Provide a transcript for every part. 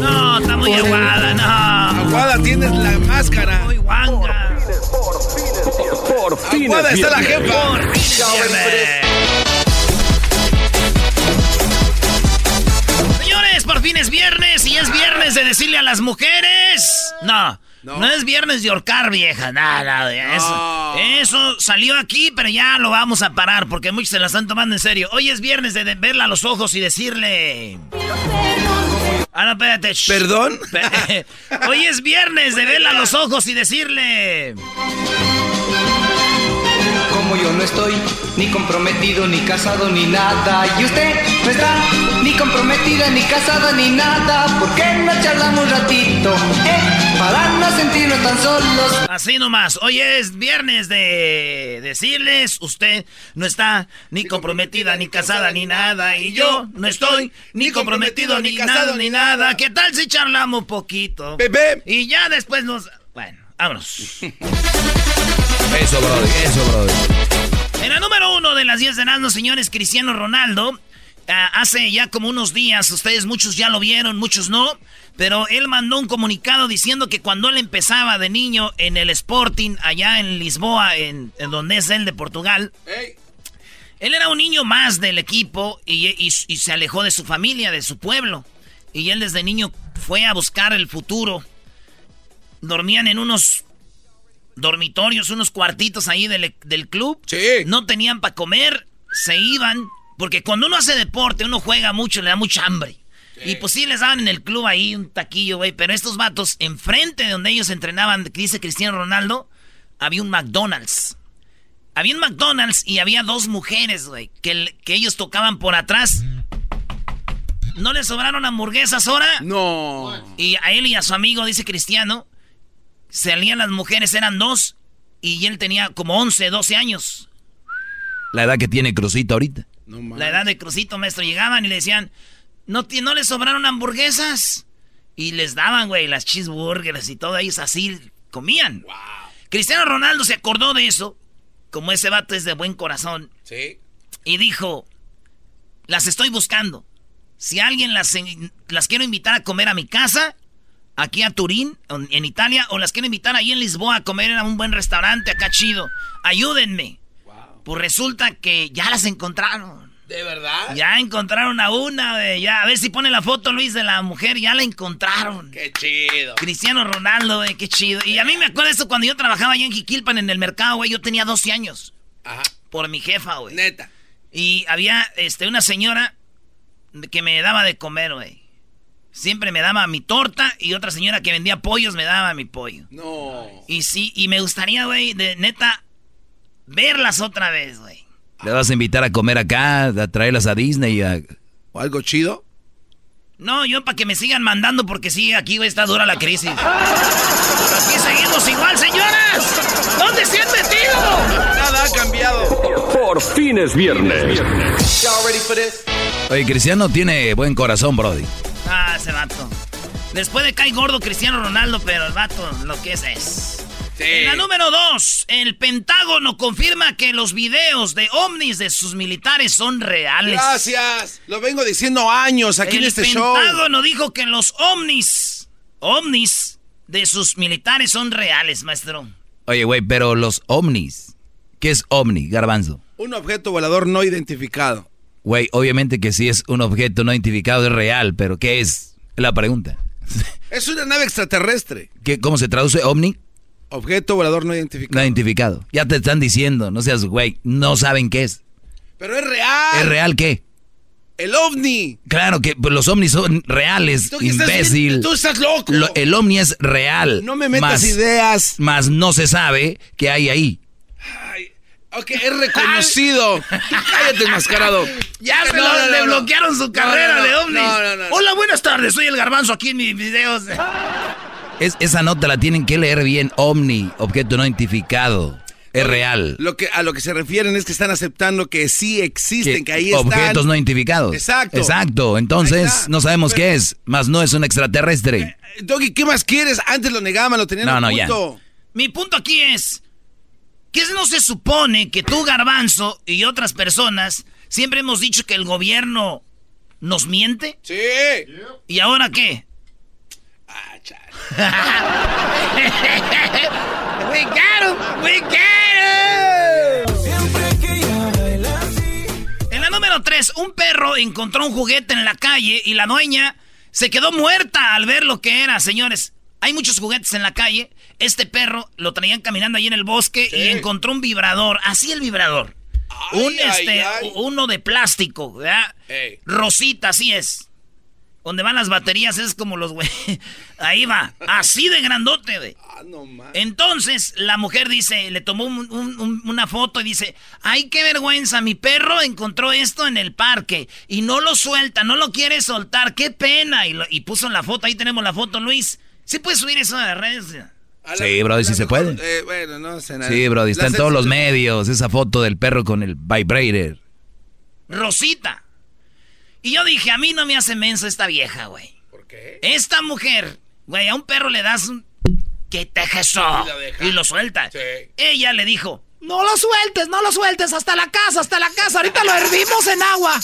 No, está muy aguada, no. Aguada, tienes la máscara. Muy guanga. Por fin Aguada es está la viernes. jefa. Por fin es viernes. Señores, por fin es viernes y es viernes de decirle a las mujeres. No, no, es viernes de ahorcar, vieja. Nada, de eso. No. Eso salió aquí, pero ya lo vamos a parar porque muchos se la están tomando en serio. Hoy es viernes de de verla a los ojos y decirle. Ah, no, espérate. ¿Perdón? Pe- Hoy es viernes de verla a los ojos y decirle. Como yo no estoy ni comprometido, ni casado, ni nada. Y usted no está ni comprometida, ni casada, ni nada. ¿Por qué no charlamos un ratito? Eh, para no sentirnos tan solos. Así nomás, hoy es viernes de decirles, usted no está ni comprometida, ni casada, ni nada, y yo no estoy ni comprometido, ni casado, ni nada. ¿Qué tal si charlamos un poquito? Bebé. Y ya después nos... Bueno, vámonos. Eso, brother, eso, brother. En la número uno de las 10 de Nazno, señores, Cristiano Ronaldo. ah, hace ya como unos días, ustedes muchos ya lo vieron, muchos no, pero él mandó un comunicado diciendo que cuando él empezaba de niño en el Sporting, allá en Lisboa, en, en donde es él de Portugal, él era un niño más del equipo y, y- y se alejó de su familia, de su pueblo. Y él desde niño fue a buscar el futuro. Dormían en unos dormitorios, unos cuartitos ahí del, del club. Sí. No tenían para comer, se iban. Porque cuando uno hace deporte, uno juega mucho, le da mucha hambre. Y pues sí les daban en el club ahí un taquillo, güey. Pero estos vatos, enfrente de donde ellos entrenaban, dice Cristiano Ronaldo, había un McDonald's. Había un McDonald's y había dos mujeres, güey, que, que ellos tocaban por atrás. ¿No les sobraron hamburguesas ahora? No. Y a él y a su amigo, dice Cristiano, salían las mujeres, eran dos, y él tenía como 11, 12 años. La edad que tiene Crucito ahorita. No. La edad de Crucito, maestro, llegaban y le decían, ¿no, ti- no les sobraron hamburguesas? Y les daban, güey, las cheeseburgers y todo, ellos así comían. Cristiano Ronaldo se acordó de eso, como ese vato es de buen corazón, Sí. y dijo, las estoy buscando. Si alguien las, las quiero invitar a comer a mi casa, aquí a Turín, en Italia, o las quiero invitar ahí en Lisboa a comer en un buen restaurante acá chido, ayúdenme. Pues resulta que ya las encontraron. ¿De verdad? Ya encontraron a una, de, ya. A ver si pone la foto, Luis, de la mujer. Ya la encontraron. Qué chido. Cristiano Ronaldo, güey, qué chido. Y a mí me acuerdo eso cuando yo trabajaba allá en Jiquilpan, en el mercado, güey. Yo tenía 12 años. Ajá. Por mi jefa, güey. Neta. Y había este, una señora que me daba de comer, güey. Siempre me daba mi torta y otra señora que vendía pollos me daba mi pollo. No. Y sí, y me gustaría, güey, de neta, verlas otra vez, güey. Le vas a invitar a comer acá, a traerlas a Disney. A... ¿O algo chido? No, yo para que me sigan mandando porque sí, aquí güey, está dura la crisis. Aquí seguimos igual, señoras. ¿Dónde se han metido? Nada ha cambiado. Por fin es viernes. Oye, Cristiano tiene buen corazón, Brody. Ah, ese vato. Después de caer gordo Cristiano Ronaldo, pero el vato lo que es es. En la número dos, el Pentágono confirma que los videos de ovnis de sus militares son reales. Gracias. Lo vengo diciendo años aquí en este show. El Pentágono dijo que los ovnis, ovnis de sus militares son reales, maestro. Oye, güey, pero los ovnis, ¿qué es ovni, garbanzo? Un objeto volador no identificado. Güey, obviamente que sí es un objeto no identificado, es real, pero ¿qué es? La pregunta. Es una nave extraterrestre. ¿Qué, ¿Cómo se traduce ovni? Objeto volador no identificado. No identificado. Ya te están diciendo, no seas güey, no saben qué es. Pero es real. ¿Es real qué? El ovni. Claro que pues, los ovnis son reales, imbécil. tú estás loco. el ovni es real. No me metas ideas. Más no se sabe qué hay ahí. Ok, es reconocido. Cállate, enmascarado. Ya se lo desbloquearon su carrera de ovnis. Hola, buenas tardes. Soy el garbanzo aquí en mis videos. Es, esa nota la tienen que leer bien. Omni, objeto no identificado. Es real. Lo que, a lo que se refieren es que están aceptando que sí existen, que, ahí están. Objetos no identificados. Exacto. Exacto. Entonces, no sabemos qué es. Más no es un extraterrestre. Eh, Doggy, ¿qué más quieres? Antes lo negaban, lo tenían no, no, punto. Mi punto aquí es. ¿Qué no se supone que tú, Garbanzo, y otras personas siempre hemos dicho que el gobierno nos miente? Sí. ¿Y ahora qué? Ah, chale. we got him, we En la número 3, un perro encontró un juguete en la calle y la dueña se quedó muerta al ver lo que era, señores. Hay muchos juguetes en la calle. Este perro lo traían caminando ahí en el bosque y encontró un vibrador. Así el vibrador. un este, uno de plástico, ¿verdad? Rosita, así es. Donde van las baterías es como los güey. Ahí va. Así de grandote, güey. Ah, no Entonces, la mujer dice, le tomó una foto y dice, ay, qué vergüenza, mi perro encontró esto en el parque y no lo suelta, no lo quiere soltar, qué pena. Y, y puso la foto, ahí tenemos la foto, Luis. ¿Sí puedes subir eso a las redes? Sí, Brody, sí se puede. Eh, bueno, no sé nada. Sí, Brody, está en todos los medios esa foto del perro con el vibrator. Rosita. Y yo dije, a mí no me hace menso esta vieja, güey. ¿Por qué? Esta mujer, güey, a un perro le das un... ¿Qué te Y, lo suelta. Sí. Ella le dijo, no lo sueltes, no lo sueltes, hasta la casa, hasta la casa. Ahorita lo hervimos en agua.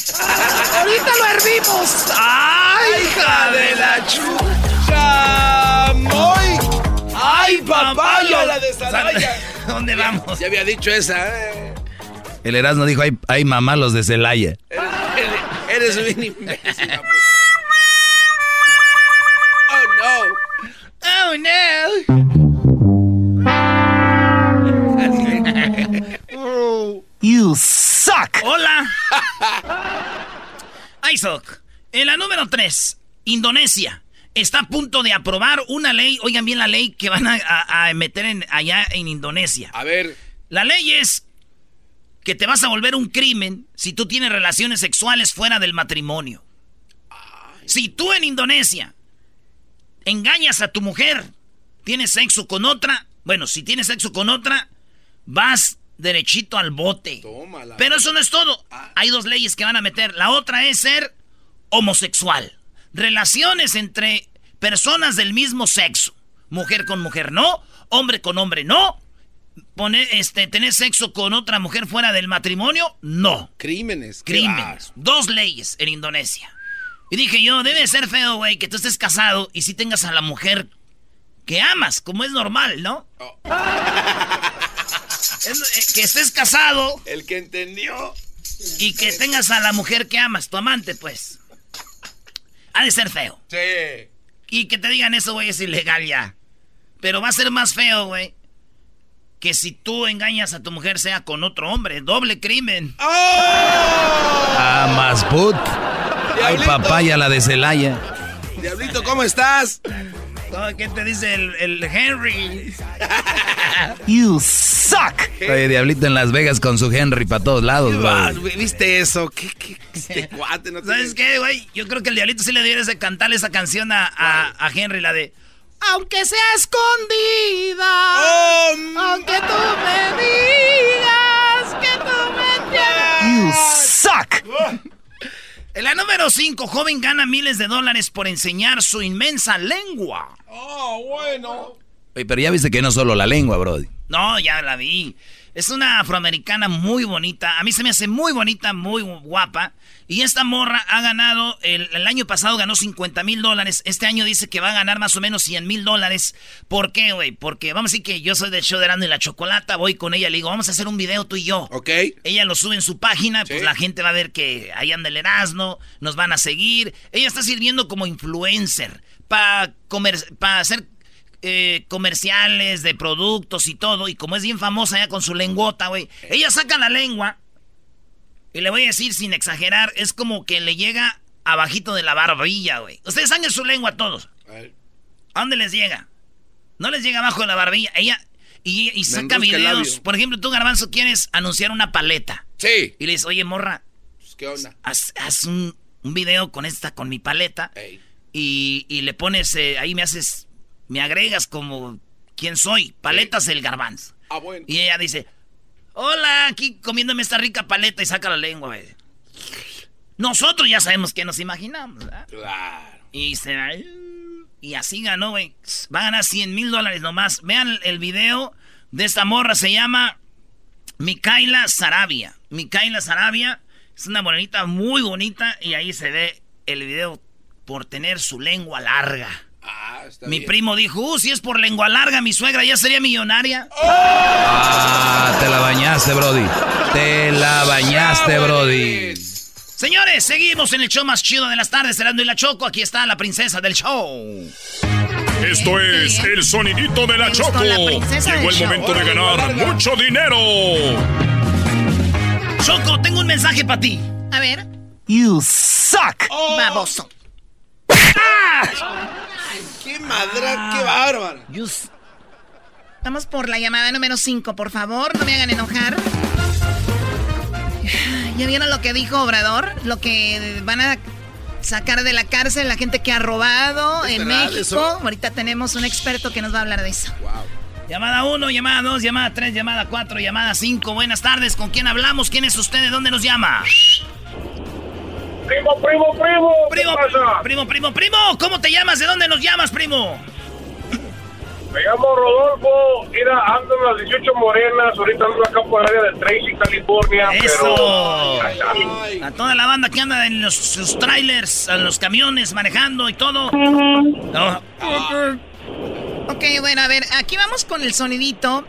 Ahorita lo hervimos. ¡Ay, hija de la chucha! ¡Ay, papaya, la de Celaya! ¿Dónde vamos? Ya había dicho esa, ¿eh? El Erasmo dijo, hay, hay mamá los de Celaya. Eres un imbécil. oh no. Oh no. you suck. Hola. Isaac. En la número 3, Indonesia está a punto de aprobar una ley, oigan bien la ley que van a, meter en, allá en Indonesia. A ver. La ley es que te vas a volver un crimen si tú tienes relaciones sexuales fuera del matrimonio. Si tú en Indonesia engañas a tu mujer, tienes sexo con otra, bueno, si tienes sexo con otra, vas derechito al bote. Pero eso no es todo. Ah. Hay dos leyes que van a meter. La otra es ser homosexual. Relaciones entre personas del mismo sexo. Mujer con mujer no, hombre con hombre no, poner, este, tener sexo con otra mujer fuera del matrimonio, no. Crímenes. Crímenes. Dos leyes en Indonesia. Y dije yo, debe ser feo, güey, que tú estés casado y si tengas a la mujer que amas, como es normal, ¿no? Oh. Eh, que estés casado. El que entendió. Y que tengas a la mujer que amas, tu amante, pues. Ha de ser feo. Sí. Y que te digan eso, güey, es ilegal ya. Pero va a ser más feo, güey, que si tú engañas a tu mujer sea con otro hombre. Doble crimen. ¡Oh! Ah, más put. Ay, papaya, la de Celaya. Diablito, ¿cómo estás? ¿Qué te dice el, Henry? you suck. Oye, Diablito en Las Vegas con su Henry para todos lados, bro. ¿Viste eso? ¿Qué, qué, este cuate? No ¿Sabes qué, güey? Yo creo que el Diablito sí le debería de cantar esa canción a, a Henry, la de aunque sea escondida. Oh, aunque tú me digas que tú me entiendes. You suck. En la número 5, joven gana miles de dólares por enseñar su inmensa lengua. Oh, bueno. pero ya viste que no solo la lengua, Brody. No, ya la vi. Es una afroamericana muy bonita. A mí se me hace muy bonita, muy guapa. Y esta morra ha ganado, el, año pasado ganó 50 mil dólares. Este año dice que va a ganar más o menos 100 mil dólares. ¿Por qué, güey? Porque vamos a decir que yo soy del show de Erasmo y la Chocolata. Voy con ella, le digo, vamos a hacer un video tú y yo. Ok. Ella lo sube en su página, pues la gente va a ver que ahí anda el Erasmo, nos van a seguir. Ella está sirviendo como influencer para para hacer eh, comerciales de productos y todo. Y como es bien famosa ya con su lenguota, güey. Ella saca la lengua. Y le voy a decir sin exagerar, es como que le llega abajito de la barbilla, güey. Ustedes sangren su lengua a todos. A, dónde les llega? No les llega abajo de la barbilla. Ella y, saca videos. Por ejemplo, tú, Garbanzo, quieres anunciar una paleta. Sí. Y le dices, oye, morra. Pues, ¿Qué onda? Haz, un, video con esta, con mi paleta. Y, le pones, eh, ahí me haces me agregas como quién soy, paletas el garbanzo. Ah, bueno. Y ella dice, hola, aquí comiéndome esta rica paleta y saca la lengua. Nosotros ya sabemos que nos imaginamos. Claro. Y se y así ganó, güey. Va a ganar 100 mil dólares nomás. Vean el video de esta morra, se llama Mikaila Sarabia. Mikaila Sarabia es una morenita muy bonita y ahí se ve el video por tener su lengua larga. Ah, mi primo dijo, uh, si es por lengua larga, mi suegra ya sería millonaria. Ah, te la bañaste, Brody. Te la bañaste, Brody. Señores, seguimos en el show más chido de las tardes, Cerrando y la Choco. Aquí está la princesa del show. Esto es el sonidito de la Choco. Llegó el momento de ganar mucho dinero. Choco, tengo un mensaje para ti. A ver. You suck. Oh. Baboso. ¡Qué madra, qué bárbaro! Vamos por la llamada número 5, por favor. No me hagan enojar. ¿Ya vieron lo que dijo Obrador? Lo que van a sacar de la cárcel la gente que ha robado en México. Ahorita tenemos un experto que nos va a hablar de eso. Llamada 1, llamada 2, llamada 3, llamada 4, llamada 5. Buenas tardes, ¿con quién hablamos? ¿Quién es usted? ¿De dónde nos llama? Primo, primo, primo. Primo, primo, primo, primo. ¿Cómo te llamas? ¿De dónde nos llamas, primo? Me llamo Rodolfo, mira, ando en las 18 morenas, ahorita ando acá por el área de Tracy, California. ¡Eso! A toda la banda que anda en los, sus trailers, en los camiones, manejando y todo. Ok, bueno, a ver, aquí vamos con el sonidito.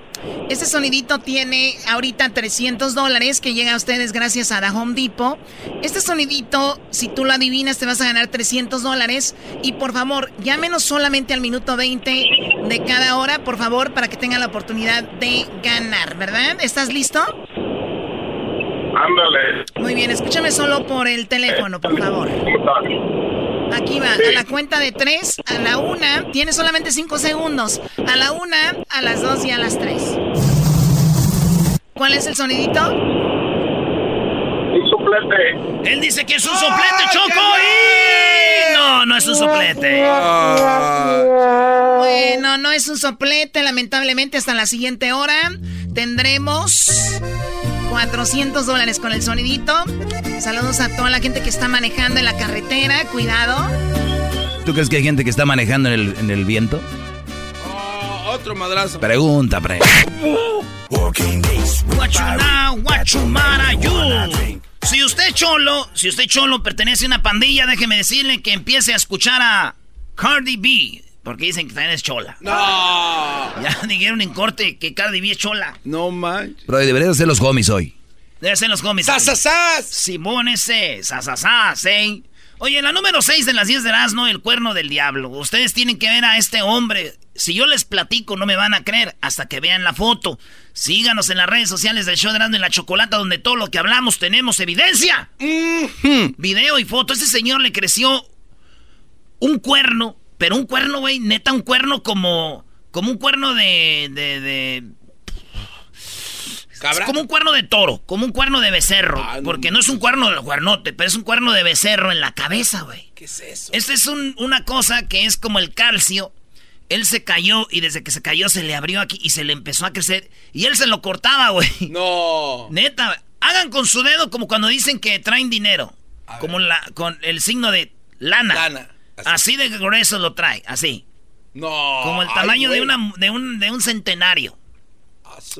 Este sonidito tiene ahorita 300 dólares que llega a ustedes gracias a The Home Depot. Este sonidito, si tú lo adivinas, te vas a ganar 300 dólares. Y por favor, llámenos solamente al minuto 20 de cada hora, por favor, para que tengan la oportunidad de ganar, ¿verdad? ¿Estás listo? Ándale. Muy bien, escúchame solo por el teléfono, por favor. Aquí va, a la cuenta de tres, a la una, tiene solamente cinco segundos. A la una, a las dos y a las tres. ¿Cuál es el sonidito? Un soplete. Él dice que es un soplete, Choco. Y... No, no es un soplete. Bueno, no es un soplete. Lamentablemente, hasta la siguiente hora tendremos 400 dólares con el sonidito. Saludos a toda la gente que está manejando en la carretera. Cuidado. ¿Tú crees que hay gente que está manejando en el, en el viento? Oh, otro madrazo. Pregunta, pre. Si usted cholo, si usted cholo pertenece a una pandilla, déjeme decirle que empiece a escuchar a Cardi B. Porque dicen que también es chola. No. Ya dijeron en corte que Cardi B es chola. No manches. Pero deberían ser los homies hoy. Debe ser los homies. ¡Sasasas! Simón ese, sasasas, ¿eh? Oye, la número 6 de las 10 de Erasmo, el cuerno del diablo. Ustedes tienen que ver a este hombre. Si yo les platico, no me van a creer hasta que vean la foto. Síganos en las redes sociales del show de Erasmo y la Chocolata, donde todo lo que hablamos tenemos evidencia. Video y foto. Ese señor le creció un cuerno pero un cuerno, güey, neta, un cuerno como. Como un cuerno de. de, como un cuerno de toro, como un cuerno de becerro. Ah, porque no es un cuerno de cuernote, pero es un cuerno de becerro en la cabeza, güey. ¿Qué es eso? Esta es una cosa que es como el calcio. Él se cayó y desde que se cayó se le abrió aquí y se le empezó a crecer. Y él se lo cortaba, güey. No. Neta, hagan con su dedo como cuando dicen que traen dinero. Como la, con el signo de lana. Lana. Así. de grueso lo trae, así. No. Como el tamaño de, una, de, un, de un centenario.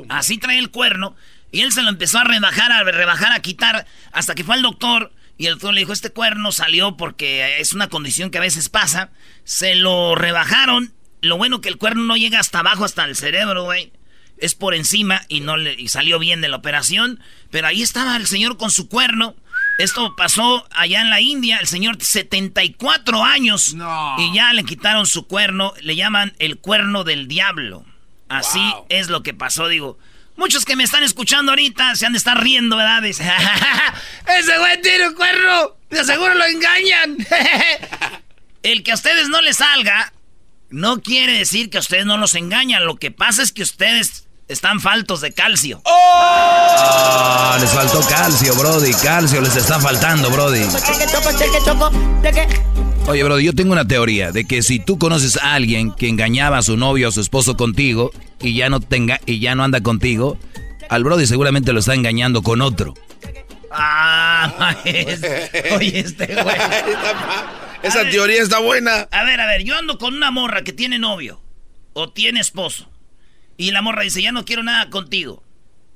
Así trae el cuerno. Y él se lo empezó a rebajar, a rebajar, a quitar, hasta que fue al doctor. Y el doctor le dijo, este cuerno salió porque es una condición que a veces pasa. Se lo rebajaron. Lo bueno que el cuerno no llega hasta abajo, hasta el cerebro, güey. Es por encima y no le y salió bien de la operación. Pero ahí estaba el señor con su cuerno. Esto pasó allá en la India, el señor 74 años. Y ya le quitaron su cuerno, le llaman el cuerno del diablo. Así es lo que pasó, digo. Muchos que me están escuchando ahorita se han de estar riendo, ¿verdad? Dice, ese güey tiene un cuerno, de seguro lo engañan. el que a ustedes no les salga, no quiere decir que a ustedes no los engañan. Lo que pasa es que ustedes están faltos de calcio. ¡Oh! les faltó calcio, Brody. Calcio les está faltando, Brody. Oye, Brody, yo tengo una teoría de que si tú conoces a alguien que engañaba a su novio o su esposo contigo y ya no tenga y ya no anda contigo, al Brody seguramente lo está engañando con otro. Ah, oye, este güey. Esa teoría está buena. A ver, a ver, yo ando con una morra que tiene novio o tiene esposo. Y la morra dice, ya no quiero nada contigo.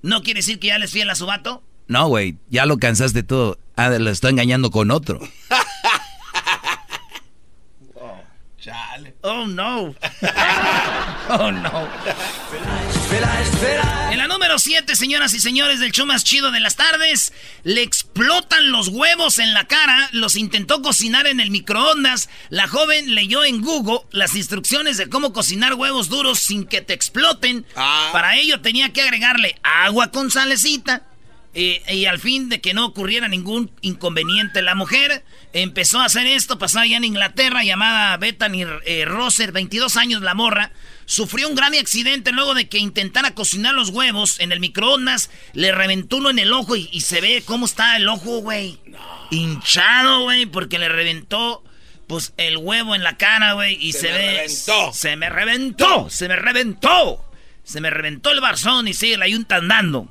¿No quiere decir que ya les fiel a su vato? No, güey, ya lo cansaste todo. Ah, lo está engañando con otro. Oh, no. oh, no. En la número 7, señoras y señores del show más chido de las tardes, le explotan los huevos en la cara, los intentó cocinar en el microondas. La joven leyó en Google las instrucciones de cómo cocinar huevos duros sin que te exploten. Ah. Para ello tenía que agregarle agua con salecita y al fin de que no ocurriera ningún inconveniente, la mujer empezó a hacer esto, pasó allá en Inglaterra, llamada Bethany eh, Rosser, 22 años la morra, sufrió un gran accidente luego de que intentara cocinar los huevos en el microondas, le reventó uno en el ojo y, se ve cómo está el ojo, güey. Hinchado, güey, porque le reventó pues el huevo en la cara, güey, y se, ve... Reventó. Se me reventó, se me reventó. Se me reventó el barzón y sigue la yunta andando.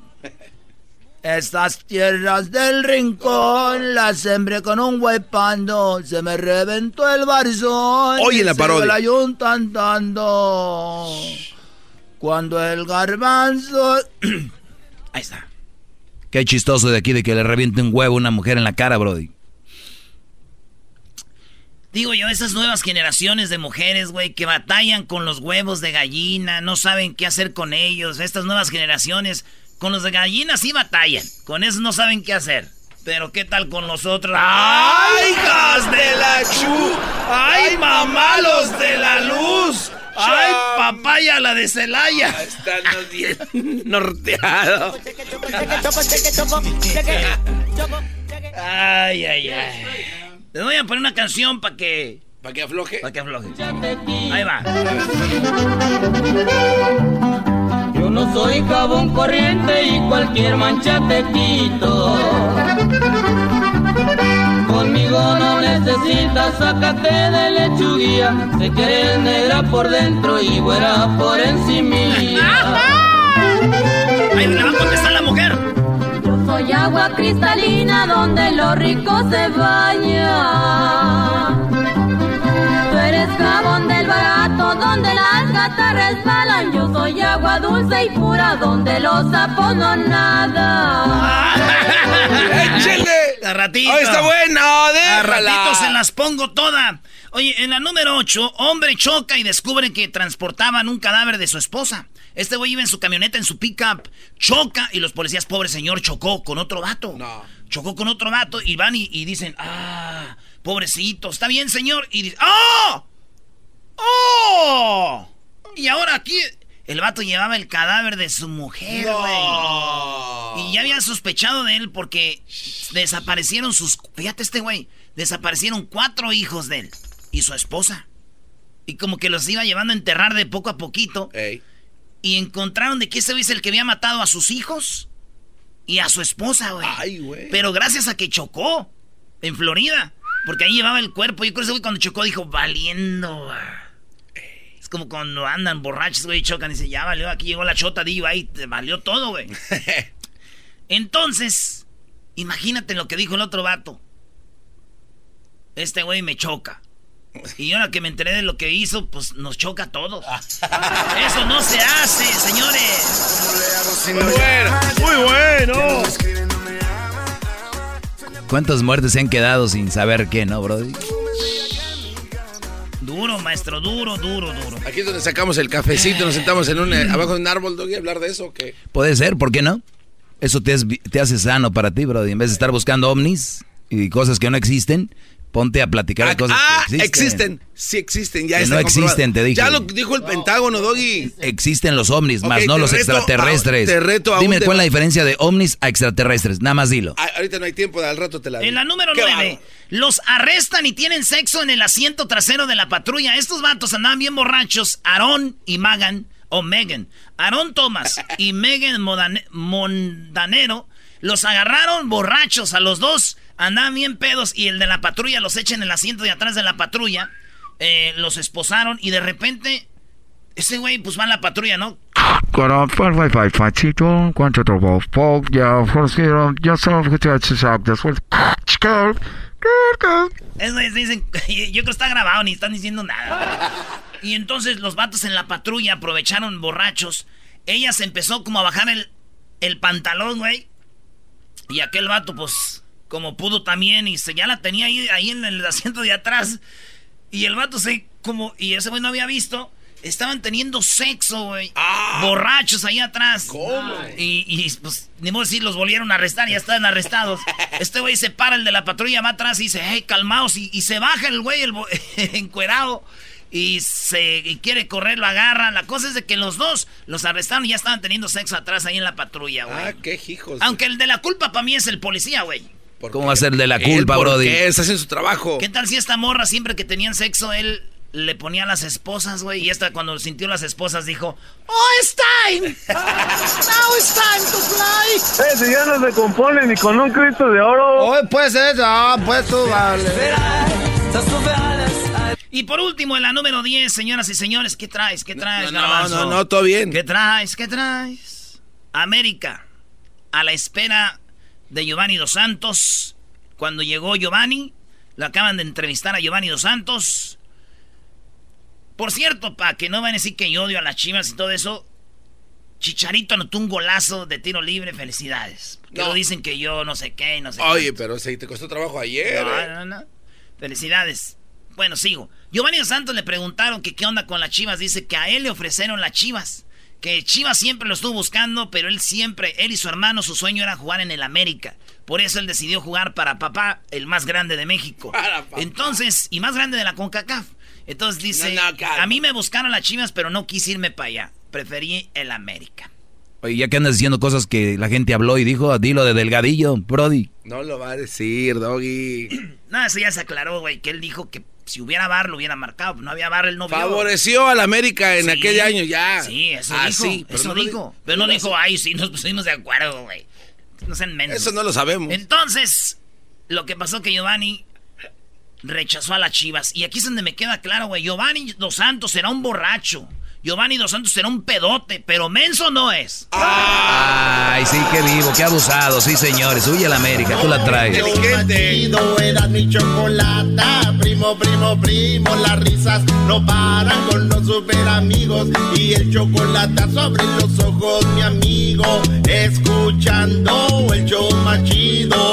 Estas tierras del rincón las sembré con un huepando. Se me reventó el barzón. Oye la parodia. la yunta andando. Cuando el garbanzo. Ahí está. Qué chistoso de aquí de que le reviente un huevo a una mujer en la cara, Brody. Digo yo, esas nuevas generaciones de mujeres, güey, que batallan con los huevos de gallina, no saben qué hacer con ellos. Estas nuevas generaciones con los de gallinas sí batallan. Con eso no saben qué hacer. Pero ¿qué tal con los otros? ¡Ay, hijas de la chu! ¡Ay, mamá, los de la luz! ¡Ay, papaya, la de Celaya! Están bien norteados. ay, ay, ay. Le voy a poner una canción para que... ¿Para que afloje? Para que afloje. Ahí va. No soy jabón corriente y cualquier mancha te quito. Conmigo no necesitas, sácate de lechuguía. Se quiere negra por dentro y güera por encima. Ahí le va a contestar la mujer. Yo soy agua cristalina donde los ricos se bañan. Tú eres jabón del barato donde las gatas resbalan. Yo soy agua dulce y pura donde los sapos no nada. ¡Échele! A ratito. Oh, está bueno, déjala. A ratito se las pongo toda. Oye, en la número 8, hombre choca y descubre que transportaban un cadáver de su esposa. Este güey iba en su camioneta, en su pickup, choca y los policías, pobre señor, chocó con otro vato. No. Chocó con otro vato y van y, y dicen, ah, pobrecito, está bien, señor. Y dice, ¡oh! ¡Oh! Y ahora aquí el vato llevaba el cadáver de su mujer, güey. Y ya había sospechado de él porque desaparecieron sus... Fíjate este güey. Desaparecieron cuatro hijos de él y su esposa. Y como que los iba llevando a enterrar de poco a poquito. Y encontraron de que ese güey es el que había matado a sus hijos y a su esposa, güey. Ay, güey. Pero gracias a que chocó en Florida. Porque ahí llevaba el cuerpo. Y creo que ese güey cuando chocó dijo, valiendo, Es como cuando andan borrachos, güey, y chocan y dice, ya valió, aquí llegó la chota, digo, ahí te valió todo, güey. Entonces, imagínate lo que dijo el otro vato. este güey me choca. Y ahora que me enteré de lo que hizo, pues nos choca a todos. Eso no se hace, señores. Muy bueno, muy bueno. ¿Cuántas muertes se han quedado sin saber qué, no, Brody? Duro, maestro, duro, duro, duro. Aquí es donde sacamos el cafecito, nos sentamos en un, eh, abajo de un árbol, Doggy, a hablar de eso. ¿qué? Puede ser, ¿por qué no? Eso te, es- te hace sano para ti, Brody. En vez de estar buscando ovnis y cosas que no existen, ponte a platicar de cosas Ah, que existen. existen. Sí existen, ya Que está no comprobado. existen, te dije. Ya lo dijo el Pentágono, Doggy. Existen los ovnis, más no los extraterrestres. a- te reto a Dime cuál es la diferencia de ovnis a extraterrestres. Nada más dilo. Ah, ahorita no hay tiempo, al rato te la digo. En la número Qué 9, bárbaro. los arrestan y tienen sexo en el asiento trasero de la patrulla. Estos vatos andaban bien borrachos, Aarón y Magan, o Megan. Aarón Thomas y Megan Mondanero los agarraron borrachos a los dos. Andaban bien pedos y el de la patrulla los echa en el asiento de atrás de la patrulla. Eh, los esposaron y de repente, ese güey pues va a la patrulla, ¿no? Es güey, dicen, yo creo que está grabado, ni están diciendo nada. Y entonces los vatos en la patrulla aprovecharon borrachos. Ella se empezó como a bajar el, el pantalón, güey. Y aquel vato, pues, como pudo también, y se ya la tenía ahí, ahí en el asiento de atrás. Y el vato se, como, y ese güey no había visto, estaban teniendo sexo, güey. Borrachos ahí atrás. ¿Cómo? Y, y, pues, ni modo decir, los volvieron a arrestar, ya estaban arrestados. Este güey se para, el de la patrulla va atrás y dice, hey, calmaos. Y, y se baja el güey, el encuerado. Y se y quiere correr, lo agarra. La cosa es de que los dos los arrestaron y ya estaban teniendo sexo atrás ahí en la patrulla, güey. Ah, qué hijos. Aunque el de la culpa para mí es el policía, güey. ¿Cómo va a ser de la culpa, ¿por Brody? qué? Está haciendo su trabajo. ¿Qué tal si esta morra siempre que tenían sexo él le ponía a las esposas, güey? Y esta cuando sintió las esposas dijo, Oh, it's time. Now it's time to fly. Ese ya no se compone ni con un Cristo de oro. Hoy puede ser eso, pues tú, vale. Y por último, en la número 10, señoras y señores, ¿qué traes? ¿Qué traes, No, no, no, no, todo bien. ¿Qué traes? ¿Qué traes? América, a la espera de Giovanni Dos Santos. Cuando llegó Giovanni, lo acaban de entrevistar a Giovanni Dos Santos. Por cierto, para que no van a decir que yo odio a las chivas y todo eso, Chicharito anotó un golazo de tiro libre, felicidades. Que No. lo dicen que yo no sé qué no sé Oye, pero si te costó trabajo ayer. No, eh. no, no. Felicidades. Bueno, sigo. Giovanni Dos Santos le preguntaron que qué onda con las chivas. Dice que a él le ofrecieron las chivas. Que Chivas siempre lo estuvo buscando, pero él siempre, él y su hermano, su sueño era jugar en el América. Por eso él decidió jugar para papá, el más grande de México. Entonces, y más grande de la CONCACAF. Entonces dice, No, no, calma. a mí me buscaron las chivas, pero no quise irme para allá. Preferí el América. Oye, ya que andas diciendo cosas que la gente habló y dijo, dilo de Delgadillo, Brody. No lo va a decir, Doggy. No, eso ya se aclaró, güey, que él dijo que si hubiera bar lo hubiera marcado. No había bar, él no vio. Favoreció al América en Sí. aquel año ya. Sí, eso Ah, dijo. sí, pero eso no lo dijo. di- pero no dijo, ay, sí, nos pusimos de acuerdo, güey. No sean mensos. Eso no lo sabemos. Entonces, lo que pasó que Giovanni rechazó a las chivas. Y aquí es donde me queda claro, güey. Giovanni Dos Santos será un borracho. Giovanni Dos Santos será un pedote, pero menso no es. Ay, sí, qué vivo, qué abusado. Sí, señores. Huye a la América, tú la traes. Chido era mi chocolata, primo, primo, primo, las risas no paran con los super amigos y el chocolate sobre los ojos, mi amigo, escuchando el show más chido.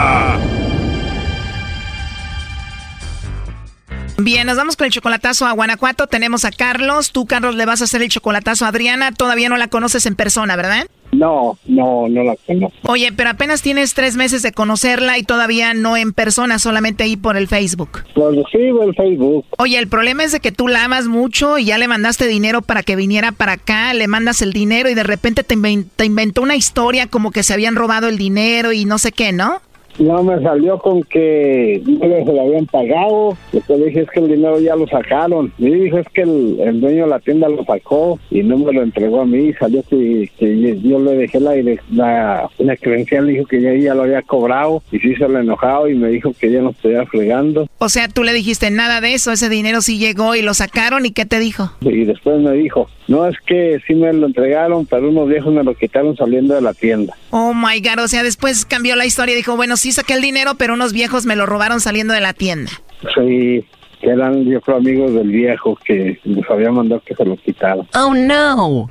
Bien, nos vamos con el chocolatazo a Guanajuato. Tenemos a Carlos. Tú, Carlos, le vas a hacer el chocolatazo a Adriana. Todavía no la conoces en persona, ¿verdad? No, no, no la conozco. Oye, pero apenas tienes tres meses de conocerla y todavía no en persona, solamente ahí por el Facebook. Pues sí, el Facebook. Oye, el problema es de que tú la amas mucho y ya le mandaste dinero para que viniera para acá, le mandas el dinero y de repente te inventó una historia como que se habían robado el dinero y no sé qué, ¿no? No, me salió con que no se lo habían pagado. Después dije, es que el dinero ya lo sacaron. Y dijo, es que el, el dueño de la tienda lo sacó y no me lo entregó a mí. Salió que, que yo le dejé la, la, la credencial, dijo que ya, ya lo había cobrado y sí se lo enojado y me dijo que ya no estuviera fregando. O sea, tú le dijiste nada de eso, ese dinero sí llegó y lo sacaron y ¿qué te dijo? Y después me dijo, no, es que sí me lo entregaron, pero unos viejos me lo quitaron saliendo de la tienda. Oh my God, o sea, después cambió la historia y dijo, bueno, sí saqué el dinero, pero unos viejos me lo robaron saliendo de la tienda. Sí, eran yo creo amigos del viejo que les había mandado que se lo quitaran. Oh no.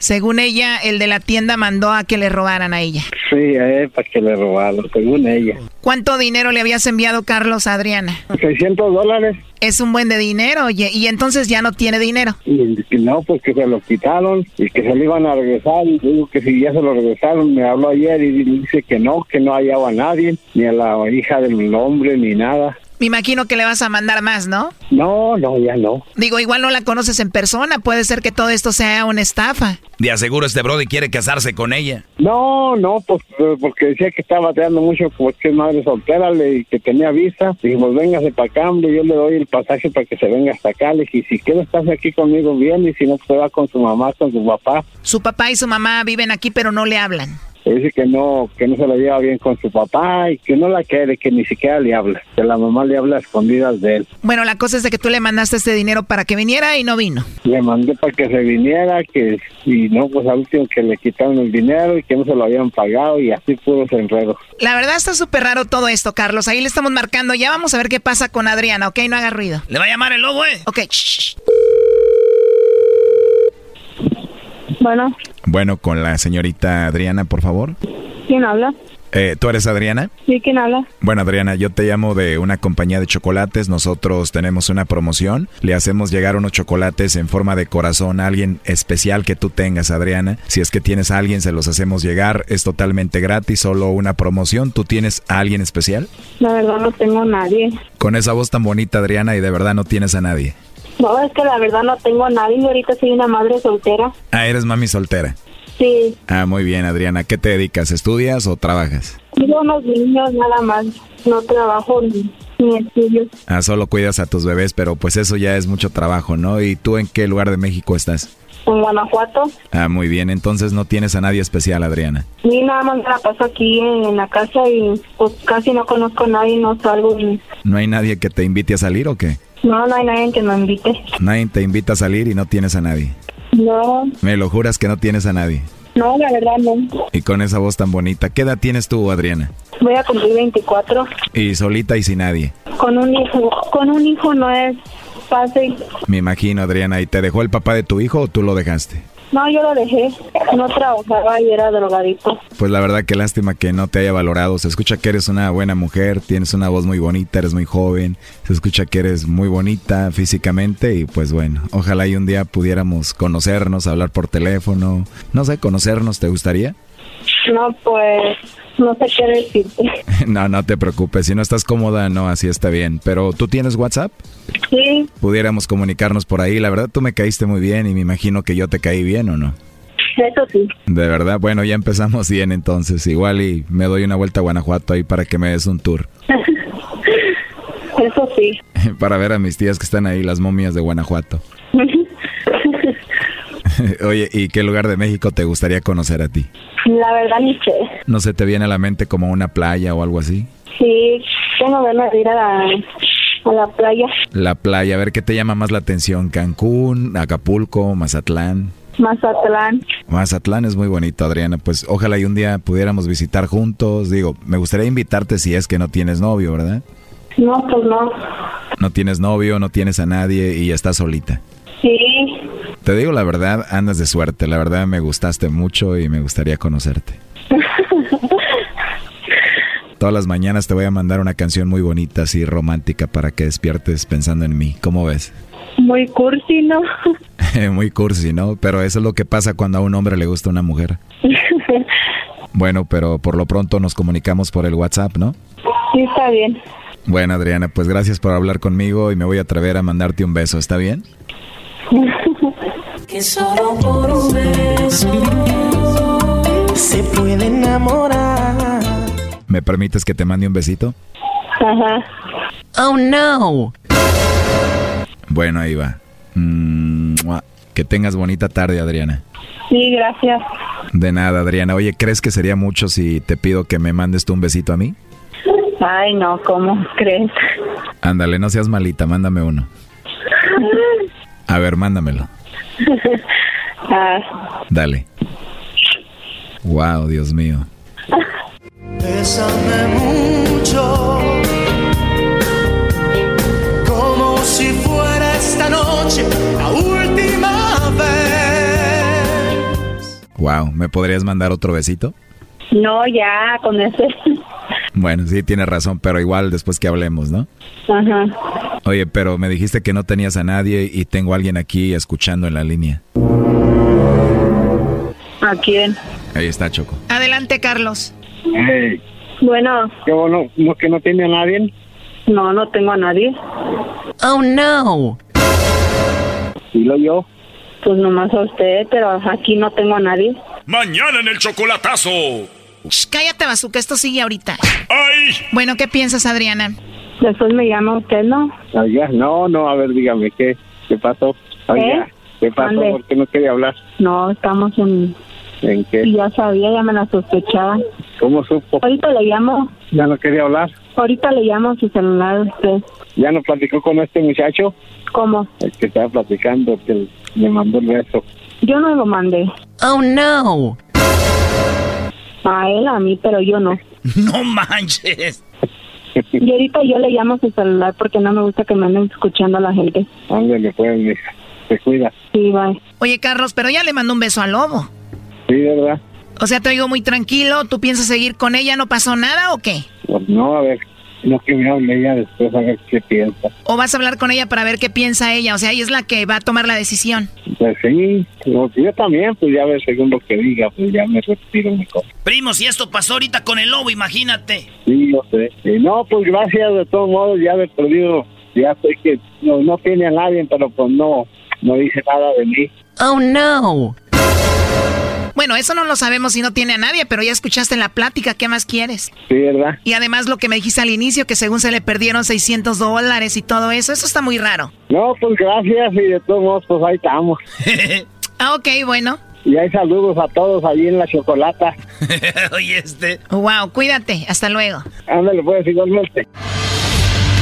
Según ella, el de la tienda mandó a que le robaran a ella. Sí, eh, para que le robaran, según ella. ¿Cuánto dinero le habías enviado, Carlos, a Adriana? 600 dólares. Es un buen de dinero, oye, y entonces ya no tiene dinero. Y, no, pues que se lo quitaron y que se lo iban a regresar. Y digo que si ya se lo regresaron, me habló ayer y dice que no, que no hallaba a nadie, ni a la hija del hombre, ni nada. Me imagino que le vas a mandar más, ¿no? No, no, ya no. Digo, igual no la conoces en persona. Puede ser que todo esto sea una estafa. De aseguro este Brody quiere casarse con ella. No, no, pues porque decía que estaba bateando mucho porque es madre soltera y que tenía visa. Dijimos, véngase para acá, hombre, yo le doy el pasaje para que se venga hasta acá. Le dije, si quieres estar aquí conmigo bien y si no, pues va con su mamá, con su papá. Su papá y su mamá viven aquí pero no le hablan dice que no, que no se la lleva bien con su papá y que no la quiere, que ni siquiera le habla, que la mamá le habla a escondidas de él. Bueno, la cosa es de que tú le mandaste este dinero para que viniera y no vino. Le mandé para que se viniera, que y no, pues al último que le quitaron el dinero y que no se lo habían pagado y así pudo ser enredo. La verdad está súper raro todo esto, Carlos. Ahí le estamos marcando. Ya vamos a ver qué pasa con Adriana, ¿ok? No haga ruido. Le va a llamar el lobo, ¿eh? Ok. Bueno. Bueno, con la señorita Adriana, por favor. ¿Quién habla? Eh, ¿Tú eres Adriana? Sí, ¿quién habla? Bueno, Adriana, yo te llamo de una compañía de chocolates. Nosotros tenemos una promoción. Le hacemos llegar unos chocolates en forma de corazón a alguien especial que tú tengas, Adriana. Si es que tienes a alguien, se los hacemos llegar. Es totalmente gratis, solo una promoción. ¿Tú tienes a alguien especial? La verdad no tengo a nadie. Con esa voz tan bonita, Adriana, y de verdad no tienes a nadie. No, es que la verdad no tengo a nadie. Ahorita soy una madre soltera. Ah, eres mami soltera. Sí. Ah, muy bien, Adriana. ¿Qué te dedicas? ¿Estudias o trabajas? Tengo unos niños nada más. No trabajo ni, ni estudio. Ah, solo cuidas a tus bebés, pero pues eso ya es mucho trabajo, ¿no? ¿Y tú en qué lugar de México estás? En Guanajuato. Ah, muy bien. Entonces no tienes a nadie especial, Adriana. Sí, nada más me la paso aquí en la casa y pues casi no conozco a nadie, no salgo. Ni... ¿No hay nadie que te invite a salir o qué? No, no hay nadie que me invite. Nadie te invita a salir y no tienes a nadie. No. ¿Me lo juras que no tienes a nadie? No, la verdad no. Y con esa voz tan bonita, ¿qué edad tienes tú, Adriana? Voy a cumplir 24. ¿Y solita y sin nadie? Con un hijo. Con un hijo no es fácil. Me imagino, Adriana. ¿Y te dejó el papá de tu hijo o tú lo dejaste? No, yo lo dejé. No trabajaba y era drogadito. Pues la verdad que lástima que no te haya valorado. Se escucha que eres una buena mujer, tienes una voz muy bonita, eres muy joven. Se escucha que eres muy bonita físicamente y pues bueno, ojalá y un día pudiéramos conocernos, hablar por teléfono. No sé, conocernos, ¿te gustaría? No, pues no sé qué decirte. no, no te preocupes. Si no estás cómoda, no, así está bien. Pero ¿tú tienes WhatsApp? Sí. Pudiéramos comunicarnos por ahí. La verdad, tú me caíste muy bien y me imagino que yo te caí bien, ¿o no? Eso sí. De verdad, bueno, ya empezamos bien entonces. Igual y me doy una vuelta a Guanajuato ahí para que me des un tour. Eso sí. para ver a mis tías que están ahí, las momias de Guanajuato. Oye, ¿y qué lugar de México te gustaría conocer a ti? La verdad ni sé. ¿No se te viene a la mente como una playa o algo así? Sí, tengo ganas de ir a la, a la playa. La playa, a ver qué te llama más la atención, Cancún, Acapulco, Mazatlán. Mazatlán. Mazatlán es muy bonito, Adriana. Pues ojalá y un día pudiéramos visitar juntos. Digo, me gustaría invitarte si es que no tienes novio, ¿verdad? No, pues no. No tienes novio, no tienes a nadie y estás solita. Sí. Te digo la verdad, andas de suerte. La verdad me gustaste mucho y me gustaría conocerte. Todas las mañanas te voy a mandar una canción muy bonita, así romántica, para que despiertes pensando en mí. ¿Cómo ves? Muy cursi, ¿no? muy cursi, ¿no? Pero eso es lo que pasa cuando a un hombre le gusta una mujer. bueno, pero por lo pronto nos comunicamos por el WhatsApp, ¿no? Sí, está bien. Bueno, Adriana, pues gracias por hablar conmigo y me voy a atrever a mandarte un beso, ¿está bien? Que solo por un beso se puede enamorar ¿Me permites que te mande un besito? Ajá. Oh, no. Bueno, ahí va. Mm, que tengas bonita tarde, Adriana. Sí, gracias. De nada, Adriana. Oye, ¿crees que sería mucho si te pido que me mandes tú un besito a mí? Ay, no, ¿cómo crees? Ándale, no seas malita, mándame uno. A ver, mándamelo. Ah. Dale. Wow, Dios mío. Bésame mucho. Como si fuera esta noche la última vez. Wow, ¿me podrías mandar otro besito? No, ya, con ese. Bueno, sí, tienes razón, pero igual después que hablemos, ¿no? Ajá. Oye, pero me dijiste que no tenías a nadie y tengo a alguien aquí escuchando en la línea. ¿A quién? Ahí está, Choco. Adelante, Carlos. Hey. Bueno. ¿Qué bueno? ¿No que no tiene a nadie? No, no tengo a nadie. Oh, no. ¿Y lo yo? Pues nomás a usted, pero aquí no tengo a nadie. Mañana en el chocolatazo. Shh, cállate, Bazooka, esto sigue ahorita. ¡Ay! Bueno, ¿qué piensas, Adriana? Después me llama usted, ¿no? Oiga, no, no, a ver, dígame, ¿qué, qué pasó? Oiga, ¿qué pasó? ¿Por qué no quería hablar? No, estamos en... ¿En qué? Y ya sabía, ya me la sospechaba. ¿Cómo supo? Ahorita le llamo. ¿Ya no quería hablar? Ahorita le llamo a su celular usted. ¿Ya no platicó con este muchacho? ¿Cómo? El que estaba platicando, que le mandó el beso. Yo no lo mandé. Oh, no. A él, a mí, pero yo no. No manches. Y ahorita yo le llamo a su celular porque no me gusta que me anden escuchando a la gente. Ándale, pues, mija. Te cuida. Sí, bye. Oye, Carlos, pero ya le mandó un beso al lobo. Sí, ¿verdad? O sea, te oigo muy tranquilo. ¿Tú piensas seguir con ella? ¿No pasó nada o qué? Pues no, a ver, no que me hable ella después a ver qué piensa. ¿O vas a hablar con ella para ver qué piensa ella? O sea, ella es la que va a tomar la decisión. Pues sí, yo también, pues ya ver según lo que diga, pues ya me retiro mi cosa. Primo, si esto pasó ahorita con el lobo, imagínate. Sí, yo sé. no, pues gracias de todos modos, ya he perdido, ya sé que no, no tiene a nadie, pero pues no, no dice nada de mí. Oh, no. Bueno, eso no lo sabemos si no tiene a nadie, pero ya escuchaste la plática, ¿qué más quieres? Sí, ¿verdad? Y además lo que me dijiste al inicio, que según se le perdieron 600 dólares y todo eso, eso está muy raro. No, pues gracias y de todos modos, pues ahí estamos. ah, ok, bueno. Y hay saludos a todos allí en la chocolata. Oye, este. Wow, cuídate, hasta luego. Ándale, pues igualmente.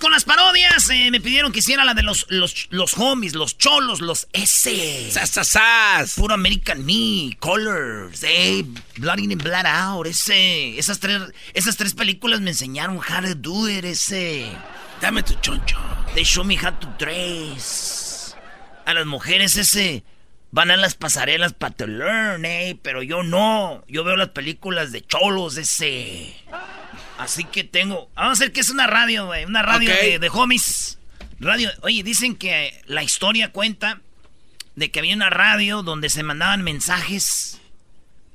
con las parodias. Eh, me pidieron que hiciera la de los, los, los homies, los cholos, los S. ¡Sas, Puro American Me, Colors, eh, Blood In and Blood Out, ese. Esas tres, esas tres películas me enseñaron how to do it, ese. Dame tu choncho. They show me how to dress. A las mujeres, ese. Van a las pasarelas para to learn, eh. Pero yo no. Yo veo las películas de cholos, ese. Así que tengo. Vamos a ver que es una radio, güey. Una radio de, de, homies. Radio. Oye, dicen que la historia cuenta de que había una radio donde se mandaban mensajes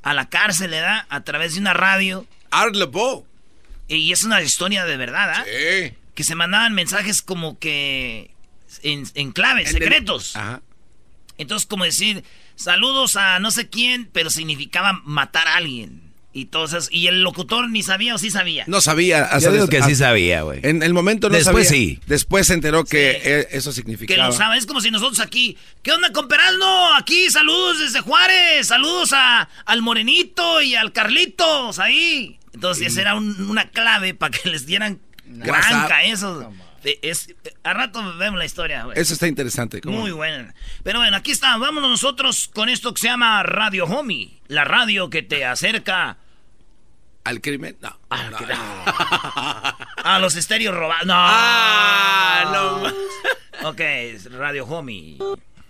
a la cárcel, ¿verdad? A través de una radio. Arlebo. Y es una historia de verdad, ¿ah? Sí. Que se mandaban mensajes como que. En, en claves, secretos. Ajá. Entonces, como decir, saludos a no sé quién, pero significaba matar a alguien. Y todos y el locutor ni sabía o sí sabía. No sabía. Yo digo que sí sabía, güey. En el momento no Después sabía. sí. Después se enteró que sí. eso significaba. Que lo sabe. Es como si nosotros aquí. ¿Qué onda con Peraldo? Aquí, saludos desde Juárez. Saludos a, al Morenito y al Carlitos ahí. Entonces, esa era un, una clave para que les dieran granca eso. Es, a rato vemos la historia. Güey. Eso está interesante. ¿cómo? Muy buena. Pero bueno, aquí está. Vámonos nosotros con esto que se llama Radio Homie. La radio que te acerca ¿Al crimen? No. Ah, no, no. A los estéreos robados. No. Ah, no. ok, Radio Homie.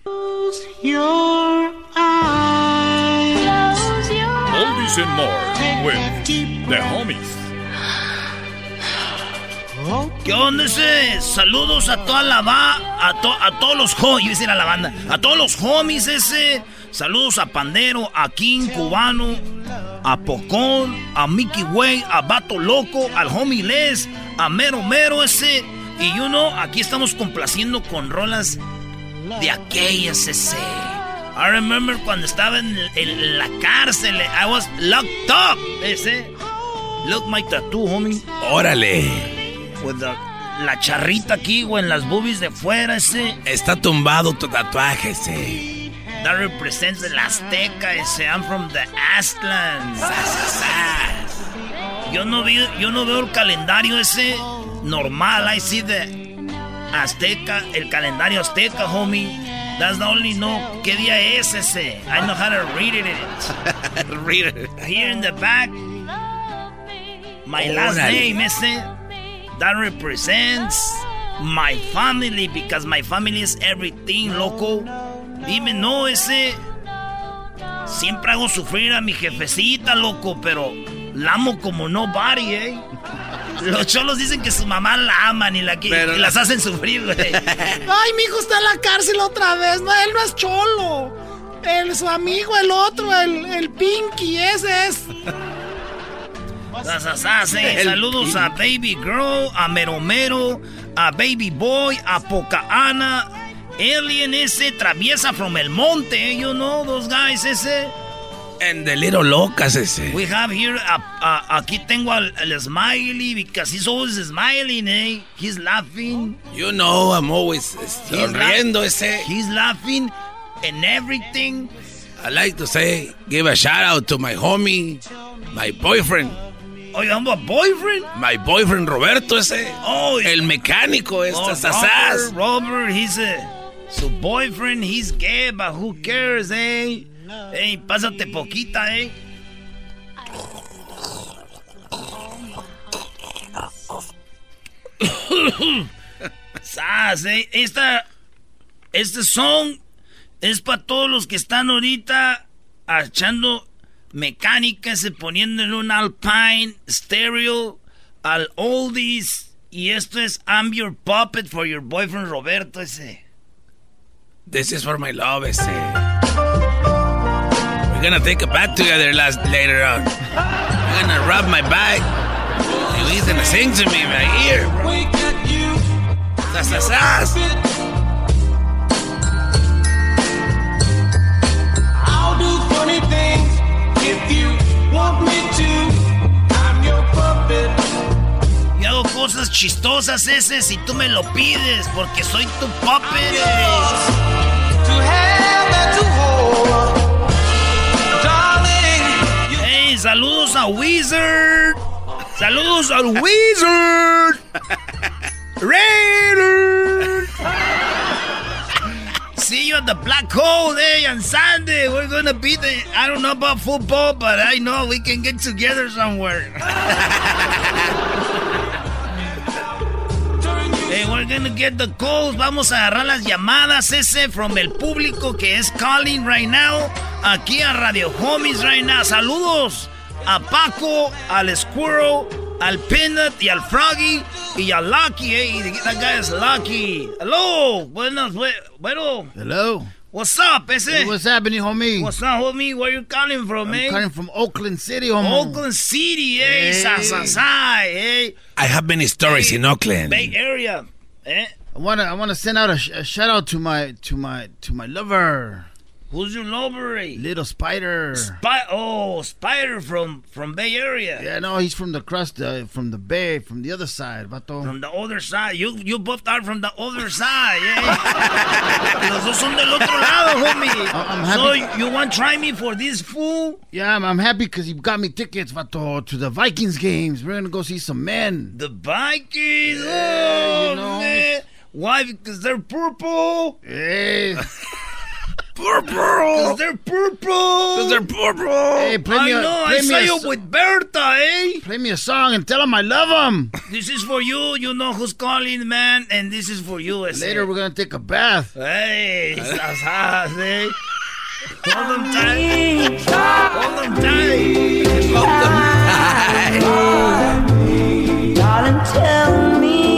Close your eyes. Oldies and more with The Homies. ¿Qué onda ese? Saludos a toda la va, a, a todos los homies, a la banda, a todos los homies ese. Saludos a Pandero, a King Cubano, a Pocón, a Mickey Way, a Bato Loco, al homie Les, a Mero Mero ese. Y you know, aquí estamos complaciendo con rolas de aquellas ese. I remember cuando estaba en, la cárcel, I was locked up, ese. Look my tattoo, homie. Órale. With la charrita aquí, güey, en las boobies de fuera, ese. Está tumbado tu tatuaje, ese. That represents the Azteca, ese. I'm from the Aztlans. Yo no, vi, yo no veo el calendario ese normal. I see the Azteca, el calendario Azteca, homie. That's the only know qué día es ese. I know how to read it. read it. Here in the back, my last name, ese, that represents my family because my family is everything, loco. Dime, no, ese. Siempre hago sufrir a mi jefecita, loco, pero la amo como nobody, eh. Los cholos dicen que su mamá la aman y, la, y las hacen sufrir, güey. Ay, mi hijo está en la cárcel otra vez. No, él no es cholo. El, su amigo, el otro, el, el Pinky, ese es. Saludos a Baby Girl, a Meromero, a Baby Boy, a Poca Ana, Alien ese, Traviesa from el Monte, you know, those guys ese. And the Little Locas ese. We have here, aquí tengo al, Smiley, because he's always smiling, eh? He's laughing. You know, I'm always sonriendo ese. He's laughing and everything. I like to say, give a shout out to my homie, my boyfriend. Oh, you have a boyfriend? My boyfriend Roberto ese. Oh, el mecánico este, oh, Robert, Robert, he's a su boyfriend, he's gay, but who cares, eh? Hey, pásate poquita, eh. Eh. Esta, este song es para todos los que están ahorita echando mecánica, se poniendo en un Alpine stereo al oldies. Y esto es I'm Your Puppet for Your Boyfriend Roberto ese. This is for my love ese. We're gonna take a bath together last, later on. We're gonna rub my back. And he's gonna sing to me in my ear. Chistosas ese si tú me lo pides, porque soy tu puppet. Hey, saludos a Wizard. Saludos al Wizard. Raider. See you at the black hole day on Sunday. We're gonna be the. I don't know about football, but I know we can get together somewhere. we're gonna get the calls. Vamos a agarrar las llamadas ese from el público que es calling right now. Aquí a Radio Homies right now. Saludos a Paco, al Squirrel al Peanut y al Froggy y al Lucky, hey, that guy is Lucky. Hello, buenos, bueno. Hello. What's up, ese? Hey, what's happening, homie? What's up, homie? Where you calling from, I'm eh? calling from Oakland City, homie. Oakland City, eh? Hey. Sa, sa, sa, eh? I have many stories hey, in Oakland. Bay Area, eh? I wanna, I wanna send out a, sh- a shout out to my, to my, to my lover. Who's your lover? Little Spider. Spy- oh, Spider from from Bay Area. Yeah, no, he's from the crust, uh, from the Bay, from the other side, vato. From the other side. You you both are from the other side, yeah. Los dos son del otro lado, homie. I'm happy. So you want try me for this fool? Yeah, I'm, I'm happy because you got me tickets, vato, to the Vikings games. We're gonna go see some men. The Vikings. Yeah, oh, you know. man. Why? Because they're purple. Hey. Purple. Cause they're purple. Cause they're purple. Hey, play I me a, know. play I me saw a, you with Berta, eh? Play me a song and tell them I love them. This is for you. You know who's calling, man, and this is for you. Later, we're gonna take a bath. Hey, sasas, eh? Hold them tight. Hold them tight. Hold them tight. Darling, tell me.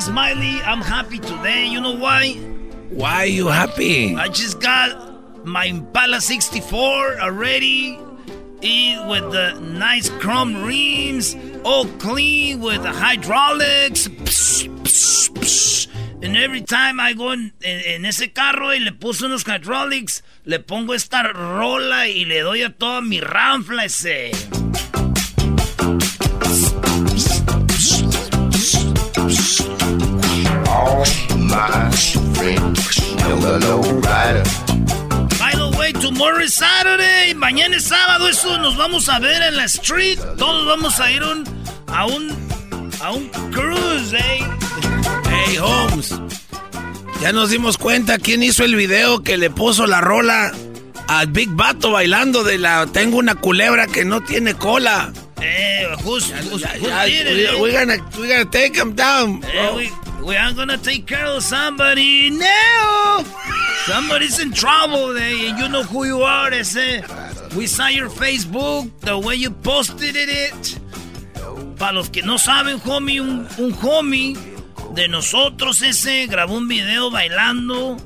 Smiley, I'm happy today. You know why? Why are you happy? I just got my Impala 64 already. With the nice chrome rims, all clean with the hydraulics. Psh, psh, psh. And every time I go en, en, en, ese carro y le puso unos hydraulics, le pongo esta rola y le doy a toda mi ranfla ese. All my friends low rider. By the way, tomorrow is Saturday. Mañana es sábado. Eso nos vamos a ver en la street. Todos vamos a ir un, a un a un cruise, eh. Hey, Holmes. Ya nos dimos cuenta quién hizo el video que le puso la rola al Big Bato bailando de la Tengo una culebra que no tiene cola. Eh, did it, we, eh? we're gonna we gonna take him down. Eh, we, we are gonna take care of somebody now. Somebody's in trouble, eh, and you know who you are. Ese. We saw your Facebook, the way you posted it. Para los que no saben, homie, un, un homie de nosotros ese grabó un video bailando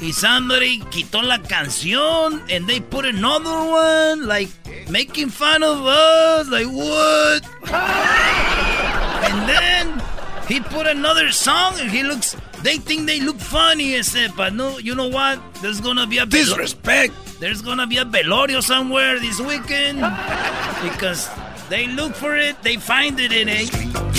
y somebody quitó la canción and they put another one like making fun of us like what and then he put another song and he looks they think they look funny ese but no you know what there's gonna be a Disrespect. there's gonna be a velorio somewhere this weekend because they look for it they find it in it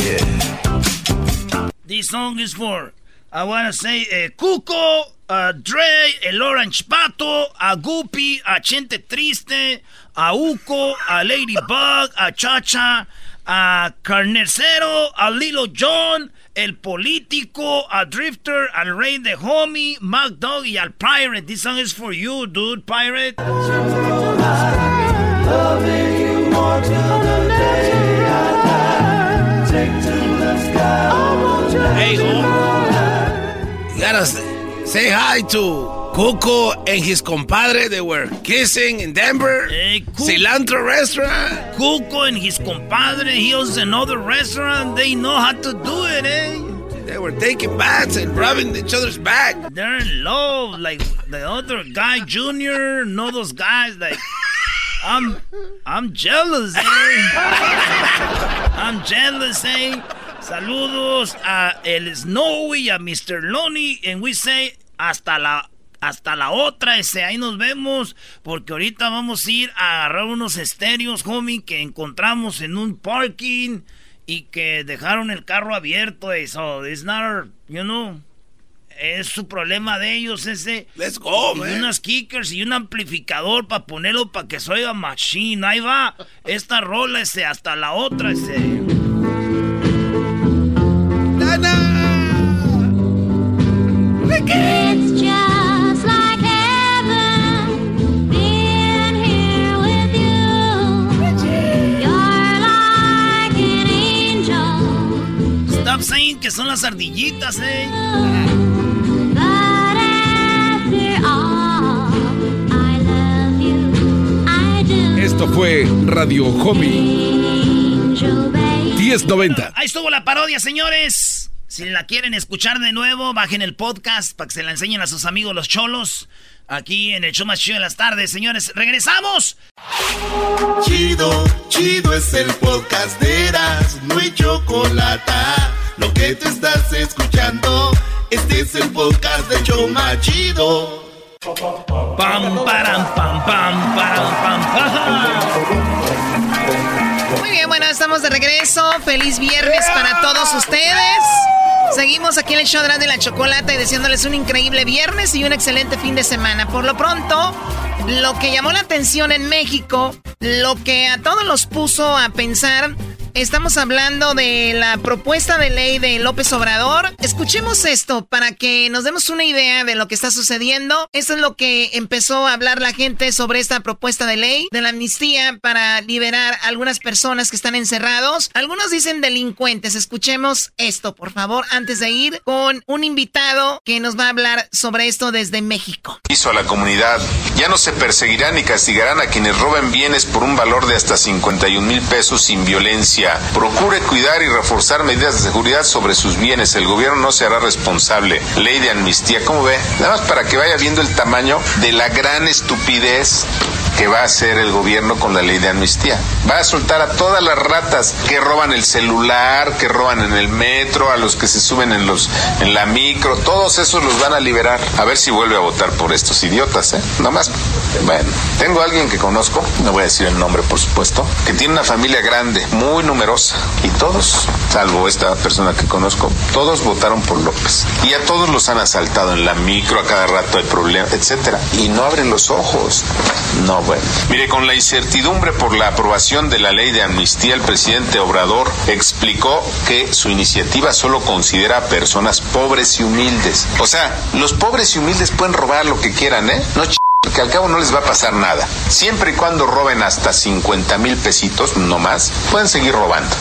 Yeah. this song is for I wanna say eh, Cuco, a Dre, el Orange Pato, a Guppy, a Chente Triste, a Uco, a Ladybug, a Chacha, a Carnicero, a Lilo John, el Político, a Drifter, al Rey de Homie, Mac y al Pirate. This song is for you, dude, Pirate. Hey. You gotta say hi to Coco and his compadre. They were kissing in Denver. Cilantro restaurant. Cuco and his compadre, he owns another restaurant. They know how to do it, eh? They were taking baths and rubbing each other's back. They're in love, like the other guy, Junior. Know those guys, like I'm, I'm jealous, eh? I'm jealous, eh? Saludos a el Snowy, a Mr. Loney, and we say hasta la, hasta la otra, ese, ahí nos vemos, porque ahorita vamos a ir a agarrar unos estéreos, homie, que encontramos en un parking y que dejaron el carro abierto, eh, so it's not, you know, es su problema de ellos ese. Let's go, y man. unas kickers y un amplificador para ponerlo para que se oiga machine. Ahí va. Esta rola ese hasta la otra ese. Que son las ardillitas, eh. Esto fue Radio Hobby Angel, baby. 1090. Ahí estuvo la parodia, señores. Si la quieren escuchar de nuevo, bajen el podcast para que se la enseñen a sus amigos los cholos. Aquí en el show más chido de las tardes, señores. ¡Regresamos! Chido, chido es el podcast de Eras, no hay chocolate. Lo que te estás escuchando, este es el podcast de Choma Chido. Pam, param, pam, pam, param, pam, pam. Muy bien, bueno, estamos de regreso. Feliz viernes para todos ustedes. Seguimos aquí en el show de la Chocolata y deseándoles un increíble viernes y un excelente fin de semana. Por lo pronto, lo que llamó la atención en México, lo que a todos los puso a pensar, estamos hablando de la propuesta de ley de López Obrador. Escuchemos esto para que nos demos una idea de lo que está sucediendo. Esto es lo que empezó a hablar la gente sobre esta propuesta de ley de la amnistía para liberar a algunas personas que están encerrados. Algunos dicen delincuentes. Escuchemos esto, por favor, antes de ir con un invitado que nos va a hablar sobre esto desde México. Hizo a la comunidad. Ya no se perseguirán ni castigarán a quienes roben bienes por un valor de hasta 51 mil pesos sin violencia amnistía. Procure cuidar y reforzar medidas de seguridad sobre sus bienes. El gobierno no se hará responsable. Ley de amnistía, ¿cómo ve? Nada más para que vaya viendo el tamaño de la gran estupidez que va a hacer el gobierno con la ley de amnistía. Va a soltar a todas las ratas que roban el celular, que roban en el metro, a los que se suben en los en la micro, todos esos los van a liberar. A ver si vuelve a votar por estos idiotas, ¿eh? Nomás, bueno, tengo a alguien que conozco, no voy a decir el nombre por supuesto, que tiene una familia grande, muy numerosa, y todos, salvo esta persona que conozco, todos votaron por López. Y a todos los han asaltado en la micro, a cada rato hay problemas, etcétera. Y no abren los ojos. No, bueno. Mire, con la incertidumbre por la aprobación de la ley de amnistía, el presidente Obrador explicó que su iniciativa solo considera a personas pobres y humildes. O sea, los pobres y humildes pueden robar lo que quieran, ¿eh? No que al cabo no les va a pasar nada. Siempre y cuando roben hasta 50 mil pesitos, no más, pueden seguir robando.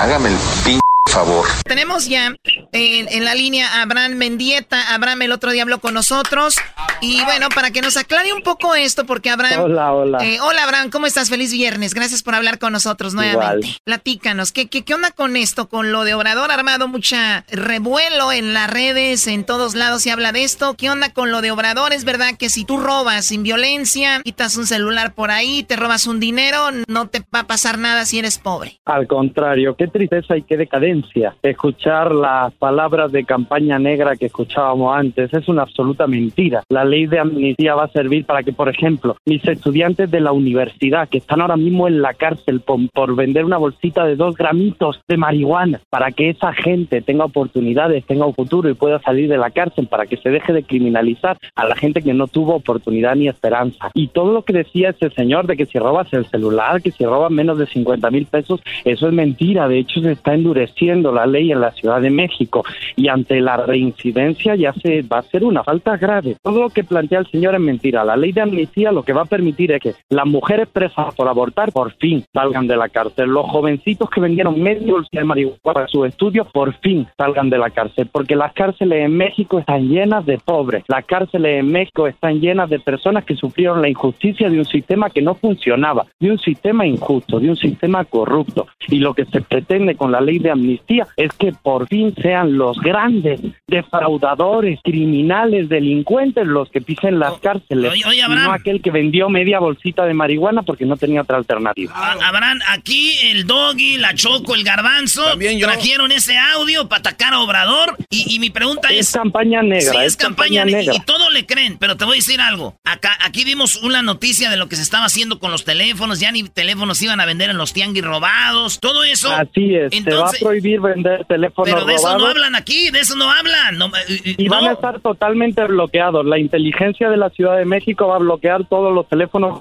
Hágame el pin favor. Tenemos ya en, en, la línea a Abraham Mendieta. Abraham el otro día habló con nosotros. Y bueno, para que nos aclare un poco esto, porque Abraham... Hola, hola. Eh, hola, Abraham, ¿cómo estás? Feliz viernes. Gracias por hablar con nosotros nuevamente. Igual. Platícanos, ¿qué, ¿qué, qué, onda con esto? Con lo de Obrador armado, mucha revuelo en las redes, en todos lados se habla de esto. ¿Qué onda con lo de Obrador? ¿Es verdad que si tú robas sin violencia, quitas un celular por ahí, te robas un dinero, no te va a pasar nada si eres pobre? Al contrario, qué tristeza y qué decadencia. Escuchar las palabras de campaña negra que escuchábamos antes es una absoluta mentira. La ley de amnistía va a servir para que, por ejemplo, mis estudiantes de la universidad que están ahora mismo en la cárcel por, por, vender una bolsita de dos gramitos de marihuana, para que esa gente tenga oportunidades, tenga un futuro y pueda salir de la cárcel, para que se deje de criminalizar a la gente que no tuvo oportunidad ni esperanza. Y todo lo que decía ese señor de que si robas el celular, que si robas menos de 50 mil pesos, eso es mentira. De hecho, se está endureciendo la ley en la Ciudad de México y ante la reincidencia ya se va a ser una falta grave. Todo lo que plantea el señor es mentira. La ley de amnistía lo que va a permitir es que las mujeres presas por abortar por fin salgan de la cárcel. Los jovencitos que vendieron medio de marihuana para sus estudios por fin salgan de la cárcel. Porque las cárceles en México están llenas de pobres. Las cárceles en México están llenas de personas que sufrieron la injusticia de un sistema que no funcionaba, de un sistema injusto, de un sistema corrupto. Y lo que se pretende con la ley de amnistía es que por fin sean los grandes defraudadores, criminales, delincuentes los que pisen las cárceles. Oye, no aquel que vendió media bolsita de marihuana porque no tenía otra alternativa. Ah, Abraham, aquí el doggy, la choco, el garbanzo trajeron ese audio para atacar a Obrador. Y, y mi pregunta es. Es campaña negra. Sí, es, es campaña, campaña negra. Y, y todo le creen, pero te voy a decir algo. Acá, aquí vimos una noticia de lo que se estaba haciendo con los teléfonos. Ya ni teléfonos iban a vender en los tianguis robados. Todo eso. Así es. Entonces, se va a prohibir vender teléfonos pero de eso robados. no hablan aquí, de eso no hablan. No, y, Y van a estar totalmente bloqueados. La inteligencia de la Ciudad de México va a bloquear todos los teléfonos.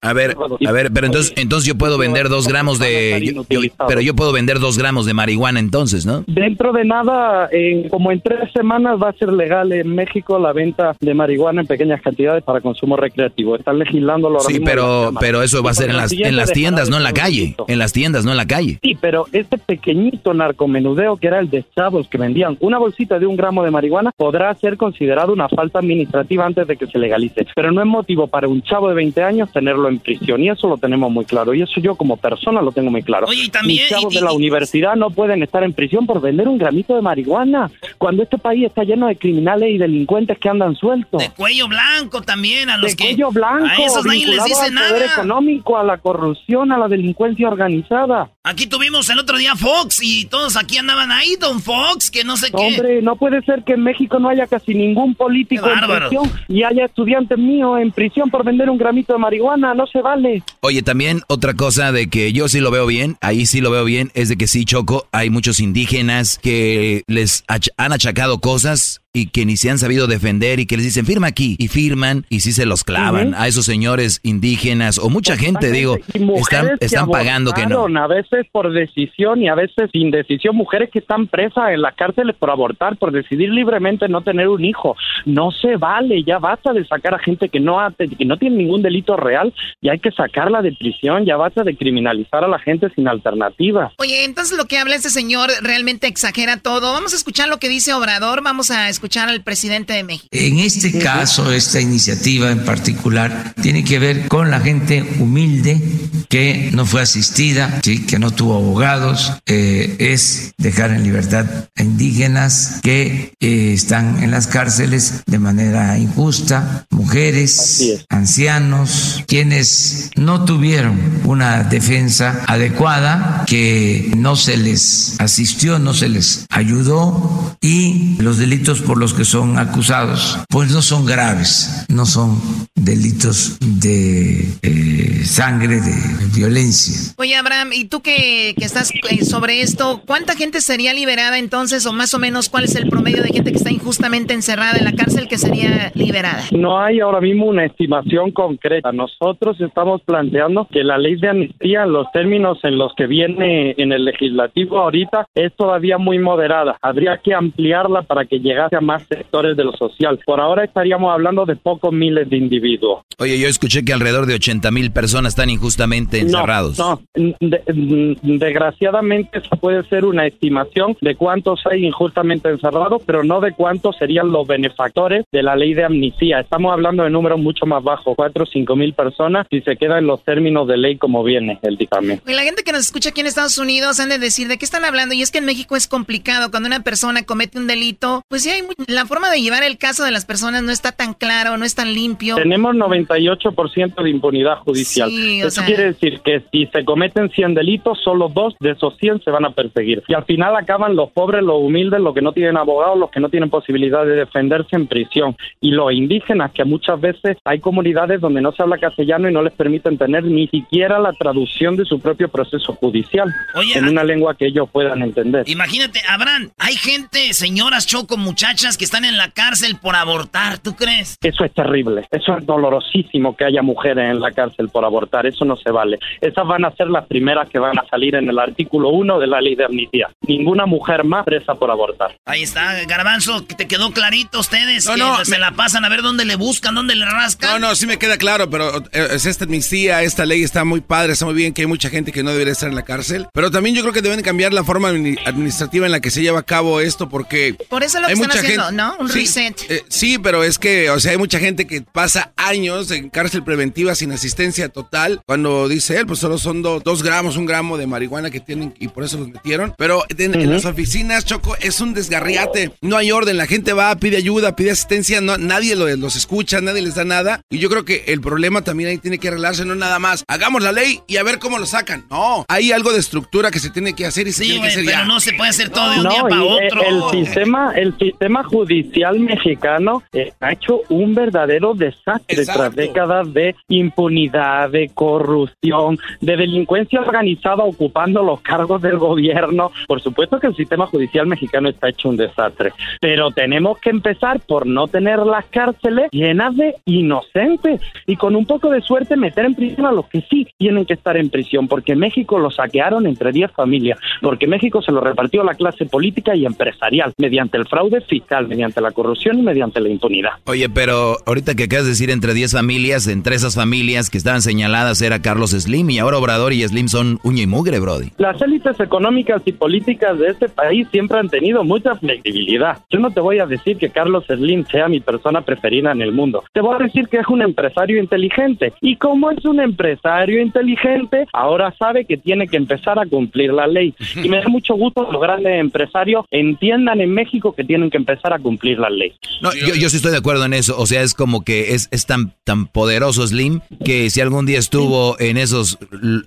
A ver, a ver, pero entonces, entonces yo puedo vender dos gramos de, yo- yo- pero yo puedo vender dos gramos de marihuana entonces, ¿no? Dentro de nada, en, como en tres semanas va a ser legal en México la venta de marihuana en pequeñas cantidades para consumo recreativo. Están legislando ahora Sí, mismo pero, pero eso va a ser en las, en las tiendas, no en la calle. En las tiendas, no en la calle. Sí, pero este pequeñito narcomenudeo que era el de chavos que vendían una bolsita de un gramo de marihuana podrá ser considerado una falta administrativa antes de que se legalice. Pero no es motivo para un chavo de 20 años tenerlo en prisión y eso lo tenemos muy claro. Y eso yo como persona lo tengo muy claro. Oye, y también- Mis chavos y- de la universidad no pueden estar en prisión por vender un gramito de marihuana cuando este país está lleno de criminales y delincuentes que andan sueltos. De cuello blanco también, a los de que. cuello blanco, a esos nadie les dice al poder nada. económico, a la corrupción, a la delincuencia organizada. Aquí tuvimos el otro día Fox y todos aquí andaban ahí, Don Fox, que no sé qué. Hombre, no puede ser que en México no haya casi ningún político Qué en bárbaro. Y haya estudiantes míos en prisión por vender un gramito de marihuana, no se vale. Oye, también otra cosa de que yo sí lo veo bien, ahí sí lo veo bien, es de que sí, Choco, hay muchos indígenas que les han achacado cosas y que ni se han sabido defender y que les dicen firma aquí y firman y sí se los clavan a esos señores indígenas o mucha gente, digo, están, que están pagando que no. A veces por decisión y a veces sin decisión. Mujeres que están presas en las cárceles por abortar, por decidir libremente no tener un hijo. No se vale, ya basta de sacar a gente que no, ha- que no tiene ningún delito real y hay que sacarla de prisión. Ya basta de criminalizar a la gente sin alternativa. Oye, entonces lo que habla este señor realmente exagera todo. Vamos a escuchar lo que dice Obrador, vamos a escuchar escuchar al presidente de México. En este caso, esta iniciativa en particular tiene que ver con la gente humilde que no fue asistida, ¿sí? que no tuvo abogados, eh, es dejar en libertad a indígenas que eh, están en las cárceles de manera injusta, mujeres, ancianos, quienes no tuvieron una defensa adecuada, que no se les asistió, no se les ayudó y los delitos por los que son acusados pues no son graves, no son delitos de eh, sangre, de violencia. Oye Abraham, ¿y tú que, que estás eh, sobre esto, cuánta gente sería liberada entonces o más o menos cuál es el promedio de gente que está injustamente encerrada en la cárcel que sería liberada? No hay ahora mismo una estimación concreta. Nosotros estamos planteando que la ley de amnistía, en los términos en los que viene en el legislativo ahorita, es todavía muy moderada. Habría que ampliarla para que llegase a más sectores de lo social. Por ahora estaríamos hablando de pocos miles de individuos. Oye, yo escuché que alrededor de 80 mil personas están injustamente encerrados. No, desgraciadamente esa puede ser una estimación de cuántos hay injustamente encerrados, pero no de cuántos serían los benefactores de la ley de amnistía. Estamos hablando de números mucho más bajos, 4 o 5 mil personas, si se queda en los términos de ley como viene el dictamen. Y la gente que nos escucha aquí en Estados Unidos han de decir de qué están hablando, y es que en México es complicado. Cuando una persona comete un delito, pues sí hay la forma de llevar el caso de las personas no está tan claro, no es tan limpio. Tenemos 98% de impunidad judicial. Eso quiere decir que si se cometen 100 delitos, solo dos de esos 100 se van a perseguir. Y al final acaban los pobres, los humildes, los que no tienen abogados, los que no tienen posibilidad de defenderse en prisión. Y los indígenas, que muchas veces hay comunidades donde no se habla castellano y no les permiten tener ni siquiera la traducción de su propio proceso judicial en una lengua que ellos puedan entender. Imagínate, Abraham, hay gente, señoras choco, muchachas que están en la cárcel por abortar, ¿tú crees? Eso es terrible, eso es dolorosísimo que haya mujeres en la cárcel por abortar, eso no se vale. Esas van a ser las primeras que van a salir en el artículo 1 de la ley de amnistía. Ninguna mujer más presa por abortar. Ahí está, Garbanzo, que te quedó clarito ustedes no, no, se la pasan a ver dónde le buscan, dónde le rascan. No, no, sí me queda claro, pero eh, es esta amnistía, esta ley está muy padre, está muy bien que hay mucha gente que no debería estar en la cárcel, pero también yo creo que deben cambiar la forma administrativa en la que se lleva a cabo esto porque Por eso lo que hay están mucha gente, ¿no? Un reset. Eh, sí, pero es que, o sea, hay mucha gente que pasa años en cárcel preventiva sin asistencia total. Cuando dice él, pues solo son dos gramos, un gramo de marihuana que tienen y por eso los metieron. Pero en, las oficinas, Choco, es un desgarriate. No hay orden, la gente va, pide ayuda, pide asistencia, no, nadie los escucha, nadie les da nada. Y yo creo que el problema también ahí tiene que arreglarse, no nada más. Hagamos la ley y a ver cómo lo sacan. No, hay algo de estructura que se tiene que hacer y se tiene que hacer pero no se puede hacer todo de un día para otro. El sistema, el sistema judicial mexicano eh, ha hecho un verdadero desastre tras décadas de impunidad, de corrupción, de delincuencia organizada ocupando los cargos del gobierno. Por supuesto que el sistema judicial mexicano está hecho un desastre, pero tenemos que empezar por no tener las cárceles llenas de inocentes y con un poco de suerte meter en prisión a los que sí tienen que estar en prisión, porque México lo saquearon entre 10 familias, porque México se lo repartió a la clase política y empresarial mediante el fraude fiscal, mediante la corrupción y mediante la impunidad. Oye, pero ahorita que acabas de decir entre 10 familias, entre esas familias que estaban señaladas era Carlos Slim y ahora Obrador y Slim son uña y mugre, Brody. Las élites económicas y políticas de este país siempre han tenido mucha flexibilidad. Yo no te voy a decir que Carlos Slim sea mi persona preferida en el mundo. Te voy a decir que es un empresario inteligente. Y como es un empresario inteligente, ahora sabe que tiene que empezar a cumplir la ley. Y me da mucho gusto que los grandes empresarios entiendan en México que tienen que empezar a cumplir la ley. No, yo, yo sí estoy de acuerdo en eso. O sea, es como que es, es tan, tan poderoso Slim que si algún día estuvo en esos,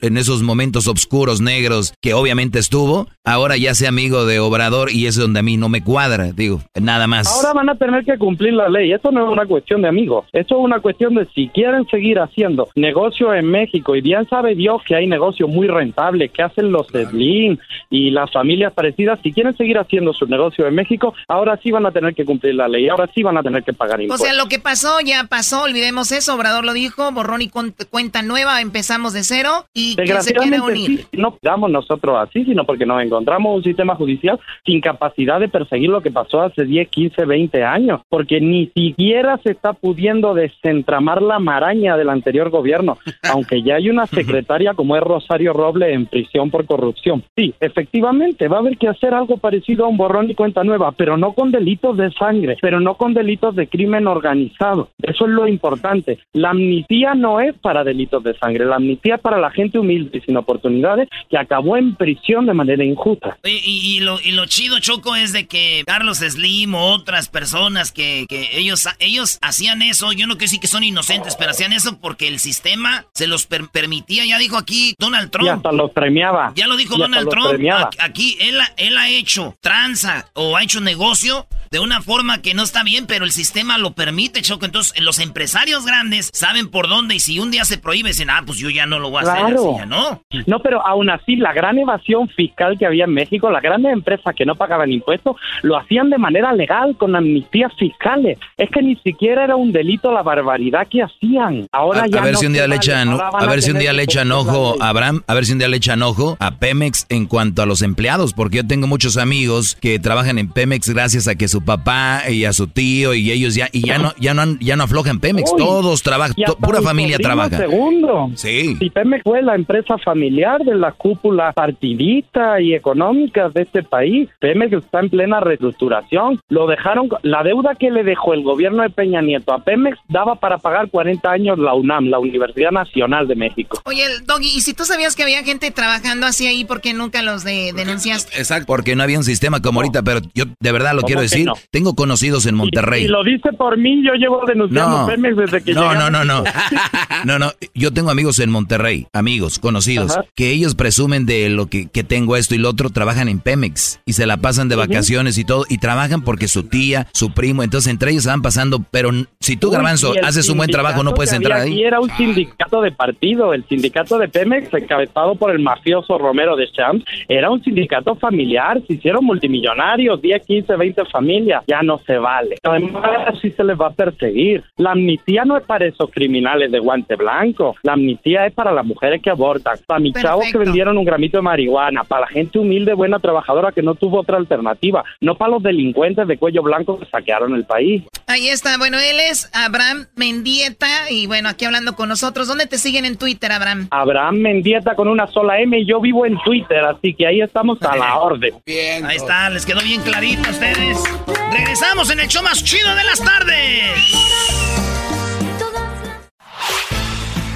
en esos momentos oscuros, negros, que obviamente estuvo, ahora ya sea amigo de Obrador y es donde a mí no me cuadra, digo, nada más. Ahora van a tener que cumplir la ley. Esto no es una cuestión de amigos. Esto es una cuestión de si quieren seguir haciendo negocio en México y bien sabe Dios que hay negocios muy rentables que hacen los Slim y las familias parecidas. Si quieren seguir haciendo su negocio en México, ahora sí van a tener que cumplir la ley. Ahora sí van a tener que pagar impuestos. O sea, lo que pasó ya pasó. Olvidemos eso. Obrador lo dijo. Borrón y cuenta nueva. Empezamos de cero. Y que se quiere unir. no quedamos nosotros así, sino porque nos encontramos un sistema judicial sin capacidad de perseguir lo que pasó hace 10, 15, 20 años. Porque ni siquiera se está pudiendo desentramar la maraña del anterior gobierno, aunque ya hay una secretaria como es Rosario Roble en prisión por corrupción. Sí, efectivamente, va a haber que hacer algo parecido a un borrón y cuenta nueva, pero no con delitos de sangre, pero no con delitos de crimen organizado. Eso es lo importante. La amnistía no es para delitos de sangre, la amnistía es para la gente humilde y sin oportunidades que acabó en prisión de manera injusta. Y, y, lo, y lo chido, Choco, es de que Carlos Slim o otras personas que, que ellos, ellos hacían eso, yo no quiero decir que son inocentes, pero hacían eso porque el sistema se los permitía. Ya dijo aquí Donald Trump. Y hasta los premiaba. Ya lo dijo Donald Trump. Aquí él, él ha hecho tranza o ha hecho negocio de una forma que no está bien, pero el sistema lo permite, Choco. Entonces, los empresarios grandes saben por dónde y si un día se prohíbe, dicen, ah, pues yo ya no lo voy a hacer, ya no. No, pero aún así, la gran evasión fiscal que había en México, las grandes empresas que no pagaban impuestos, lo hacían de manera legal, con amnistías fiscales. Es que ni siquiera era un delito la barbaridad que hacían. Ahora a, ya a ver si un día le echan, a ver si un día le echan ojo a Abraham, a ver si un día le echan ojo a Pemex en cuanto a los empleados, porque yo tengo muchos amigos que trabajan en Pemex gracias a que su papá y a su tío y ellos ya y ya no ya no ya no aflojan Pemex, todos trabajan, pura familia trabaja. Segundo. Sí. Y Pemex fue la empresa familiar de la cúpula partidista y económica de este país. Pemex está en plena reestructuración. Lo dejaron la deuda que le dejó el gobierno de Peña Nieto a Pemex daba para pagar 40 años la UNAM, la Universidad Nacional de México. Oye, Doggy, ¿y si tú sabías que había gente trabajando así ahí, por qué nunca los de denunciaste? Exacto. Porque no había un sistema como ahorita, pero yo de verdad lo quiero decir. Tengo conocidos en Monterrey. Y, lo dice por mí, yo llevo denunciando no, Pemex desde que No, no, no, no. no, no. Yo tengo amigos en Monterrey, amigos, conocidos, que ellos presumen de lo que, que, tengo esto y lo otro, trabajan en Pemex y se la pasan de vacaciones y todo, y trabajan porque su tía, su primo, entonces entre ellos se van pasando, pero si tú, Garbanzo, haces un buen trabajo, no puedes entrar ahí. Y era un sindicato de partido, el sindicato de Pemex, encabezado por el mafioso Romero de Champs, era un sindicato familiar, se hicieron multimillonarios, 10, 15, 20 familias, ya no se vale. Además, así se les va a perseguir. La amnistía no es para esos criminales de guante blanco, la amnistía es para las mujeres que abortan, para mis chavos que vendieron un gramito de marihuana, para la gente humilde, buena, trabajadora que no tuvo otra alternativa, no para los delincuentes de cuello blanco que saquearon el país. Ahí está, bueno, él es Abraham Mendieta y bueno, aquí hablando con nosotros. ¿Dónde te siguen en Twitter, Abraham? Abraham Mendieta con una sola M y yo vivo en Twitter, así que ahí estamos a la orden. Bien. Ahí está, les quedó bien clarito a ustedes. Regresamos en el show más chido de las tardes.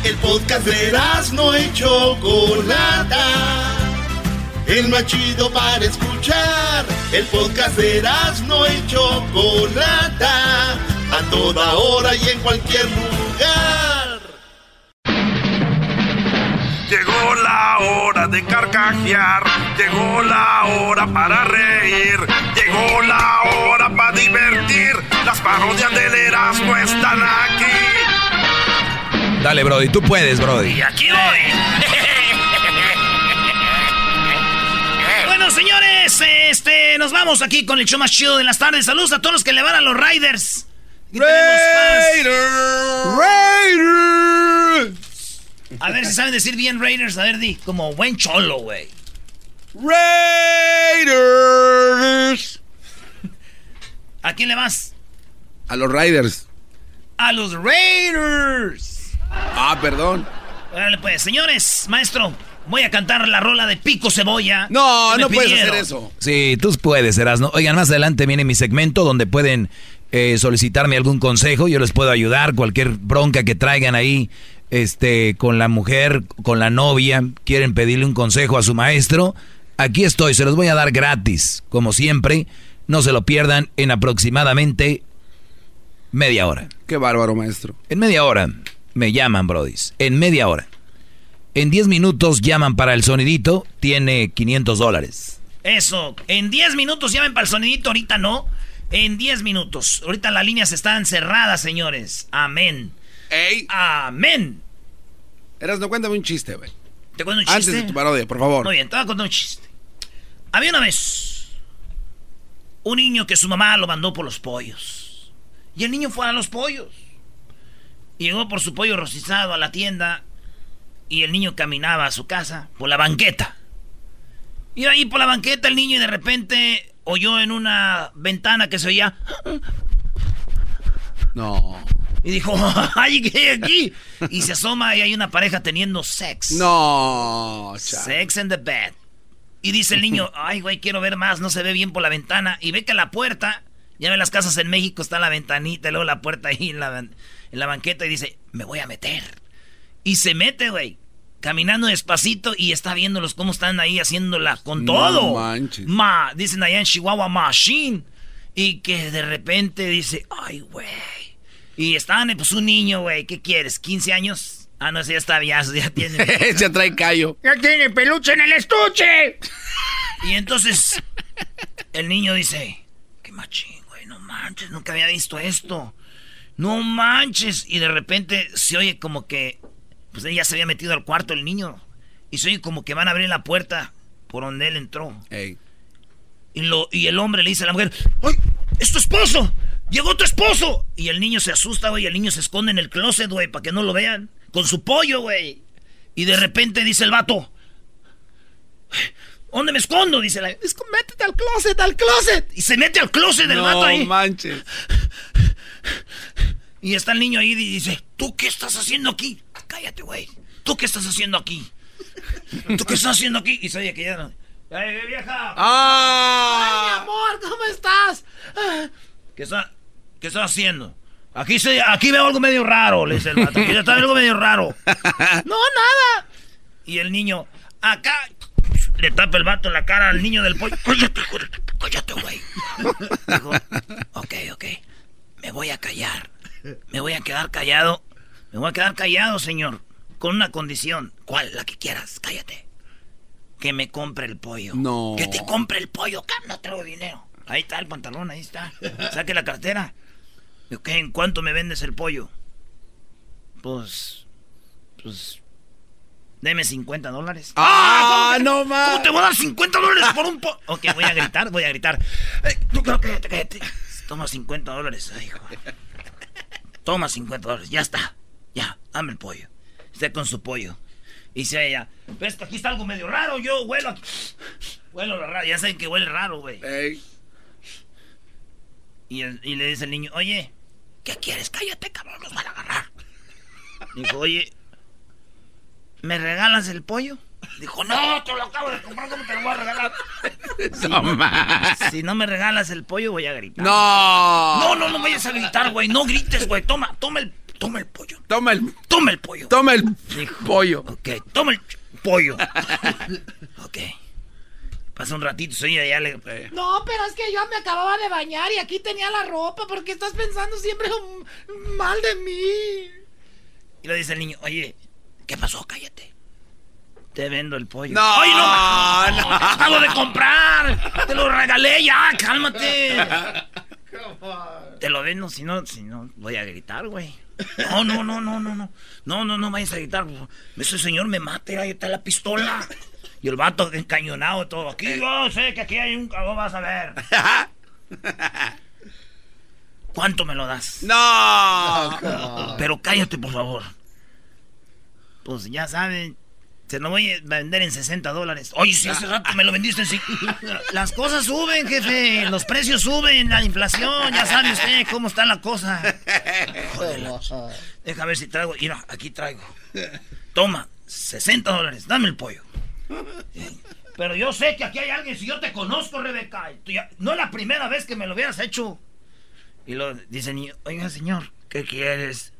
El podcast de no y Chocolata. El más chido para escuchar. El podcast de no y Chocolata. A toda hora y en cualquier lugar. Llegó la hora de carcajear. Llegó la hora para reír. Llegó la hora para divertir. Las parodias del Erasmo están aquí. Dale, Brody, tú puedes, Brody. Y aquí voy. bueno, señores, este, nos vamos aquí con el show más chido de las tardes. Saludos a todos los que le van a los Riders. Raiders. Raiders. A ver si saben decir bien Raiders. A ver, di, como buen cholo, güey. Raiders. ¿A quién le vas? A los Raiders. A los Raiders. Ah, perdón. Órale, pues, señores, maestro, voy a cantar la rola de Pico Cebolla. No, no puedes hacer eso. Sí, tú puedes, Erasno. Oigan, más adelante viene mi segmento donde pueden eh, solicitarme algún consejo. Yo les puedo ayudar, cualquier bronca que traigan ahí este, con la mujer, con la novia, quieren pedirle un consejo a su maestro. Aquí estoy, se los voy a dar gratis, como siempre. No se lo pierdan en aproximadamente media hora. Qué bárbaro, maestro. En media hora me llaman, brodis. En media hora. En 10 minutos llaman para el sonidito, tiene 500 dólares. Eso, en 10 minutos llaman para el sonidito, ahorita no. En 10 minutos. Ahorita las líneas están cerradas, señores. Amén. ¡Ey! ¡Amén! Eras, no cuéntame un chiste, güey. ¿Te cuento un chiste? Antes de tu parodia, por favor. Muy bien, te voy a contar un chiste. Había una vez un niño que su mamá lo mandó por los pollos. Y el niño fue a los pollos. Llegó por su pollo rostizado a la tienda y el niño caminaba a su casa por la banqueta. Iba ahí por la banqueta el niño y de repente oyó en una ventana que se oía. No. Y dijo, ¡ay, qué hay aquí! Y se asoma y hay una pareja teniendo sex. No, Sex in the bed. Y dice el niño, ay, güey, quiero ver más, no se ve bien por la ventana. Y ve que la puerta Ya ven las casas en México, está la ventanita, y luego la puerta ahí en la, en la banqueta y dice, me voy a meter. Y se mete, güey. Caminando despacito y está viéndolos cómo están ahí haciéndola con No todo. manches. Ma, dicen allá en Chihuahua, machine. Y que de repente dice, ay, güey. Y estaban, pues un niño, güey, ¿qué quieres? ¿15 años? Ah, no, ese ya está ya, ya tiene. Se trae callo. ¡Ya tiene peluche en el estuche! Y entonces el niño dice, qué machín, güey, no manches, nunca había visto esto. No manches. Y de repente se oye como que, pues ella se había metido al cuarto el niño. Y se oye como que van a abrir la puerta por donde él entró. Y, lo, y el hombre le dice a la mujer, ¡ay, es tu esposo! ¡Llegó tu esposo! Y el niño se asusta, güey, y el niño se esconde en el closet, güey, para que no lo vean. Con su pollo, güey. Y de repente dice el vato, ¿Dónde me escondo? Dice la. Es que métete al closet, al closet. Y se mete al closet del No vato ahí. manches. Y está el niño ahí y dice, ¿tú qué estás haciendo aquí? Cállate, güey. ¿Tú qué estás haciendo aquí? ¿Tú qué estás haciendo aquí? Y se oye que ya no. ¡Ay, vieja! ¡Ah! Ay, mi amor, ¿cómo estás? ¿Qué está, qué estás haciendo? Aquí, se, aquí veo algo medio raro, le dice el vato. Aquí está algo medio raro. No, nada. Y el niño, acá, le tapa el vato la cara al niño del pollo. Cállate, cállate, güey. Dijo, ok, ok, me voy a callar. Me voy a quedar callado. Me voy a quedar callado, señor. Con una condición. ¿Cuál? La que quieras, cállate. Que me compre el pollo. No. Que te compre el pollo. Acá no traigo dinero. Ahí está el pantalón, ahí está. Saque la cartera. Ok, ¿en cuánto me vendes el pollo? Pues. Pues. Deme 50 dólares. ¡Ah, ¿cómo que- no más! ¿Cómo te voy a dar 50 dólares por un pollo? Ok, voy a gritar, voy a gritar. Tú, cállate, cállate. Toma 50 dólares. Hijo. Toma 50 dólares. Ya está. Ya, dame el pollo. Esté con su pollo. Y se ella. ¿Ves que aquí está algo medio raro? Yo huelo aquí. Huelo lo raro. Ya saben que huele raro, güey. Y, y le dice el niño, oye, ¿qué quieres? Cállate, cabrón, nos van a agarrar. Dijo, oye, ¿me regalas el pollo? Dijo, no, te lo acabo de comprar, ¿cómo te lo voy a regalar? No más. Si no me regalas el pollo, voy a gritar. No. No, no, no vayas a gritar, güey. No grites, güey. Toma, toma el, toma el pollo. Toma el, Toma el pollo. toma el Dijo, pollo. Ok, toma el pollo. ok. Pasa un ratito, soy ya le... No, pero es que yo me acababa de bañar y aquí tenía la ropa. porque estás pensando siempre mal de mí? Y le dice el niño, oye, ¿qué pasó? Cállate. Te vendo el pollo. No, ¡Ay, no! no. ¡Te acabo de comprar! ¡Te lo regalé ya! ¡Cálmate! Te lo vendo, si no, si no, voy a gritar, güey. No, no, no, no, no, no. No, no, no vayas a gritar. Ese señor me mate, ahí está la pistola. Y el vato encañonado todo. Aquí yo sé que aquí hay un cabrón, vas a ver. ¿Cuánto me lo das? No. Pero cállate, por favor. Pues ya saben, se lo voy a vender en 60 dólares. Oye, si hace rato me lo vendiste en... cin- Las cosas suben, jefe. Los precios suben, la inflación. Ya sabe usted cómo está la cosa. Joder, Deja ver si traigo. Mira, aquí traigo. Toma, 60 dólares. Dame el pollo. Pero yo sé que aquí hay alguien, si yo te conozco, Rebeca. ya- no es la primera vez que me lo hubieras hecho. Y lo dice el niño, oiga, señor, ¿qué quieres?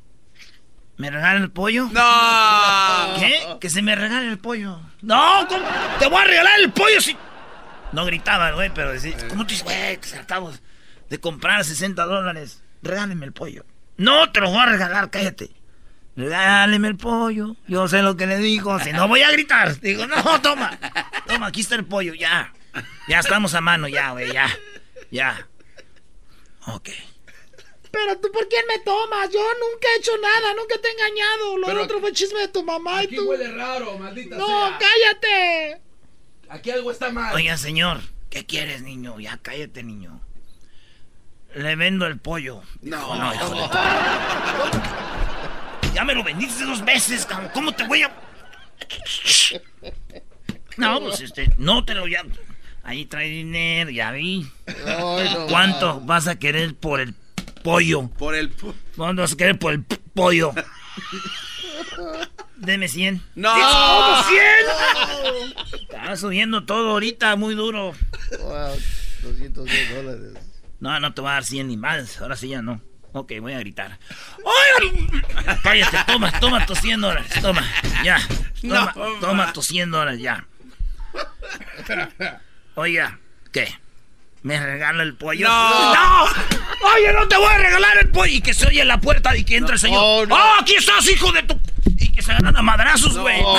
¿Me regala el pollo? No. ¿Qué? Que se me regale el pollo. No, ¿cómo? Te voy a regalar el pollo si... No gritaba, güey, pero decía, ¿cómo te dices, güey? Que de comprar 60 dólares. Regáleme el pollo. No, te lo voy a regalar, cállate. Regáleme el pollo. Yo sé lo que le digo. Si no voy a gritar. Digo, no, toma. Toma, aquí está el pollo, ya. Ya estamos a mano, ya, güey, ya. Ya. Ok. Pero tú, ¿por quién me tomas? Yo nunca he hecho nada, nunca te he engañado. Lo Pero otro fue chisme de tu mamá y Aquí tú. huele raro, maldita No, sea. cállate. Aquí algo está mal. Oiga, señor, ¿qué quieres, niño? Ya cállate, niño. Le vendo el pollo. No. no, hijo de Ya me lo vendiste dos veces, cabrón. ¿Cómo te voy a.? No, pues este, no te lo ya. Ahí trae dinero, ya vi. no. ¿Cuánto vas a querer por el pollo? Por el. pu- ¿Cuánto vas a querer por el pollo? Deme 100. No. ¿Cómo 100? Está subiendo todo ahorita muy duro. 210 dólares. No, no te voy a dar 100 ni más. Ahora sí ya no. Ok, voy a gritar. ¡Ay! Cállate, toma, toma tus 100 dólares. Toma, ya. Toma, toma tus 100 dólares, ya. Oiga, ¿qué? ¿Me regala el pollo? No. Oye, no te voy a regalar el pollo. Y que se oye en la puerta y que entra el señor. Oh, no. ¡Ah, aquí estás, hijo de tu... Y se agarran a madrazos, güey. No,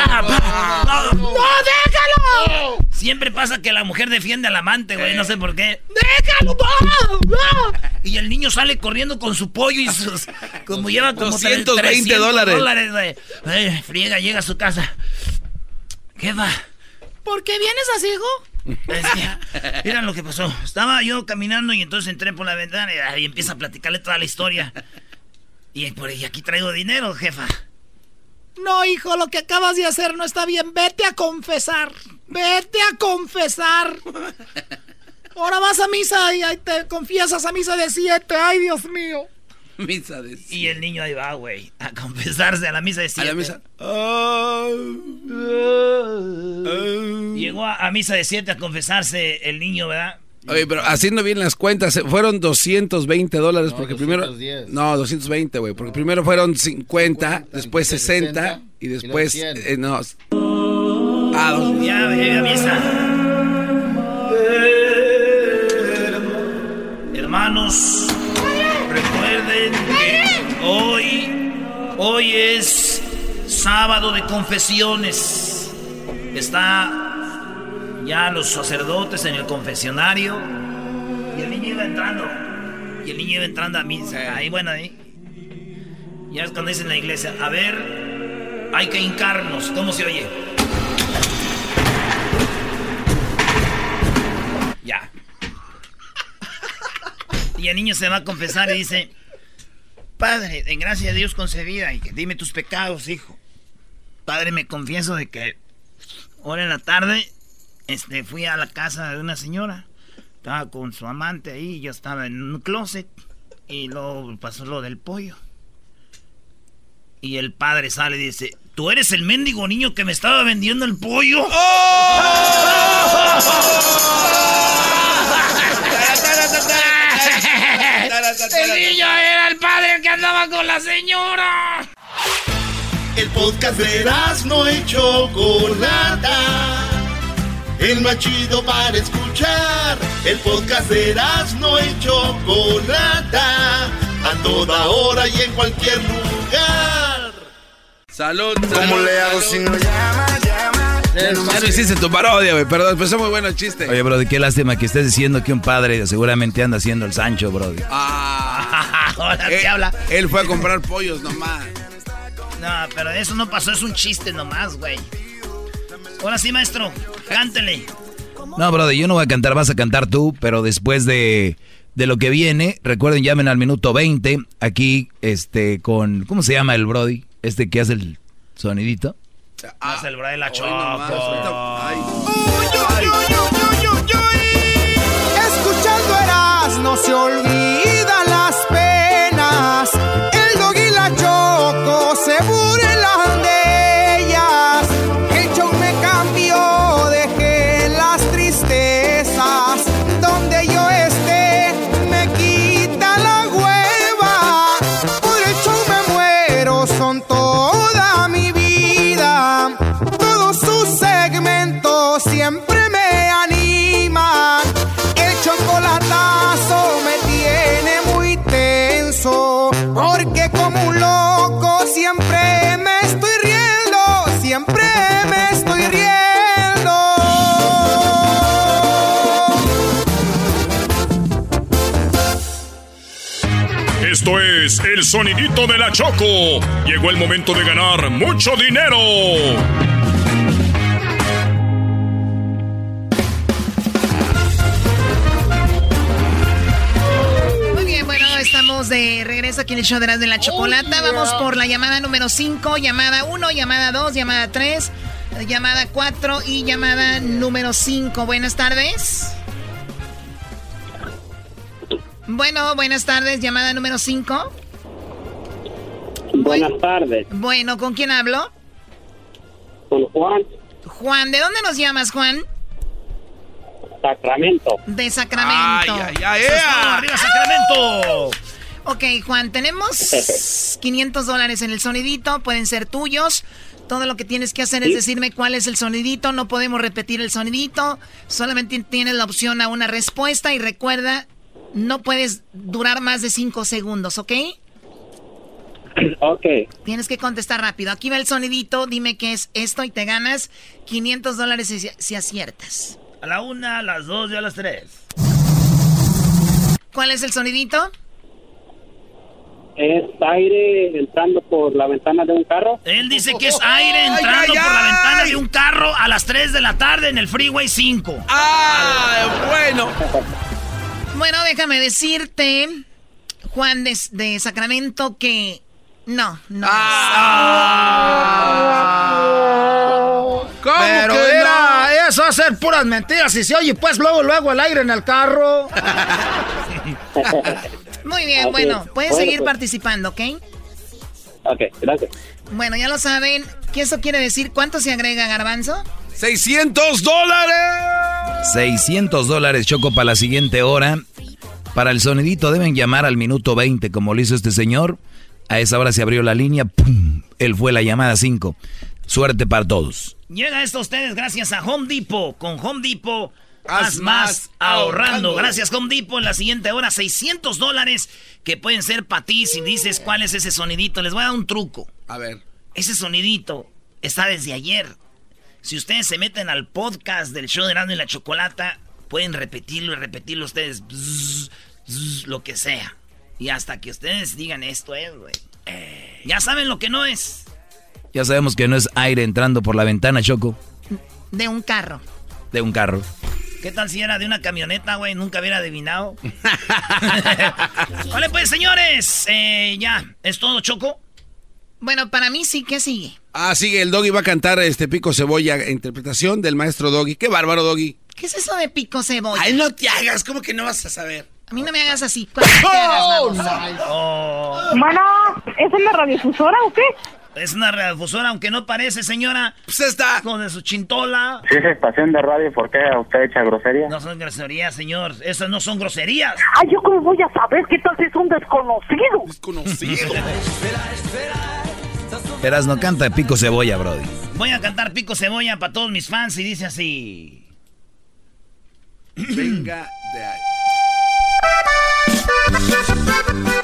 déjalo! Siempre pasa que la mujer defiende al amante, güey. No sé por qué. ¡Déjalo! no, no! Y el niño sale corriendo con su pollo y sus... Como lleva como 220 300 dólares. dólares, güey. Ay, Friega, llega a su casa. ¿Qué va? ¿Por qué vienes así, hijo? Es que, mira lo que pasó. Estaba yo caminando y entonces entré por la ventana y ahí empieza a platicarle toda la historia. Y, por, y aquí traigo dinero, jefa. No, hijo, lo que acabas de hacer no está bien. Vete a confesar. Vete a confesar. Ahora vas a misa y ahí te confiesas a misa de siete. Ay, Dios mío. Misa de... Y el niño ahí va, güey, a confesarse a la misa de A siete. la misa. Llegó a, a misa de siete a confesarse el niño, ¿verdad? Oye, pero haciendo bien las cuentas, eh, fueron 220 dólares porque primero... 210. No, 220, güey, porque primero fueron 50, después 60 y después... y luego 100. eh, no. Ah, dos- Ya, llega a misa. Hermanos, recuerden que hoy, hoy es sábado de confesiones. Está ya los sacerdotes en el confesionario. Y el niño iba entrando. Y el niño iba entrando a misa. Ahí, bueno, ahí. Ya es cuando dicen en la iglesia, a ver, hay que hincarnos. ¿Cómo se oye? Ya. Y el niño se va a confesar y dice, Padre, en gracia de Dios concebida, y dime tus pecados, hijo. Padre, me confieso de que ahora en la tarde este, fui a la casa de una señora. Estaba con su amante ahí, yo estaba en un closet. Y luego pasó lo del pollo. Y el padre sale y dice, ¿tú eres el mendigo niño que me estaba vendiendo el pollo? El niño era el padre que andaba con la señora. El podcast de no y Chocolata. El más chido para escuchar. El podcast de no y Chocolata. A toda hora y en cualquier lugar. Salud, ¿Cómo le hago si no llama, llama? Ya no hiciste tu parodia, güey, perdón, pero es muy bueno el chiste. Oye, Brody, qué lástima que estés diciendo que un padre seguramente anda haciendo el Sancho, Brody. Ah, Ahora él, te habla. él fue a comprar pollos nomás. No, pero eso no pasó, es un chiste nomás, güey. Ahora sí, maestro, cántele. No, Brody, yo no voy a cantar, vas a cantar tú, pero después de, de lo que viene, recuerden, llamen al minuto 20, aquí, este, con, ¿cómo se llama el Brody? Este que hace el sonidito. Haz el bra de la Hoy nomás, ay. Escuchando Eras no se olvidan es el sonidito de la Choco. Llegó el momento de ganar mucho dinero. Muy bien, bueno, estamos de regreso aquí en el show de las de la chocolata. Vamos por la llamada número 5, llamada 1, llamada 2, llamada 3, llamada 4 y llamada número 5. Buenas tardes. Bueno, buenas tardes, llamada número 5. Buenas tardes, Bueno, ¿con quién hablo? con Juan Juan, ¿de dónde nos llamas, Juan? Sacramento. De Sacramento. Ay, ay, ay, ¡Arriba, Sacramento! Ok, Juan, tenemos 500 dólares en el sonidito, pueden ser tuyos. Todo lo que tienes que hacer es decirme cuál es el sonidito, no podemos repetir el sonidito, solamente tienes la opción a una respuesta y recuerda, no puedes durar más de 5 segundos, ¿ok? Ok. Tienes que contestar rápido. Aquí va el sonidito, dime qué es esto y te ganas 500 dólares si, si aciertas. A la una, a las dos y a las tres. ¿Cuál es el sonidito? Es aire entrando por la ventana de un carro. Él dice que es aire entrando ay, por la ay. ventana de un carro a las 3 de la tarde en el Freeway 5. Ah, bueno. Bueno, déjame decirte, Juan de, de Sacramento, que no, no. ¿Cómo Pero que era, eso va a ser puras mentiras. Y se oye, pues luego, luego el aire en el carro. Muy bien, Así bueno, es. pueden Bueno, seguir pues. participando, ¿ok? Ok, gracias. Bueno, ya lo saben. ¿Qué eso quiere decir? ¿Cuánto se agrega, Garbanzo? 600 dólares. 600 dólares, Choco, para la siguiente hora. Para el sonidito deben llamar al minuto 20, como lo hizo este señor. A esa hora se abrió la línea. ¡Pum! Él fue la llamada 5. Suerte para todos. Llega esto a ustedes gracias a Home Depot. Con Home Depot, Haz más ahorrando. ahorrando. Gracias Home Depot. En la siguiente hora, 600 dólares que pueden ser para ti si dices cuál es ese sonidito. Les voy a dar un truco. A ver. Ese sonidito está desde ayer. Si ustedes se meten al podcast del show de Erasmo y la Chocolata, pueden repetirlo y repetirlo ustedes. Bzz, bzz, lo que sea. Y hasta que ustedes digan esto es, güey. Eh, ya saben lo que no es. Ya sabemos que no es aire entrando por la ventana, Choco, De un carro. de un carro. ¿Qué tal si era de una camioneta, güey? Nunca hubiera adivinado. vale, pues, señores. eh, ya, ¿es todo, Choco? Bueno, para mí sí, ¿qué sigue? Ah, sigue, el Doggy va a cantar este Pico Cebolla, interpretación del maestro Doggy. Qué bárbaro, Doggy. ¿Qué es eso de pico cebolla? Ay, no te hagas, ¿cómo que no vas a saber? A mí no me hagas así. ¿Cuándo te hagas, vamos? Oh, Bueno, ¿es una radiodifusora o qué? Es una radiodifusora, aunque no parece, señora. Pues está. Con de su chintola. Si es estación de radio, ¿por qué usted echa grosería? No son groserías, señor. Esas no son groserías. Ay, ¿yo cómo voy a saber qué tal si es un desconocido? Desconocido. Eras no canta pico cebolla, Brody. Voy a cantar Pico Cebolla para todos mis fans y dice así. Venga de ahí.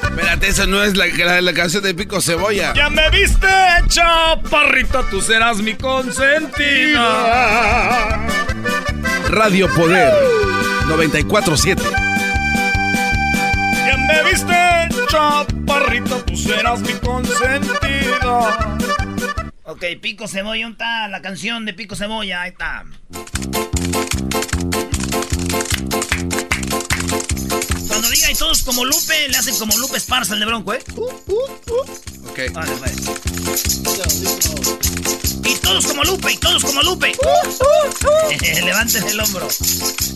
Espérate, esa no es la, la, la canción de Pico Cebolla. Ya me viste, chaparrita, tú serás mi consentida. Radio Poder 947. Ya me viste, chaparrita, tú serás mi consentida. Ok, Pico Cebolla, ¿dónde está la canción de Pico Cebolla? Ahí está. Cuando diga y todos como Lupe, le hacen como Lupe Esparza el de Bronco, ¿eh? Ok. Vale. Y todos como Lupe, y todos como Lupe. Levanten el hombro.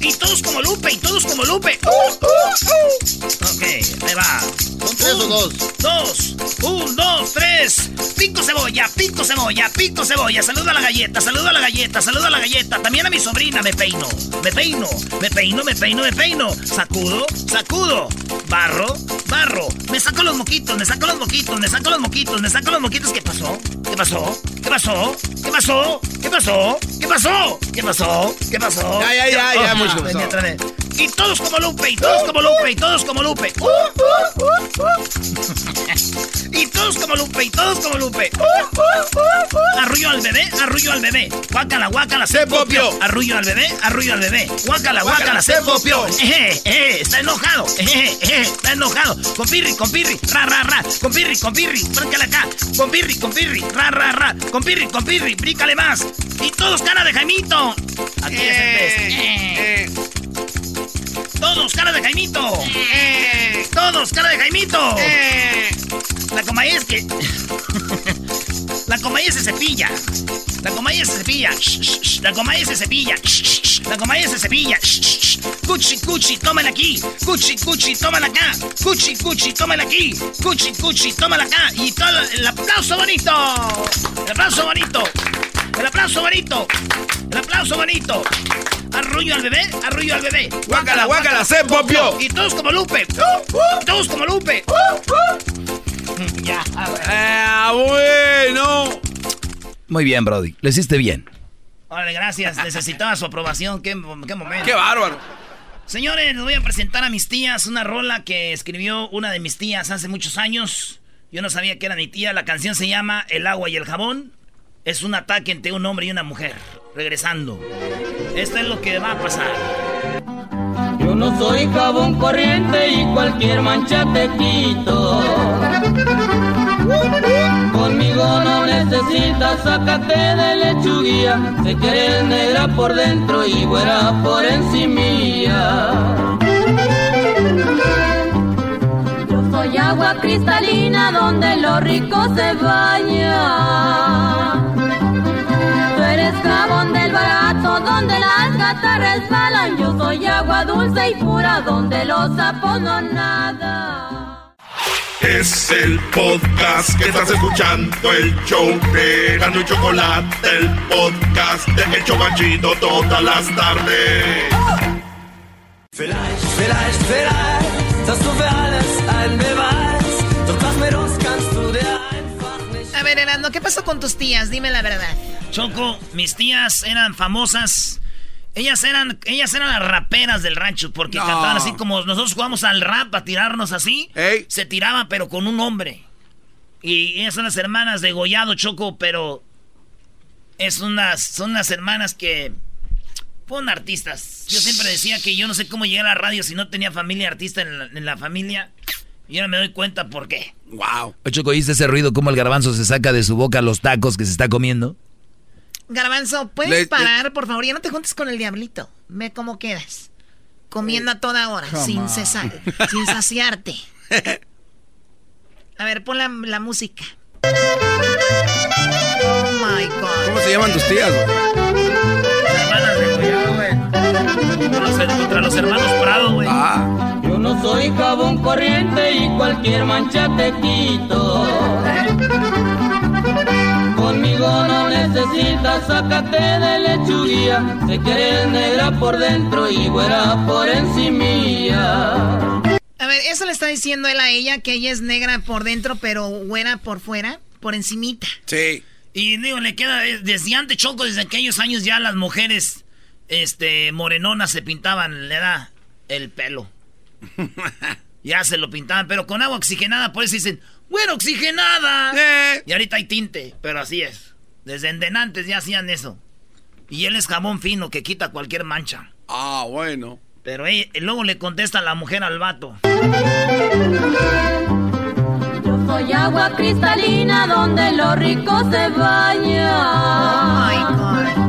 Y todos como Lupe, y todos como Lupe. Ok, ahí va. ¿Son tres o dos? Dos. Un, dos, tres. Pico cebolla, pico cebolla, pico cebolla. Saludo a la galleta, saludo a la galleta, saludo a la galleta. También a mi sobrina me peino. Me peino, me peino, me peino, me peino. Sacudo, sacudo. Barro, barro. Me saco los moquitos, me saco los moquitos, me saco los moquitos, me saco los moquitos. ¿Qué pasó? ¿Qué pasó? ¿Qué pasó? ¿Qué pasó? ¿Qué pasó? ¿Qué pasó? ¿Qué pasó? ¿Qué pasó? Ya, ya, ya, ya, mucho Y todos como Lupe, y todos como Lupe, y todos como Lupe. Y todos como Lupe, y todos como Lupe. Arrullo al bebé, arrullo al bebé. Guácala, guácala, se popió. Arrullo al bebé, arrullo al bebé. Guácala, guácala, se popió. Eje, eje, está enojado. Está enojado. Con pirri, con pirri, ra, ra, ra. Con pirri, con pirri, bríncale acá. Con pirri, con pirri, ra, ra, ra. Con pirri, con pirri, bríncale más. Y todos cara de Jaimito. Aquí es el test. Eh. Todos cara de Jaimito. Eh. Todos cara de Jaimito. La comaía es que. La comaía se cepilla. La comaía se cepilla. La comaía se cepilla. La comaía se cepilla. Cuchi, cuchi, tómala aquí. Cuchi, cuchi, tómala acá. Cuchi, cuchi, tómala aquí. Cuchi, cuchi, tómala acá. Y todo el aplauso bonito. El aplauso bonito. El aplauso bonito. El aplauso bonito. Arrullo al bebé, arrullo al bebé. Guácala, guácala, se popió. Y todos como Lupe. Todos como Lupe. ya. Ah, bueno. Muy bien, Brody. Lo hiciste bien. Órale, gracias. Necesitaba su aprobación. ¿Qué, qué momento? ¡Qué bárbaro! Señores, les voy a presentar a mis tías una rola que escribió una de mis tías hace muchos años. Yo no sabía que era mi tía. La canción se llama El agua y el jabón. Es un ataque entre un hombre y una mujer. Regresando. Esto es lo que va a pasar. Yo no soy jabón corriente y cualquier mancha te quito. Conmigo no necesitas, sácate de lechuguía. Se que negra por dentro y güera por encimilla. Yo soy agua cristalina donde lo rico se baña. Jabón del barato donde las gatas resbalan. Yo soy agua dulce y pura donde los sapos no nada. Es el podcast que estás escuchando, el show de Gano y Chocolate, el podcast de Hecho Banchito todas las tardes. Vielleicht, vielleicht, vielleicht, dass du für alles ein Beweis, doch das mir ¿qué pasó con tus tías? Dime la verdad. Choco, mis tías eran famosas. Ellas eran, ellas eran las raperas del rancho porque No. cantaban así como nosotros jugamos al rap a tirarnos así. Ey. Se tiraban pero con un hombre. Y ellas son las hermanas de Gollado Choco, pero es unas, son unas hermanas que fueron artistas. Yo siempre decía que yo no sé cómo llegué a la radio si no tenía familia artista en la, en la familia. Y ahora me doy cuenta por qué. Wow. Choco, ¿oíste ese ruido como el garbanzo se saca de su boca los tacos que se está comiendo? Garbanzo, ¿puedes Le- parar, por favor? Ya no te juntes con el diablito. Ve cómo quedas. Comiendo a toda hora, come sin on. cesar, sin saciarte. A ver, pon la, la música. Oh my God. ¿Cómo se llaman tus tías, güey? Hermanas de Gollado, güey. Contra los, contra los hermanos Prado, güey. Ah. Yo no soy jabón corriente y cualquier mancha te quito. Conmigo no necesitas, sácate de lechuguía. Se que negra por dentro y güera por encimilla. A ver, eso le está diciendo él a ella, que ella es negra por dentro, pero güera por fuera, por encimita. Sí. Y digo, le queda eh, desde antes Choco, desde aquellos años ya las mujeres este morenonas se pintaban, le da el pelo. ya se lo pintaban, pero con agua oxigenada, por eso dicen, bueno, oxigenada. Eh. Y ahorita hay tinte, pero así es. Desde endenantes ya hacían eso. Y él es jabón fino que quita cualquier mancha. Ah, bueno. Pero y luego le contesta la mujer al vato. Yo soy agua cristalina donde lo rico se baña. Tú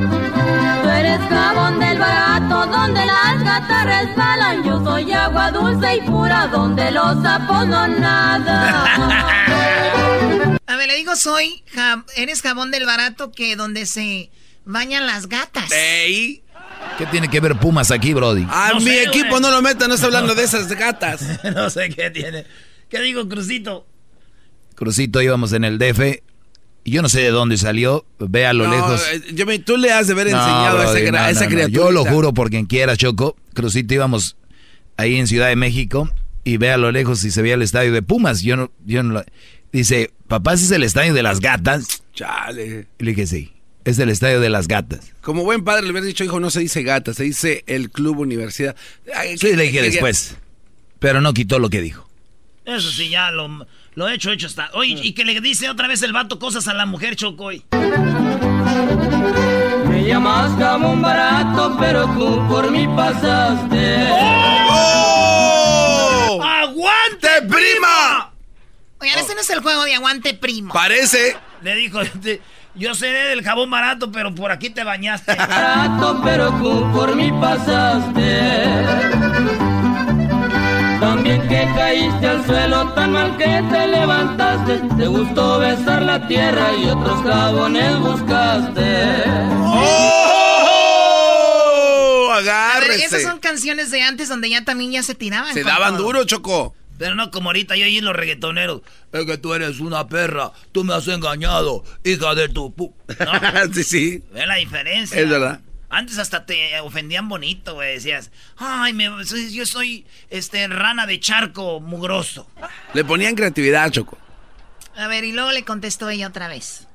jabón del barato donde las gatas resbalan. Yo soy agua dulce y pura donde los sapos no nadan. A ver, le digo, soy, ja- eres jabón del barato que donde se bañan las gatas. Ey. ¿Qué tiene que ver Pumas aquí, Brody? A No mi sé, equipo güey. no lo metan, no está hablando de esas gatas. no sé qué tiene. ¿Qué digo, Crucito? Crucito íbamos en el DF yo no sé de dónde salió. Ve a lo No, lejos. eh, yo me- tú le has de haber No, enseñado a esa, no, esa no, no. criatura. Yo lo juro por quien quiera, Choco. Crucito íbamos ahí en Ciudad de México y ve a lo lejos y se veía el estadio de Pumas. Yo no, yo no lo- Dice, papá, ¿ese es el estadio de las gatas? Chale. Y le dije, sí, es el estadio de las gatas. Como buen padre le hubiera dicho, hijo, no se dice gata, se dice el club universidad. Ay, Sí, que- le dije que- después. Pero no quitó lo que dijo. Eso sí, ya lo, lo hecho, hecho está. Oye, y que le dice otra vez el vato cosas a la mujer, Choco. hoy. Me llamas jabón barato, pero tú por mí pasaste. ¡Oh! ¡Aguante, prima! Oigan, este no es el juego de aguante primo. Parece. Le dijo, este, yo seré del jabón barato, pero por aquí te bañaste. Barato, pero tú por mí pasaste. Que caíste al suelo tan mal que te levantaste. Te gustó besar la tierra y otros jabones buscaste. ¡Oh! A ver, Agárrese. esas son canciones de antes donde ya también ya se tiraban. Se daban todo. duro, Choco. Pero no como ahorita yo oí los reggaetoneros. Es que tú eres una perra, tú me has engañado, hija de tu pu... ¿No? sí, sí. ¿Ves la diferencia? Es verdad. Antes hasta te ofendían bonito, güey. Decías, ay, me, yo soy este, rana de charco mugroso. Le ponían creatividad, Choco. A ver, y luego le contestó ella otra vez.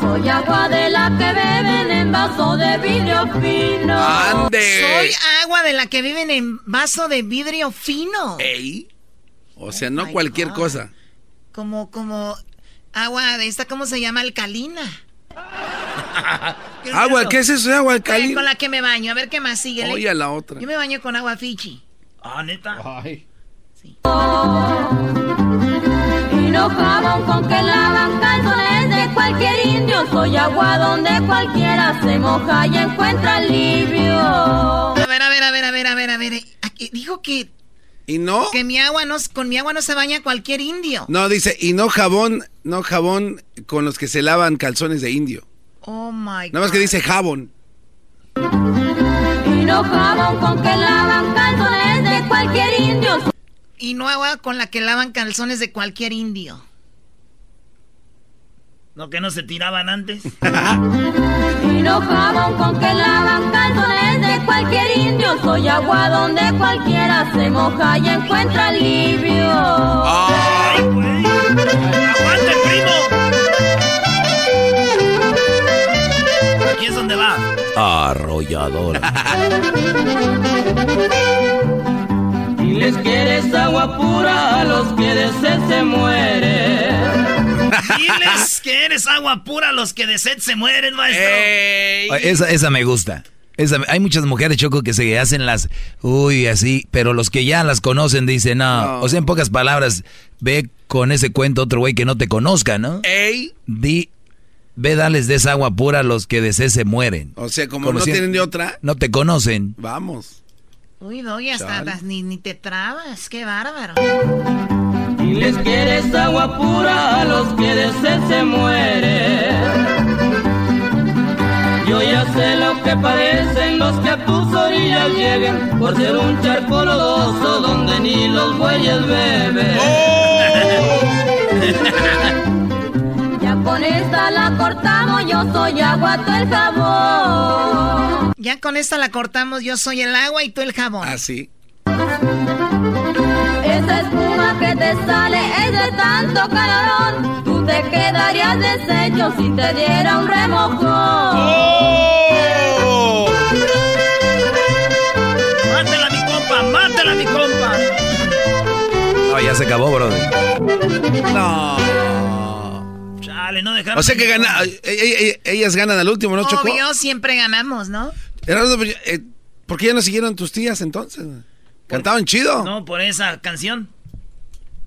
Soy agua de la que beben en vaso de vidrio fino. ¡Ande! Soy agua de la que viven en vaso de vidrio fino. ¡Ey! O sea, no my cualquier God. cosa. Como, como agua de esta, ¿cómo se llama? Alcalina. ¿Qué es Agua? ¿qué es eso de agua Eh, alcalina? Con la que me baño. A ver qué más sigue. Oye, a la otra. Yo me baño con agua Fiji. Ah, neta. Ay. Y no jabón con que lavan calzones de cualquier indio. Soy agua donde cualquiera se moja y encuentra alivio. A ver, a ver, a ver, a ver, a ver, a ver. Aquí dijo que, ¿Y no? que mi agua no, con mi agua no se baña cualquier indio. No, dice, y no jabón, no jabón con los que se lavan calzones de indio. Oh my Nada más que dice jabón. Y no jabón con que lavan calzones de cualquier indio. Y no agua con la que lavan calzones de cualquier indio. ¿No que no se tiraban antes? Y no jabón con que lavan calzones de cualquier indio. Soy agua donde cualquiera se moja y encuentra alivio. ¡Ay, güey! Donde va. Arrollador. Diles que eres agua pura a los que de sed se mueren. Diles que eres agua pura, los que de sed se mueren, maestro. Ah, Esa, esa me gusta. Esa- hay muchas mujeres, Choco, que se hacen las, uy, así, pero los que ya las conocen dicen, no. No. O sea, en pocas palabras, ve con ese cuento otro güey que no te conozca, ¿no? ¡Ey! Di, ve, dales de esa agua pura a los que de se mueren. O sea, como, Como no si- tienen de otra, No te conocen. vamos. Uy, Doggy, hasta Chale. ni, ni te trabas. Qué bárbaro. Diles que eres agua pura a los que de sed se mueren. Yo ya sé lo que padecen los que a tus orillas lleguen por ser un charco lodoso donde ni los bueyes beben. Ya con esta la cortamos, yo soy agua, tú el jabón. Ya con esta la cortamos. Yo soy el agua y tú el jabón. Así. Esa espuma que te sale es de tanto calorón. Tú te quedarías deshecho si te diera un remojón. ¡Mátela, mi compa! ¡Mátela, mi compa! No, ya se acabó, brother. No. Chale, no dejaron. O sea que gana, eh, eh, eh, ellas ganan al último, ¿no, Choco? Obvio, siempre ganamos, ¿no? Erasmo, pues, eh, ¿Por qué ya no siguieron tus tías entonces? ¿Cantaban chido? No, por esa canción.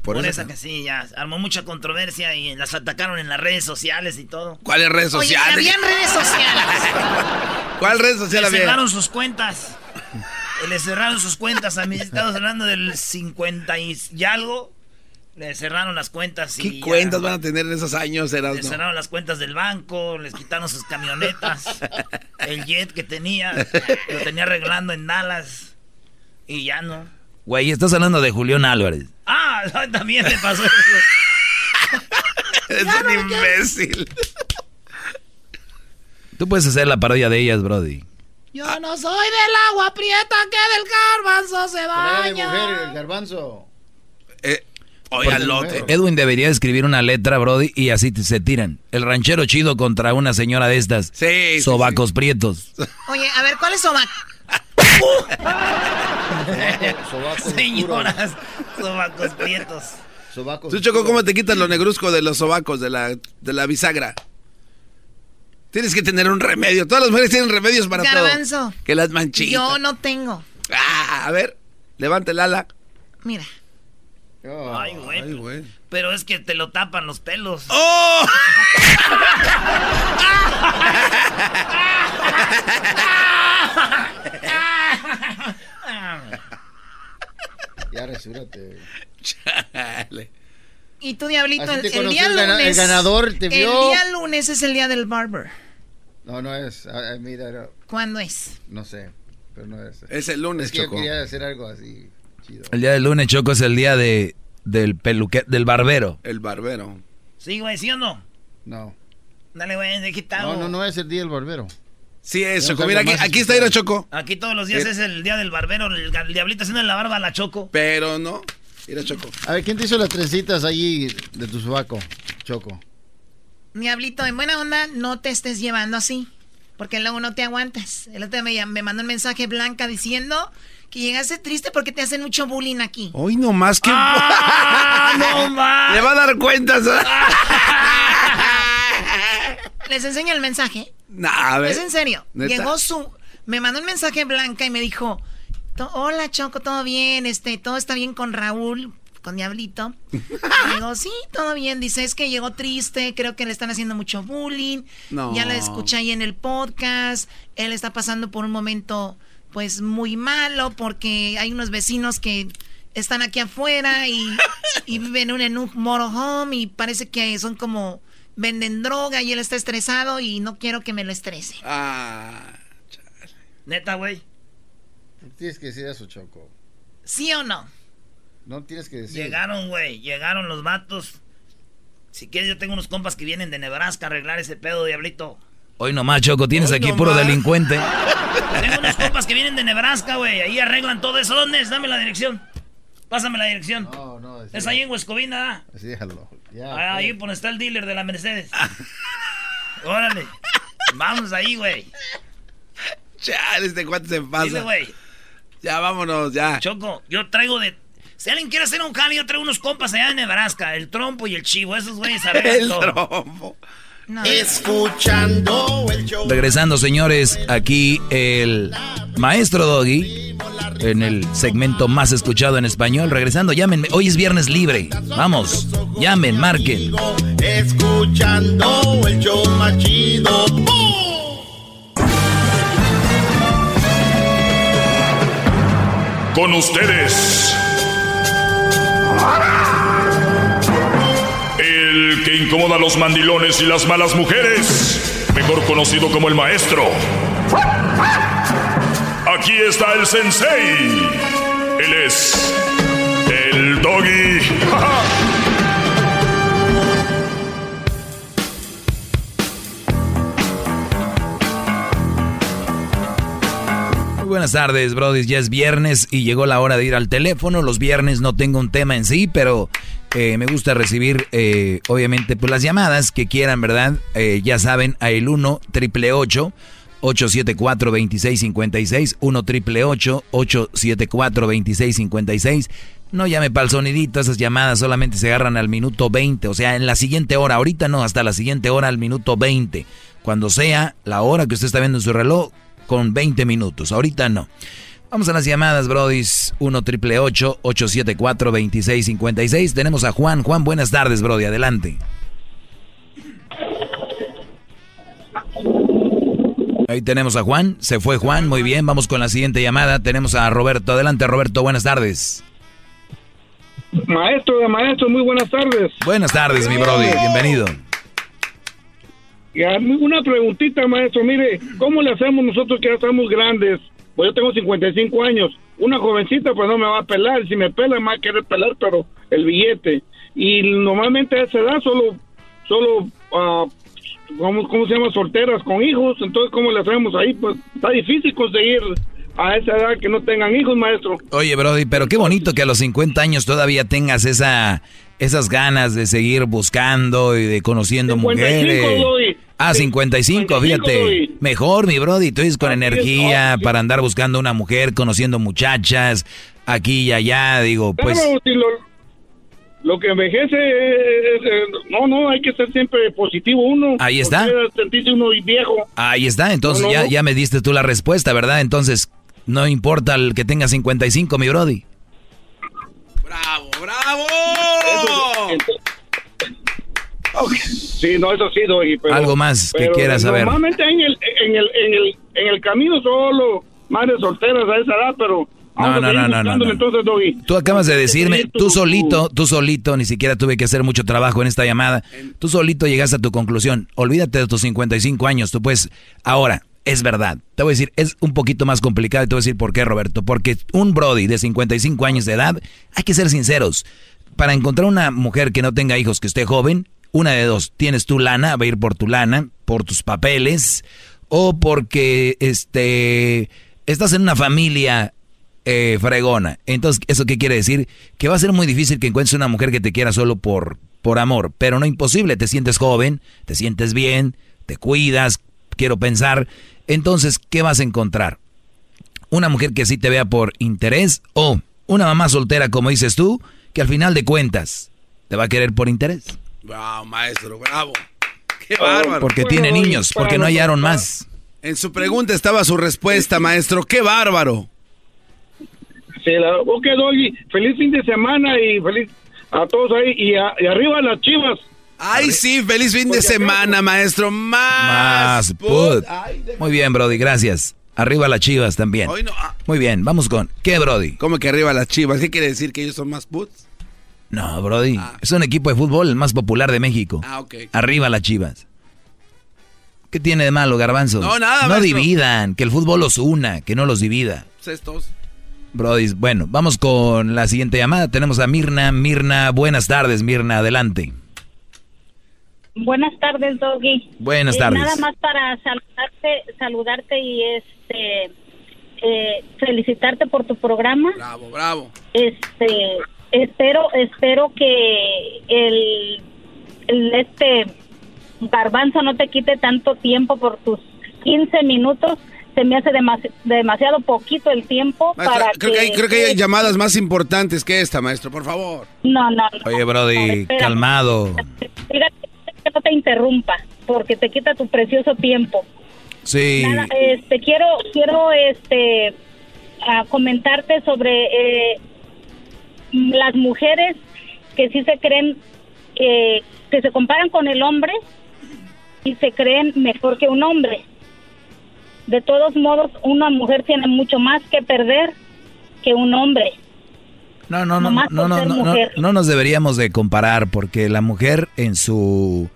Por Por, esa esa que sí, ya armó mucha controversia y las atacaron en las redes sociales y todo. ¿Cuáles redes Oye, sociales? habían redes sociales. ¿Cuál red social Le había? cerraron sus cuentas. Le cerraron sus cuentas a mí. Estamos hablando del 50 y, y algo. Le cerraron las cuentas. ¿Qué y ya. cuentas van a tener en esos años, Le cerraron las cuentas del banco, les quitaron sus camionetas, el jet que tenía, lo tenía arreglando en Dallas y ya no. Güey, estás hablando de Julián Álvarez. Ah, también le pasó eso. Es un imbécil. Tú puedes hacer la parodia de ellas, Brody. Yo no soy del agua prieta que del garbanzo se Palabra de baña. mujer, el garbanzo. Oye, al otro. Edwin debería escribir una letra, Brody, y así se tiran. El ranchero chido contra una señora de estas. Sí, sí, Sobacos prietos. Oye, a ver, ¿cuál es sobaco? Sobaco Señoras, sobacos prietos. Sobaco Tú, Choco, ¿cómo te quitas lo negruzco de los sobacos, de la, de la bisagra? Tienes que tener un remedio. Todas las mujeres tienen remedios para Garbanzo. todo. Que las manchitas. Yo no tengo. Ah, a ver, levante el ala. Mira. Ay, güey. Ay, güey. Pero es que te lo tapan los pelos. ¡Oh! Ya resúrate. Chale. Y tú, Diablito, el, el día lunes. el ganador, te vio. El día lunes es el día del barber. No, no es. ah, ah, mira, no, ¿Cuándo es? no sé. Pero no es. Es el lunes, Es que yo Choco. quería hacer algo así chido. El día del lunes, Choco, es el día de, del peluque, del barbero. El barbero. Sí, güey, ¿sí o no? No. Dale, güey, de quitado. No, no, no es el día del barbero. Sí, es, Choco. Mira, aquí, aquí está Ira Choco. Aquí todos los días Eh. es el día del barbero, el, el diablito haciendo la barba a la Choco. Pero no. Ira Choco. A ver, ¿quién te hizo las trencitas allí de tu sobaco, Choco? Diablito, en buena onda, no te estés llevando así. Porque luego no te aguantas. El otro día me, me mandó un mensaje Blanca diciendo que llegaste triste porque te hacen mucho bullying aquí. Hoy nomás que. ¡Ah, no más! Le va a dar cuentas. Les enseño el mensaje. Nah, a ver. Es en serio. ¿Neta? Llegó su. Me mandó un mensaje Blanca y me dijo: "To- Hola Choco, todo bien, este, todo está bien con Raúl, con Diablito. Y digo, sí, todo bien. Dice, es que llegó triste, creo que le están haciendo mucho bullying. No. Ya la escuché ahí en el podcast. Él está pasando por un momento, pues, muy malo, porque hay unos vecinos que están aquí afuera y, y viven en un, en un motorhome y parece que son como venden droga y él está estresado y no quiero que me lo estrese. Ah. Neta, güey. Tienes que decir eso, Choco. ¿Sí o no? No tienes que decir. Llegaron, güey, llegaron los vatos. Si quieres, yo tengo unos compas que vienen de Nebraska a arreglar ese pedo, diablito. Hoy nomás, Choco, tienes Hoy aquí nomás. puro delincuente. Tengo unos compas que vienen de Nebraska, güey. Ahí arreglan todo eso. ¿Dónde es? Dame la dirección. Pásame la dirección. No, no. Es ahí en Huescovina. Así déjalo. Ya, Ah, ahí por donde está el dealer de la Mercedes. Órale. Vamos ahí, güey. Chale, este cuate se pasa. Dile, güey. Ya, vámonos, ya. Choco, yo traigo de. Si alguien quiere hacer un jale, yo traigo unos compas allá de Nebraska. El trompo y el chivo. Esos güeyes arreglan El todo. trompo. Escuchando el show. Regresando, señores, aquí el maestro Doggy en el segmento más escuchado en español. Regresando, llámenme. Hoy es viernes libre. Vamos, llamen, marquen. Escuchando el show más chido. Con ustedes. El que incomoda a los mandilones y las malas mujeres. Mejor conocido como el maestro. Aquí está el sensei. Él es el doggy. Muy buenas tardes, Brody. Ya es viernes y llegó la hora de ir al teléfono. Los viernes no tengo un tema en sí, pero eh, me gusta recibir, eh, obviamente, pues las llamadas que quieran, ¿verdad? Eh, ya saben, a el 1 triple 874 2656 1 triple 874 2656 No llame para el sonidito, esas llamadas solamente se agarran al minuto 20, o sea, en la siguiente hora, ahorita no, hasta la siguiente hora al minuto 20, cuando sea la hora que usted está viendo en su reloj, con 20 minutos, ahorita no. Vamos a las llamadas, brodis, 1 triple 874 2656 Tenemos a Juan. Juan, buenas tardes, brody, adelante. Ahí tenemos a Juan, se fue Juan, muy bien, vamos con la siguiente llamada. Tenemos a Roberto, adelante Roberto, buenas tardes. Maestro de maestro, muy buenas tardes. Buenas tardes, mi brody, bienvenido. Una preguntita, maestro. Mire, ¿cómo le hacemos nosotros que ya estamos grandes? Pues yo tengo 55 años. Una jovencita, pues no me va a pelar. Si me pela, me va a querer pelar, pero el billete. Y normalmente a esa edad solo, solo, ah, ¿cómo, ¿cómo se llama? Solteras con hijos. Entonces, ¿cómo le hacemos ahí? Pues está difícil conseguir a esa edad que no tengan hijos, maestro. Oye, Brody, pero qué bonito que a los 50 años todavía tengas esa, esas ganas de seguir buscando y de conociendo 55 mujeres. doy. Ah, 55, 55 fíjate. Mejor, mi Brody, tú dices con Así es, energía oh, para andar buscando una mujer, conociendo muchachas, aquí y allá, digo, pues... Claro, si lo, lo que envejece es, no, no, hay que ser siempre positivo uno. Ahí está. Sentirse uno viejo. Ahí está, entonces No, no, ya, ya me diste tú la respuesta, ¿verdad? Entonces, no importa el que tenga 55, mi Brody. ¡Bravo, bravo! Sí, no, eso sí, doy. Pero, Algo más que pero quieras saber. Normalmente en el, en, el, en, el, en el camino solo madres solteras a esa edad, pero... No, no, no, no, no. Entonces, Doggy. Tú acabas de decirme, tú solito, tú solito, ni siquiera tuve que hacer mucho trabajo en esta llamada. Tú solito llegaste a tu conclusión. Olvídate de tus 55 años, tú puedes. Ahora, es verdad. Te voy a decir, es un poquito más complicado y te voy a decir por qué, Roberto. Porque un Brody de 55 años de edad, hay que ser sinceros. Para encontrar una mujer que no tenga hijos, que esté joven, Una de dos, tienes tu lana, va a ir por tu lana, por tus papeles, o porque este, estás en una familia eh, fregona. Entonces, ¿eso qué quiere decir? Que va a ser muy difícil que encuentres una mujer que te quiera solo por, por amor, pero no imposible. Te sientes joven, te sientes bien, te cuidas, quiero pensar. Entonces, ¿qué vas a encontrar? Una mujer que sí te vea por interés o una mamá soltera, como dices tú, que al final de cuentas te va a querer por interés. Wow, maestro, bravo. Qué bárbaro. Porque tiene niños, porque no hallaron más. En su pregunta estaba su respuesta, maestro. Qué bárbaro. Sí, la, ok, Doggy. Feliz fin de semana y feliz a todos ahí. Y, arriba las chivas. Ay, sí, feliz fin de semana, maestro. Más. put. Muy bien, Brody, gracias. Arriba las chivas también. Ah. Muy bien, vamos con. ¿Qué, Brody? ¿Cómo que arriba las chivas? ¿Qué quiere decir que ellos son más puts? No, Brody. Ah. Es un equipo de fútbol el más popular de México. Ah, ok. Arriba las chivas. ¿Qué tiene de malo, Garbanzo? No, nada, No dividan, que el fútbol los una, que no los divida. Cestos. Brody, bueno, vamos con la siguiente llamada. Tenemos a Mirna. Mirna, buenas tardes, Mirna, adelante. Buenas tardes, Doggy. Buenas eh, tardes. nada más para saludarte, saludarte y este eh, felicitarte por tu programa. Bravo, bravo. Este, espero, espero que el, el este garbanzo no te quite tanto tiempo por tus 15 minutos se me hace demasiado poquito el tiempo para creo que, hay, creo que hay llamadas más importantes que esta, maestro, por favor. No, no. Oye, Brody, calmado. Fíjate no te interrumpa, porque te quita tu precioso tiempo. Sí. Nada, este, quiero, quiero, este, comentarte sobre eh, las mujeres que sí se creen, eh, que se comparan con el hombre y se creen mejor que un hombre. De todos modos, una mujer tiene mucho más que perder que un hombre. No, no, no, no no, no, no, no, nos deberíamos de comparar porque la mujer en su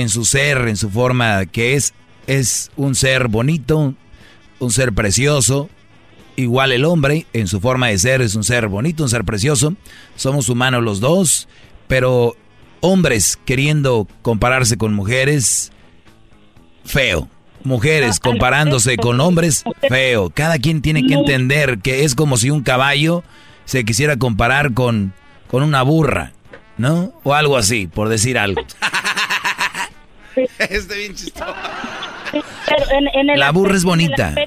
en su ser, en su forma que es es un ser bonito, un ser precioso. Igual el hombre en su forma de ser es un ser bonito, un ser precioso. Somos humanos los dos, pero hombres queriendo compararse con mujeres feo mujeres comparándose con hombres, feo. Cada quien tiene que entender que es como si un caballo se quisiera comparar con, con una burra, ¿no? O algo así, por decir algo. Este bien chistoso. la burra es bonita.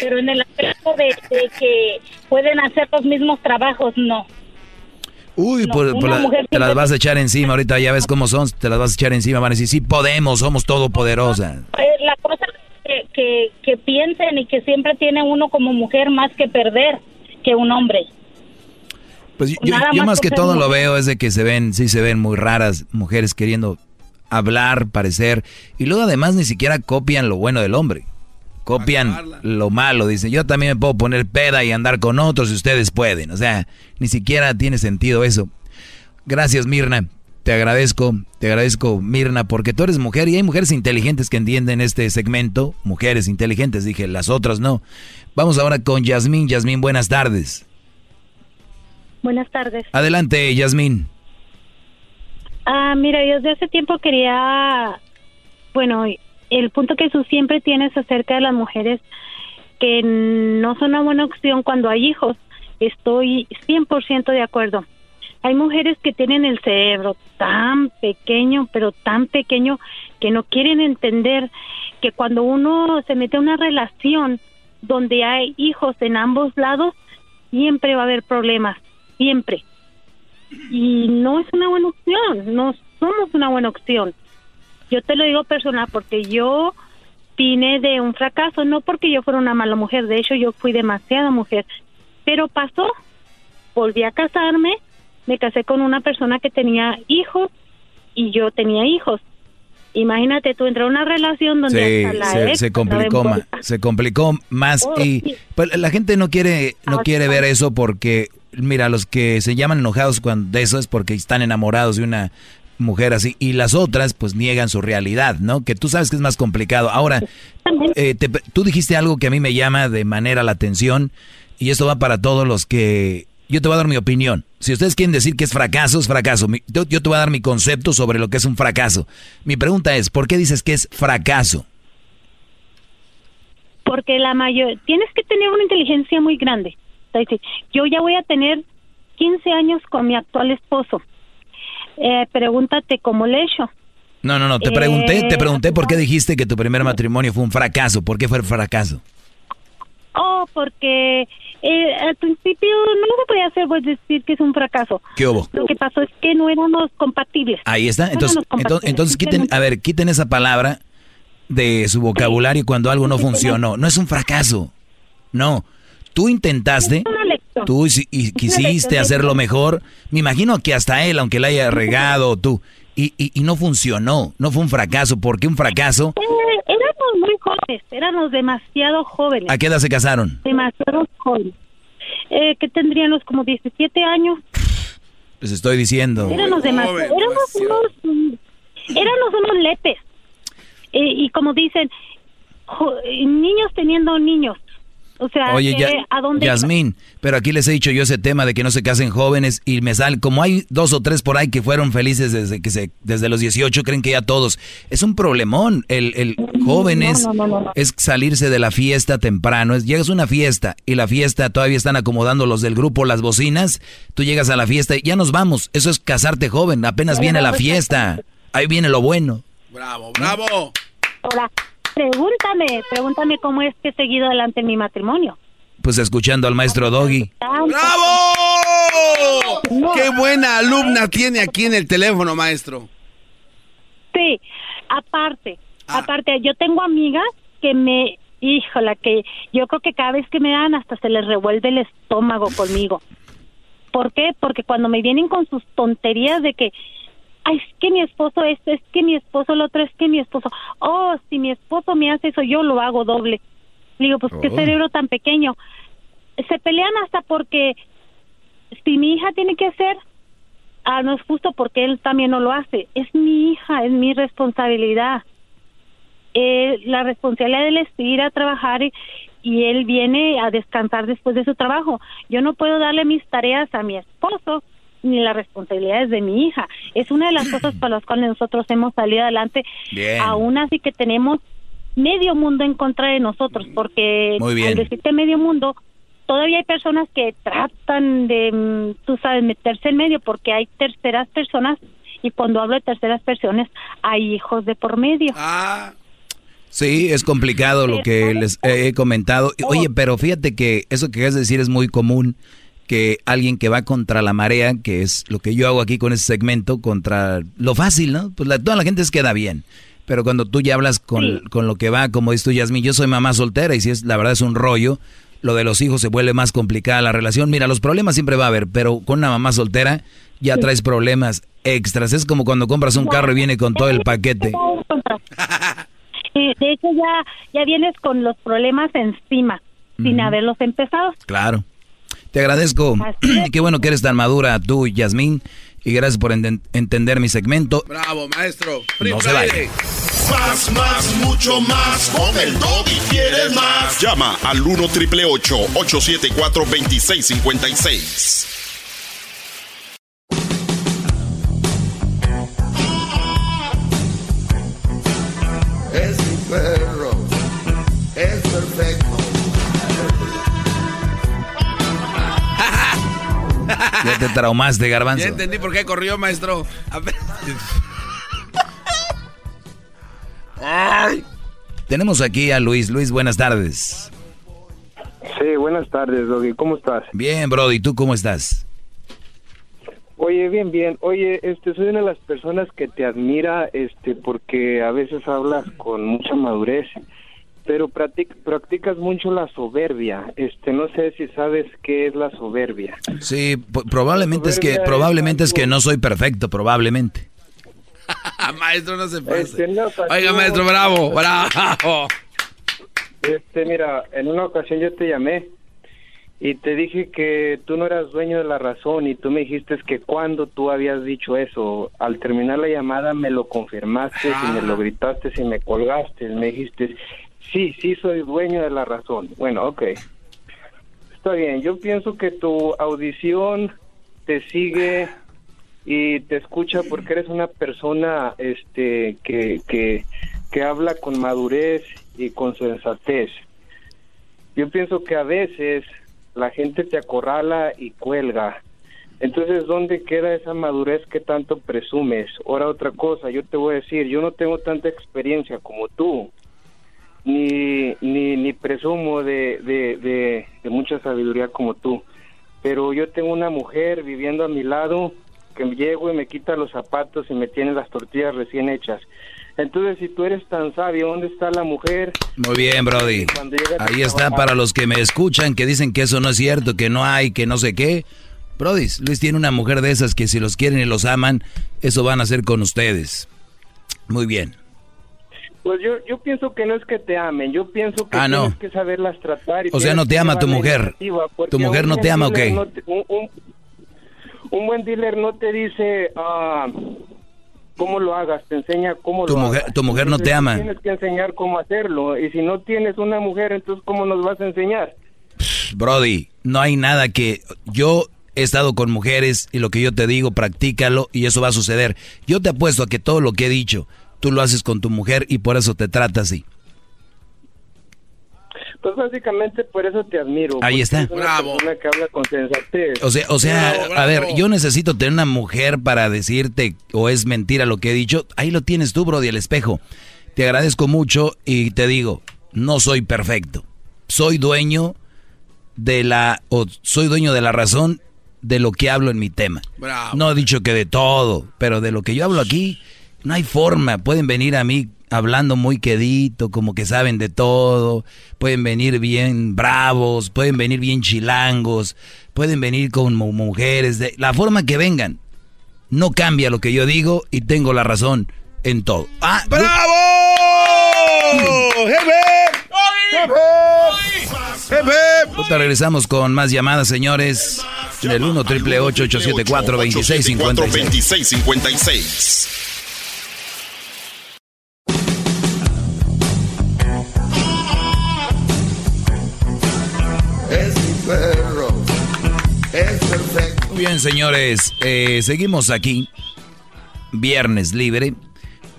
Pero en el aspecto de, que pueden hacer los mismos trabajos, no. Uy, te las vas a echar encima, ahorita ya ves cómo son, te las vas a echar encima, van a decir, sí podemos, somos todopoderosas. Eh, la cosa es que, que, piensen y que siempre tiene uno como mujer más que perder que un hombre. Pues yo, más, que todo lo veo es de que se ven, sí se ven muy raras mujeres queriendo hablar, parecer, y luego además ni siquiera copian lo bueno del hombre copian lo malo. Dicen, yo también me puedo poner peda y andar con otros y ustedes pueden. O sea, ni siquiera tiene sentido eso. Gracias, Mirna. Te agradezco, te agradezco, Mirna, porque tú eres mujer y hay mujeres inteligentes que entienden este segmento. Mujeres inteligentes, dije, las otras no. Vamos ahora con Yasmín. Yasmín, buenas tardes. Buenas tardes. Adelante, Yasmín. Ah, mira, yo desde hace tiempo quería, bueno, el punto que tú siempre tienes acerca de las mujeres que no son una buena opción cuando hay hijos, estoy 100% de acuerdo. Hay mujeres que tienen el cerebro tan pequeño, pero tan pequeño, que no quieren entender que cuando uno se mete en una relación donde hay hijos en ambos lados, siempre va a haber problemas, siempre. Y no es una buena opción, no somos una buena opción. Yo te lo digo personal porque yo vine de un fracaso, no porque yo fuera una mala mujer, de hecho yo fui demasiada mujer, pero pasó, volví a casarme, me casé con una persona que tenía hijos y yo tenía hijos. Imagínate tú entrar a una relación donde la se, complicó más, se complicó más oh, y pues, la gente no quiere no quiere ver eso porque mira los que se llaman enojados cuando de eso es porque están enamorados de una mujer así y las otras pues niegan su realidad, ¿no? Que tú sabes que es más complicado. Ahora, eh, tú dijiste algo que a mí me llama de manera la atención y esto va para todos los que yo te voy a dar mi opinión. Si ustedes quieren decir que es fracaso, es fracaso. Yo, yo te voy a dar mi concepto sobre lo que es un fracaso. Mi pregunta es, ¿por qué dices que es fracaso? Porque la mayor, tienes que tener una inteligencia muy grande. Yo ya voy a tener 15 años con mi actual esposo. Eh, pregúntate cómo le he hecho. No, no, no, te pregunté, te pregunté por qué dijiste que tu primer matrimonio fue un fracaso. ¿Por qué fue el fracaso? Oh, porque eh, al principio no se podía hacer pues, decir que es un fracaso. ¿Qué hubo? Lo que pasó es que no éramos compatibles. Ahí está. Entonces, entonces, quiten, a ver, quiten esa palabra de su vocabulario cuando algo no funcionó. No es un fracaso. No. Tú intentaste, tú y, quisiste hacerlo mejor. Me imagino que hasta él, aunque le haya regado, tú, y, y, no funcionó, no fue un fracaso. ¿Por qué un fracaso? Eh, éramos muy jóvenes, éramos demasiado jóvenes. ¿A qué edad se casaron? Demasiado jóvenes. Eh, que tendríamos como 17 años. Les estoy diciendo. Éramos demasiado, éramos unos, éramos unos lepes. Eh, y como dicen, niños teniendo niños. O sea, Oye, ¿a dónde Yasmín, pero aquí les he dicho yo ese tema de que no se casen jóvenes y me sale, como hay dos o tres por ahí que fueron felices desde que se, desde los 18, creen que ya todos. Es un problemón. El, el jóvenes es salirse de la fiesta temprano. Es, llegas a una fiesta y la fiesta todavía están acomodando los del grupo las bocinas. Tú llegas a la fiesta y ya nos vamos. Eso es casarte joven. Apenas viene la fiesta. Ahí viene lo bueno. Bravo, bravo. Hola. Pregúntame, pregúntame cómo es que he seguido adelante en mi matrimonio. Pues escuchando al maestro Doggy. ¡Bravo! ¡Qué buena alumna tiene aquí en el teléfono, maestro! Sí, aparte, ah. aparte, yo tengo amigas que me, híjola, que yo creo que cada vez que me dan hasta se les revuelve el estómago conmigo. ¿Por qué? Porque cuando me vienen con sus tonterías de que es que mi esposo esto, es que mi esposo lo otro, es que mi esposo, oh, si mi esposo me hace eso, yo lo hago doble. Digo, pues qué oh. cerebro tan pequeño. Se pelean hasta porque si mi hija tiene que hacer, ah, no es justo porque él también no lo hace. Es mi hija, es mi responsabilidad. Eh, la responsabilidad de él es ir a trabajar y, y él viene a descansar después de su trabajo. Yo no puedo darle mis tareas a mi esposo ni las responsabilidades de mi hija. Es una de las cosas para las cuales nosotros hemos salido adelante. Aún así que tenemos medio mundo en contra de nosotros, porque al decirte medio mundo, todavía hay personas que tratan de, mm, tú sabes, meterse en medio, porque hay terceras personas, y cuando hablo de terceras personas, hay hijos de por medio. Ah. Sí, es complicado lo que les he comentado. Oye, pero fíjate que eso que quieres decir es muy común que alguien que va contra la marea, que es lo que yo hago aquí con ese segmento, contra lo fácil, ¿no? Pues toda la gente se queda bien. Pero cuando tú ya hablas con, con lo que va, como dices tú, Yasmin, yo soy mamá soltera y si es la verdad es un rollo, lo de los hijos se vuelve más complicada la relación. Mira, los problemas siempre va a haber, pero con una mamá soltera ya traes problemas extras. Es como cuando compras un carro y viene con todo el paquete. de hecho, ya, ya vienes con los problemas encima, sin haberlos empezado. Claro. Te agradezco. Qué bueno que eres tan madura tú, Yasmín. Y gracias por entender mi segmento. Bravo, maestro. no se vaya. Más, más, mucho más. Con el y quieres más. Llama al 1 triple 874 2656. Te traumaste, garbanzo. Ya entendí por qué corrió, maestro. Tenemos aquí a Luis. Luis, buenas tardes. Sí, buenas tardes, Doggy. ¿Cómo estás? Bien, Brody. ¿Tú cómo estás? Oye, bien, bien. Oye, este, soy una de las personas que te admira, este, porque a veces hablas con mucha madurez pero practicas mucho la soberbia. Este, no sé si sabes qué es la soberbia. Sí, probablemente es que probablemente es, que no soy perfecto, probablemente. maestro, no se puede. Este, Oiga, maestro, bravo, bravo. Este, mira, en una ocasión yo te llamé y te dije que tú no eras dueño de la razón y tú me dijiste que cuando tú habías dicho eso, al terminar la llamada me lo confirmaste y me lo ah. gritaste y me colgaste, me dijiste, Sí, sí soy dueño de la razón. Bueno, ok. Está bien, yo pienso que tu audición te sigue y te escucha porque eres una persona este que, que, que habla con madurez y con sensatez. Yo pienso que a veces la gente te acorrala y cuelga. Entonces, ¿dónde queda esa madurez que tanto presumes? Ahora otra cosa, yo te voy a decir, yo no tengo tanta experiencia como tú, ni, ni, ni presumo de, de, de, de mucha sabiduría como tú, pero yo tengo una mujer viviendo a mi lado que llego y me quita los zapatos y me tiene las tortillas recién hechas. Entonces, si tú eres tan sabio, ¿dónde está la mujer? Muy bien, Brody. Ahí está trabajar. para los que me escuchan, que dicen que eso no es cierto, que no hay, que no sé qué. Brody, Luis tiene una mujer de esas que si los quieren y los aman, eso van a hacer con ustedes. Muy bien. Pues yo, yo pienso que no es que te amen, yo pienso que Ah, no. tienes que saberlas tratar. y O sea, no te ama tu mujer. ¿Tu mujer no te ama o dealer qué? no te- un, un- un buen dealer no te dice ah, cómo lo hagas, te enseña cómo Tu lo mujer- hagas. tu mujer no te ama. Tienes que enseñar cómo hacerlo, y si no tienes una mujer, entonces ¿cómo nos vas a enseñar? Brody, no hay nada que... Yo he estado con mujeres y lo que yo te digo, practícalo y eso va a suceder. Yo te apuesto a que todo lo que he dicho, tú lo haces con tu mujer y por eso te trata así. Pues básicamente por eso te admiro. Ahí está. una persona que habla con sensatez. O sea, o sea, Bravo, a ver, bravo. yo necesito tener una mujer para decirte o es mentira lo que he dicho. Ahí lo tienes tú, Brody, el espejo. Te agradezco mucho y te digo, no soy perfecto. Soy dueño de la o soy dueño de la razón de lo que hablo en mi tema. Bravo. No he dicho que de todo, pero de lo que yo hablo aquí no hay forma. Pueden venir a mí hablando muy quedito, como que saben de todo. Pueden venir bien bravos, pueden venir bien chilangos, pueden venir como mujeres. De, la forma que vengan no cambia lo que yo digo y tengo la razón en todo. Ah, ¡Bravo! Ahorita regresamos con más llamadas, señores. En el 1 triple 874 2656 señores, eh, seguimos aquí, viernes libre,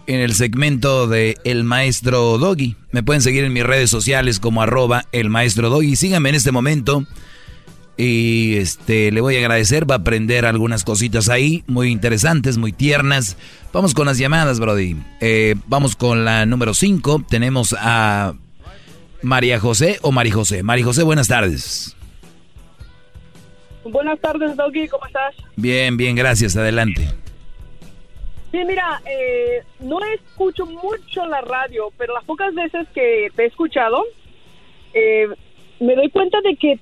en el segmento de El Maestro Doggy. Me pueden seguir en mis redes sociales como arroba El Maestro Doggy. Síganme en este momento y este le voy a agradecer, va a aprender algunas cositas ahí, muy interesantes, muy tiernas. Vamos con las llamadas, Brody. Eh, vamos con la número 5, tenemos a María José o Mari José. Mari José, buenas tardes. Buenas tardes, Doggy, ¿cómo estás? Bien, bien, gracias, adelante. Sí, mira, eh, no escucho mucho la radio, pero las pocas veces que te he escuchado, eh, me doy cuenta de que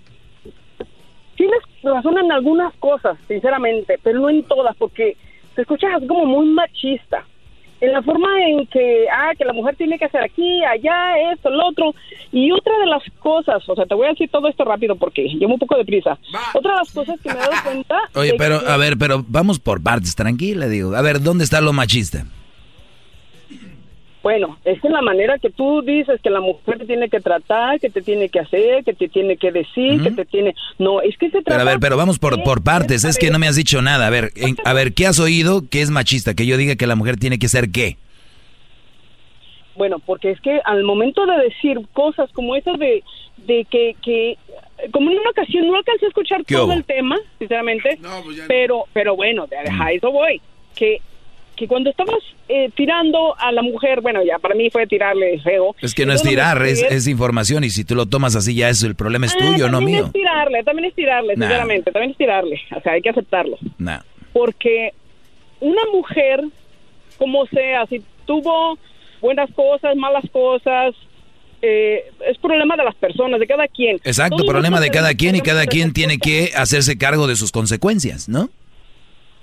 tienes razón en algunas cosas, sinceramente, pero no en todas, porque te escuchas como muy machista. En la forma en que, ah, que la mujer tiene que hacer aquí, allá, esto, lo otro. Y otra de las cosas, o sea, te voy a decir todo esto rápido porque llevo un poco de prisa. Otra de las cosas que me he dado cuenta... Oye, pero que- a ver, pero vamos por partes, tranquila, digo. A ver, ¿dónde está lo machista? Bueno, es en la manera que tú dices que la mujer te tiene que tratar, que te tiene que hacer, que te tiene que decir, que te tiene... No, es que se trata... Pero a ver, pero vamos por, por partes, es que no me has dicho nada. A ver, en- a ver, ¿qué has oído que es machista? Que yo diga que la mujer tiene que ser qué. Bueno, porque es que al momento de decir cosas como esas de, de que, que, como en una ocasión no alcancé a escuchar ¿Qué todo hubo? el tema, sinceramente, pero, pero bueno, de- a eso voy, que, que cuando estabas eh, tirando a la mujer, bueno, ya para mí fue tirarle feo. Es que no es tirar, es, es información y si tú lo tomas así ya es el problema es Ah, tuyo, no también mío. es tirarle, también es tirarle, Nah. sinceramente, también es tirarle, o sea, hay que aceptarlo. Nah. porque una mujer, como sea, si tuvo buenas cosas, malas cosas, eh, es problema de las personas, de cada quien. Exacto, Todos problema de cada quien y cada quien tiene que hacerse cargo de sus consecuencias, ¿no?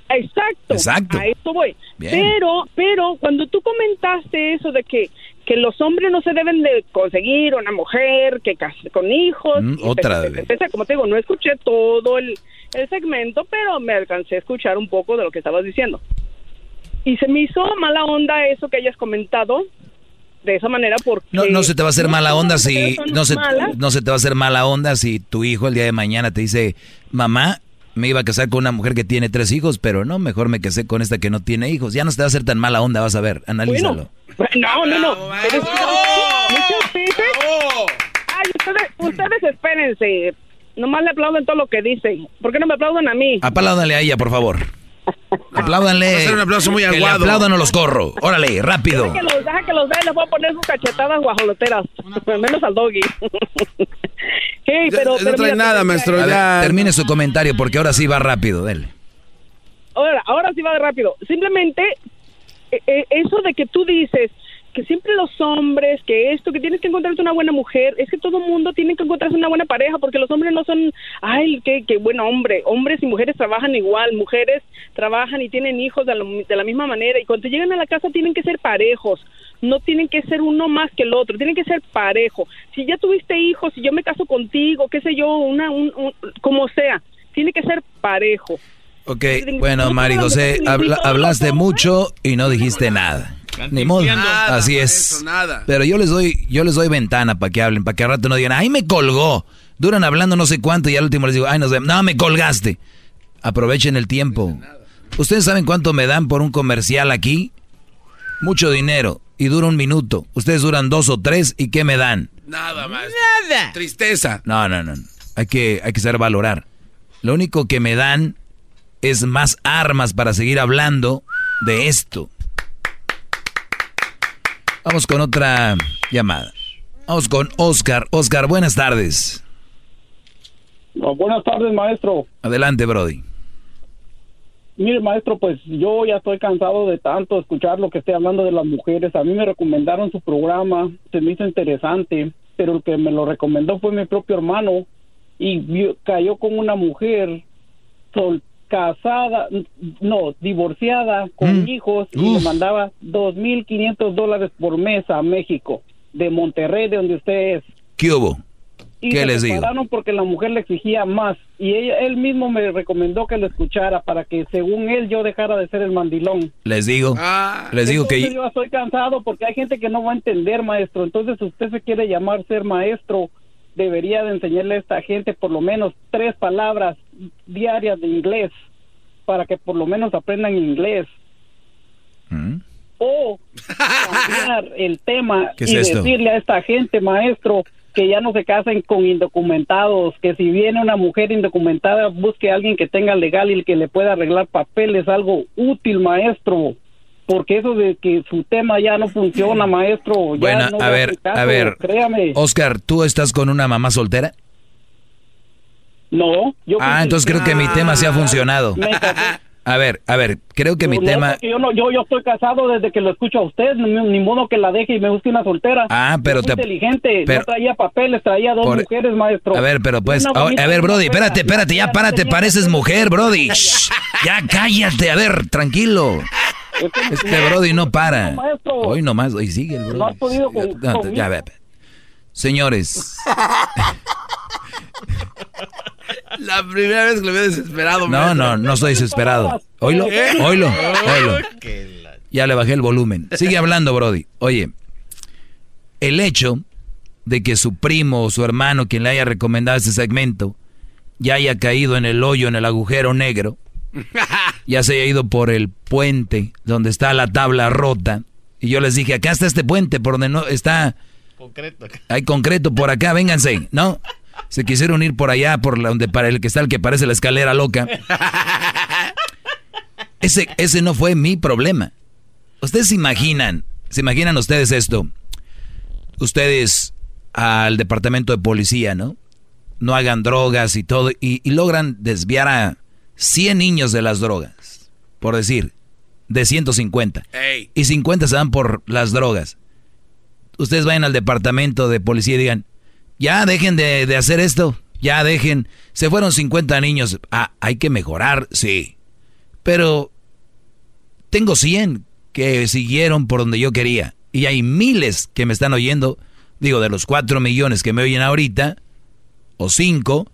Exacto. Exacto. A eso voy. Bien. Pero, pero cuando tú comentaste eso de que, que los hombres no se deben de conseguir una mujer que case con hijos. Mm, otra pe- Como te digo, no escuché todo el, el segmento, pero me alcancé a escuchar un poco de lo que estabas diciendo. Y se me hizo mala onda eso que hayas comentado de esa manera porque... No, no se te va a hacer mala onda si no se, malas. no se te va a hacer mala onda si tu hijo el día de mañana te dice, mamá, me iba a casar con una mujer que tiene tres hijos, pero no, mejor me casé con esta que no tiene hijos. Ya no se te va a hacer tan mala onda, vas a ver, analízalo. No, no, no. Pero es que, muchas veces... Ay, ustedes, ustedes espérense. Nomás le aplauden todo lo que dicen. ¿Por qué no me aplauden a mí? Apláudanle a ella, por favor. Apláudanle. Va a ser un aplauso muy Que le aguado. aplaudan o los corro. Órale, rápido. Deja que los, deja que los vean, les voy a poner sus cachetadas guajoloteras. Menos al doggy. hey, pero, no pero trae mira, nada, maestro. Ya. termine su comentario porque ahora sí va rápido, dele. Ahora, ahora sí va de rápido. Simplemente eh, eh, eso de que tú dices que siempre los hombres, que esto, que tienes que encontrarte una buena mujer, es que todo mundo tiene que encontrarse una buena pareja, porque los hombres no son, ay, qué, qué buen hombre. Hombres y mujeres trabajan igual, mujeres trabajan y tienen hijos de la, de la misma manera, y cuando llegan a la casa tienen que ser parejos, no tienen que ser uno más que el otro, tienen que ser parejo. Si ya tuviste hijos, si yo me caso contigo, qué sé yo, una, un, un- como sea, tiene que ser parejo. Ok, bueno, Mari José, habla- hablaste mucho y no dijiste nada. Ni modo. Nada, Así es. nada. Pero yo les doy, yo les doy ventana para que hablen, para que al rato no digan, ay, me colgó. Duran hablando no sé cuánto y al último les digo, ay, vemos. No, me colgaste. Aprovechen el tiempo. ¿Ustedes saben cuánto me dan por un comercial aquí? Mucho dinero. Y dura un minuto. Ustedes duran dos o tres y ¿qué me dan? Nada, maestro. Nada. Tristeza. No, no, no. Hay que, hay que saber valorar. Lo único que me dan es más armas para seguir hablando de esto. Vamos con otra llamada. Vamos con Oscar. Oscar, buenas tardes. buenas tardes, maestro. Adelante, Brody. Mire, maestro, pues yo ya estoy cansado de tanto escuchar lo que esté hablando de las mujeres. A mí me recomendaron su programa, se me hizo interesante, pero el que me lo recomendó fue mi propio hermano y vio- cayó con una mujer sol- casada, no, divorciada, con hijos y le mandaba 2.500 dólares por mes a México, de Monterrey, de donde usted es. ¿Qué hubo? Y ¿Qué les digo? porque la mujer le exigía más y ella, él mismo me recomendó que lo escuchara para que según él yo dejara de ser el mandilón. Les digo. les digo que... yo estoy cansado porque hay gente que no va a entender, maestro. Entonces, si usted se quiere llamar ser maestro, debería de enseñarle a esta gente por lo menos tres palabras diarias de inglés para que por lo menos aprendan inglés. ¿Mm? O cambiar el tema ¿Qué es y esto? decirle a esta gente, maestro, que ya no se casen con indocumentados, que si viene una mujer indocumentada, busque a alguien que tenga legal y que le pueda arreglar papeles, algo útil, maestro. Porque eso de que su tema ya no funciona, maestro. ya Bueno, no a ver, caso, a ver. Créame. Oscar, ¿tú estás con una mamá soltera? No, yo Ah, entonces creo que mi tema sí ha funcionado. A ver, a ver, creo que mi No, tema... Yo, no, yo, yo estoy casado desde que lo escucho a usted, ni, ni modo que la deje y me busque una soltera. Ah, pero te- inteligente, pero- no traía papeles, traía dos Por- mujeres, maestro. A ver, pero pues, a, ver, Brody, espérate, espérate, ya párate, pareces mujer, Brody. Shh, ya cállate, a ver, tranquilo. Este Brody no para. maestro. Hoy nomás, hoy sigue el Brody. No has podido con- Ya, conmigo. ya, ve. Señores, La primera vez que lo veo desesperado. no, maestro. no, no soy desesperado. Oílo, oílo, oílo. Ya le bajé el volumen. Sigue hablando, Brody. Oye, el hecho de que su primo o su hermano, quien le haya recomendado este segmento, ya haya caído en el hoyo, en el agujero negro, ya se haya ido por el puente donde está la tabla rota. Y yo les dije, acá está este puente por donde no está, Concreto. hay concreto por acá, vénganse, ¿no? Se quisieron ir por allá, por la- donde para el que está el que parece la escalera loca. Ese, ese no fue mi problema. Ustedes se imaginan, se imaginan ustedes esto. Ustedes al departamento de policía, ¿no? No hagan drogas y todo, y, y logran desviar a 100 niños de las drogas, por decir, de 150. Ey. Y 50 se van por las drogas. Ustedes vayan al departamento de policía y digan, ya dejen de, de hacer esto, ya dejen. Se fueron 50 niños. Ah, hay que mejorar, sí. Pero tengo 100 que siguieron por donde yo quería. Y hay miles que me están oyendo. Digo, de los 4 millones que me oyen ahorita, o 5,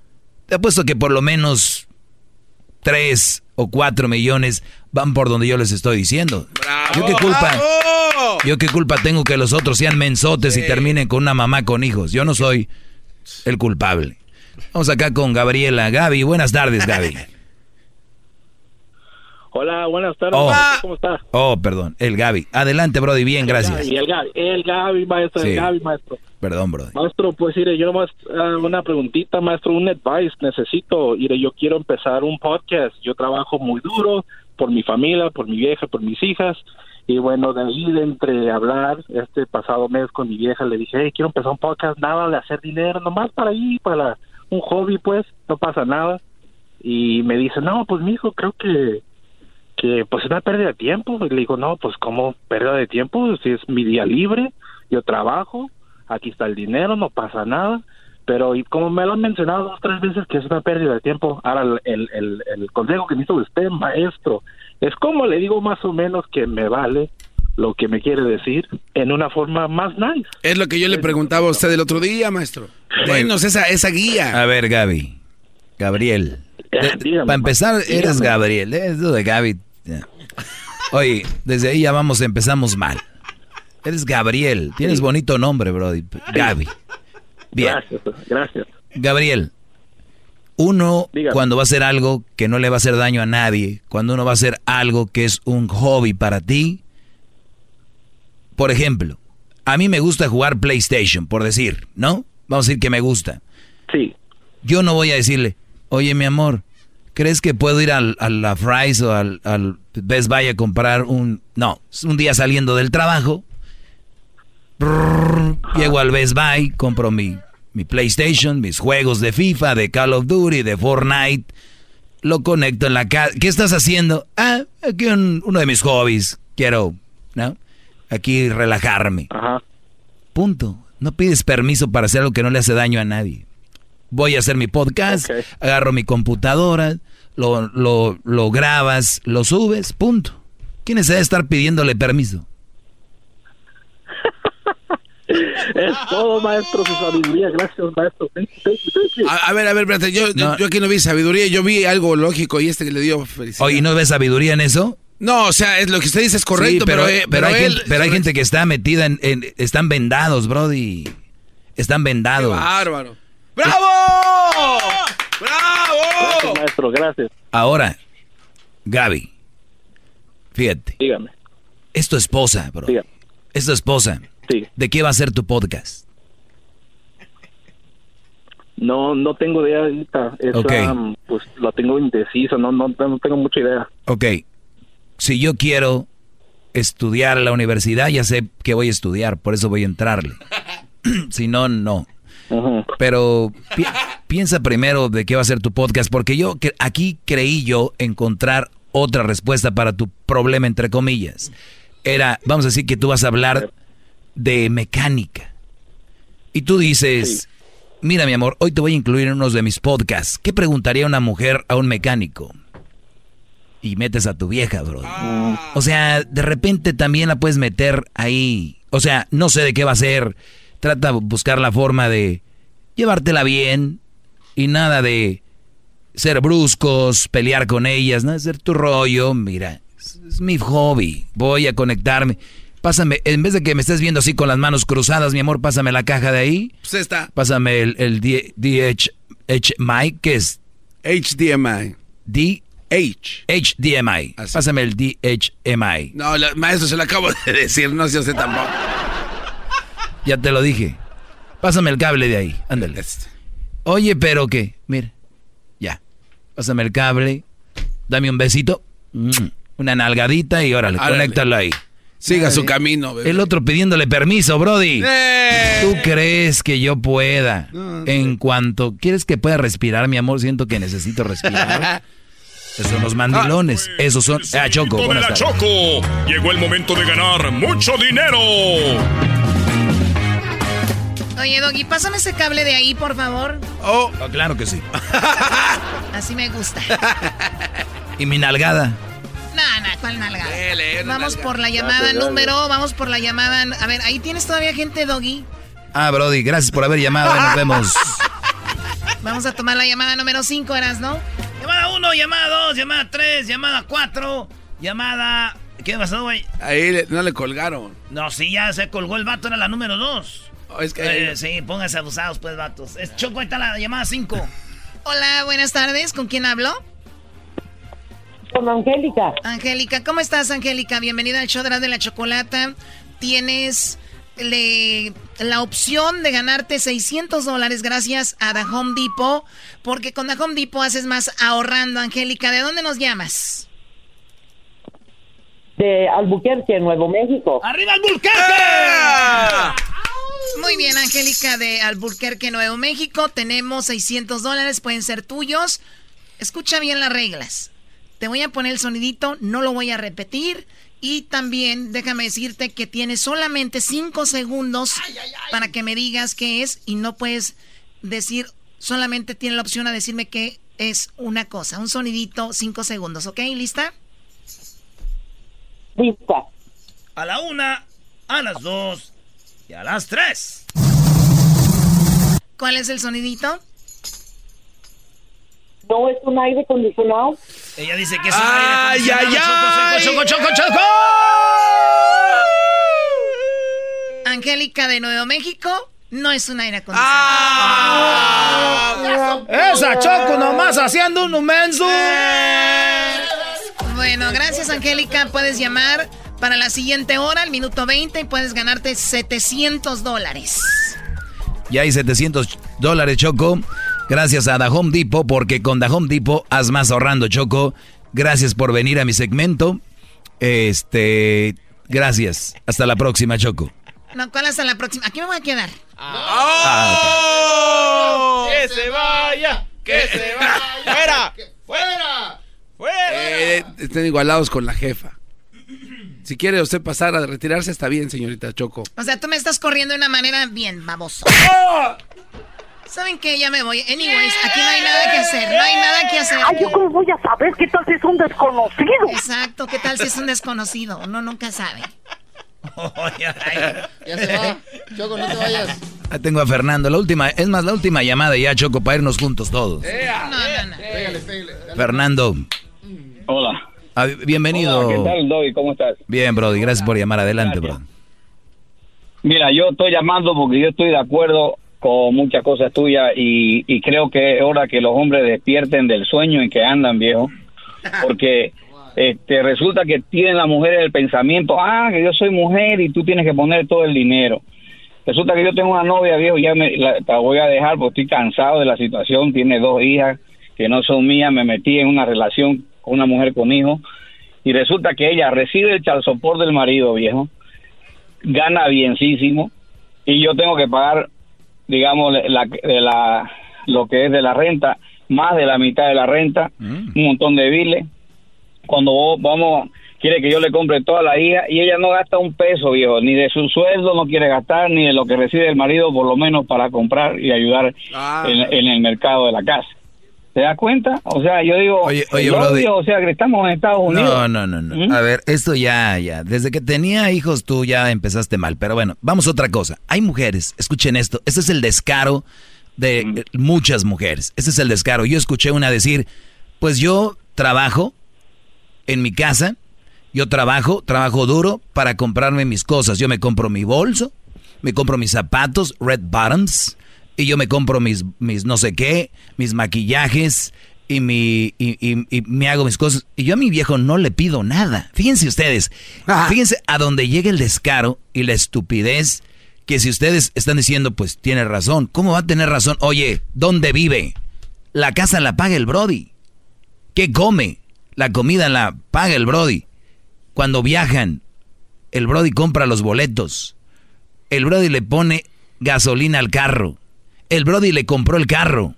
te apuesto que por lo menos 3 o 4 millones van por donde yo les estoy diciendo. ¿Yo qué culpa? Yo qué culpa tengo que los otros sean mensotes y terminen con una mamá con hijos. Yo no soy el culpable. Vamos acá con Gabriela. Gaby, buenas tardes, Gaby. Hola, buenas tardes. Oh. ¿Cómo está? Oh, perdón, el Gaby. Adelante, Brody, bien, gracias. El Gaby, el Gaby, maestro, Sí. el Gaby, maestro. Perdón, Brody. Maestro, pues mire, yo nomás ah, una preguntita, maestro, un advice necesito. Mire, yo quiero empezar un podcast. Yo trabajo muy duro por mi familia, por mi vieja, por mis hijas. Y bueno, de ahí de entre hablar este pasado mes con mi vieja, le dije, hey, quiero empezar un podcast, nada de hacer dinero, nomás para ahí, para un hobby, pues, no pasa nada. Y me dice, no, pues mi hijo, creo que que pues es una pérdida de tiempo. Y le digo, no, pues como pérdida de tiempo, si es mi día libre, yo trabajo, aquí está el dinero, no pasa nada. Pero y como me lo han mencionado dos tres veces que es una pérdida de tiempo, ahora el, el, el, el consejo que me hizo usted, maestro, es como le digo más o menos que me vale lo que me quiere decir en una forma más nice. Es lo que yo le preguntaba a usted el otro día, maestro. Denos esa, esa guía. A ver, Gaby. Gabriel. Para empezar, eres dígame. Gabriel. ¿eh? Eso de Gaby. Oye, desde ahí ya vamos, empezamos mal. Eres Gabriel. Tienes bonito nombre, Brody. Gaby. Bien. Gracias, gracias. Gabriel, uno cuando va a hacer algo que no le va a hacer daño a nadie, cuando uno va a hacer algo que es un hobby para ti, por ejemplo, a mí me gusta jugar PlayStation, por decir, ¿no? Vamos a decir que me gusta. Sí. Yo no voy a decirle, oye mi amor, ¿crees que puedo ir al, a la Fry's o al, al Best Buy a comprar un... No, un día saliendo del trabajo, Brrr, llego al Best Buy, compro mi, mi PlayStation, mis juegos de FIFA, de Call of Duty, de Fortnite, lo conecto en la casa. ¿Qué estás haciendo? Ah, aquí un- uno de mis hobbies, quiero, ¿no? Aquí relajarme. Punto. No pides permiso para hacer algo que no le hace daño a nadie. Voy a hacer mi podcast, agarro mi computadora, lo, lo, lo grabas, lo subes, punto. ¿Quién necesidad de estar pidiéndole permiso? Es todo, maestro, su sabiduría. Gracias, maestro. Thank you, thank you, thank you. A, a ver, a ver, espérate, yo, yo- yo aquí no vi sabiduría, yo vi algo lógico y este que le dio felicidad. Oye, ¿no ves sabiduría en eso? No, o sea, es lo que usted dice es correcto, Sí, pero, eh, pero, hay, él... gente, pero hay gente que está metida en, en- Están vendados, Brody. Están vendados. Bárbaro. ¡Bravo! ¡Bravo! maestro, gracias. Ahora, Gaby, fíjate. Dígame. Es tu esposa, bro. Es tu esposa. Sí. ¿De qué va a ser tu podcast? No, no tengo idea ahorita. Es, Ok. um, pues lo tengo indeciso, no, no, no tengo mucha idea. Ok, si yo quiero estudiar a la universidad, ya sé que voy a estudiar, por eso voy a entrarle. si no, no. Pero pi- piensa primero de qué va a ser tu podcast, porque yo que aquí creí yo encontrar otra respuesta para tu problema, entre comillas. Era, vamos a decir que tú vas a hablar de mecánica. Y tú dices, mira mi amor, hoy te voy a incluir en unos de mis podcasts. ¿Qué preguntaría una mujer a un mecánico? Y metes a tu vieja, bro. O sea, de repente también la puedes meter ahí. O sea, no sé de qué va a ser. Trata de buscar la forma de llevártela bien y nada de ser bruscos, pelear con ellas, ¿no? Hacer tu rollo. Mira, es, es mi hobby. Voy a conectarme. Pásame, en vez de que me estés viendo así con las manos cruzadas, mi amor, pásame la caja de ahí. Pues está. Pásame el, el D- DHMI, que es HDMI. D H HDMI. Pásame el DHMI. No, la- maestro, se lo acabo de decir, no sé tampoco. Ya te lo dije. Pásame el cable de ahí. Ándale. Este. Oye, pero qué. Mira. Ya. Pásame el cable. Dame un besito. Mm, Una nalgadita y órale, Árale. conéctalo ahí. Siga su camino, bebé. El otro pidiéndole permiso, Brody. ¡Eh! ¿Tú crees que yo pueda? En cuanto quieres que pueda respirar, mi amor, siento que necesito respirar. Esos son los mandilones. Esos son. Ah, Choco. de la. Choco. Llegó el momento de ganar mucho dinero. Oye, Doggy, pásame ese cable de ahí, por favor. Oh, claro que sí. Así me gusta. Y mi nalgada. No, no, ¿cuál nalgada? una Vamos nalga. por la llamada número, vamos por la llamada. A ver, ahí tienes todavía gente, Doggy. Ah, Brody, gracias por haber llamado. Nos vemos. Vamos a tomar la llamada número 5, ¿eras, no? Llamada 1, llamada 2, llamada 3, llamada 4, llamada ¿Qué pasó, güey? Ahí le- no le colgaron. No, sí, ya se colgó el vato, era la número dos. Oh, es que- Eh, sí, pónganse abusados, pues, vatos. Es Choco, ahí está la llamada 5. Hola, buenas tardes. ¿Con quién hablo? Con Angélica. Angélica, ¿cómo estás, Angélica? Bienvenida al show de la, de la chocolata. Tienes le- la opción de ganarte 600 dólares gracias a The Home Depot, porque con The Home Depot haces más ahorrando, Angélica. ¿De dónde nos llamas? De Albuquerque, Nuevo México. ¡Arriba Albuquerque! Muy bien, Angélica de Albuquerque, Nuevo México. Tenemos 600 dólares, pueden ser tuyos. Escucha bien las reglas. Te voy a poner el sonidito, no lo voy a repetir. Y también déjame decirte que tienes solamente 5 segundos para que me digas qué es y no puedes decir, solamente tiene la opción a decirme que es una cosa. Un sonidito, 5 segundos, ¿ok? ¿Lista? Lista. A la una, a las dos y a las tres. ¿Cuál es el sonidito? ¿No es un aire acondicionado? Ella dice que es un ¡Ay, aire ay, acondicionado. ay! Choco, choco, choco, choco. Angélica de Nuevo México, no es un aire acondicionado. Ah. Esa Choco nomás haciendo un menso. Bueno, gracias Angélica. Puedes llamar para la siguiente hora, el minuto 20, y puedes ganarte 700 dólares. Ya hay 700 dólares, Choco. Gracias a The Home Depot, porque con The Home Depot haz más ahorrando, Choco. Gracias por venir a mi segmento. Este, gracias. Hasta la próxima, Choco. No, ¿cuál hasta la próxima? Aquí me voy a quedar. ¡Oh! ¡Que se vaya! ¡Que se vaya! ¡Fuera! ¡Fuera! Eh, estén igualados con la jefa. Si quiere usted pasar a retirarse, está bien, señorita Choco. O sea, tú me estás corriendo de una manera bien baboso. ¿Saben qué? Ya me voy. Anyways, aquí no hay nada que hacer. No hay nada que hacer. Ay, yo cómo voy a saber qué tal si es un desconocido. Exacto. ¿Qué tal si es un desconocido? Uno nunca sabe. Ya se va. Choco, no te vayas. Ya tengo a Fernando. La última, es más, la última llamada ya, Choco, para irnos juntos todos. No, no, no. Pégale, pégale. Fernando, Hola. ah, bienvenido. Hola, ¿Qué tal, Doggy? ¿Cómo estás? Bien, Brody, gracias por llamar. Adelante, bro. Mira, yo estoy llamando porque yo estoy de acuerdo con muchas cosas tuyas y, y creo que es hora que los hombres despierten del sueño en que andan, viejo. Porque este resulta que tienen las mujeres el pensamiento, ah, que yo soy mujer y tú tienes que poner todo el dinero. Resulta que yo tengo una novia, viejo, ya me la, la voy a dejar porque estoy cansado de la situación. Tiene dos hijas que no son mías. Me metí en una relación con una mujer con hijos y resulta que ella recibe el chalsopor del marido, viejo, gana bienísimo y yo tengo que pagar, digamos, la, de la, lo que es de la renta, más de la mitad de la renta, un montón de biles. Cuando vos- vamos, quiere que yo le compre toda la hija y ella no gasta un peso, viejo, ni de su sueldo no quiere gastar, ni de lo que recibe el marido, por lo menos para comprar y ayudar Ah. en, en el mercado de la casa. ¿Te das cuenta? O sea, yo digo, Oye, oye, el odio, o sea, que estamos en Estados Unidos. No, no, no, no. A ver, esto ya, ya. Desde que tenía hijos tú ya empezaste mal. Pero bueno, vamos a otra cosa. Hay mujeres, escuchen esto. Este es el descaro de eh, muchas mujeres. Este es el descaro. Yo escuché una decir, pues yo trabajo en mi casa, yo trabajo, trabajo duro para comprarme mis cosas. Yo me compro mi bolso, me compro mis zapatos, red bottoms, y yo me compro mis, mis no sé qué, mis maquillajes, y, mi, y, y- y me hago mis cosas. Y yo a mi viejo no le pido nada. Fíjense ustedes, fíjense a donde llega el descaro y la estupidez, que si ustedes están diciendo, pues tiene razón. ¿Cómo va a tener razón? Oye, ¿dónde vive? La casa la paga el Brody. ¿Qué come? La comida la paga el Brody. Cuando viajan, el Brody compra los boletos. El Brody le pone gasolina al carro. El Brody le compró el carro.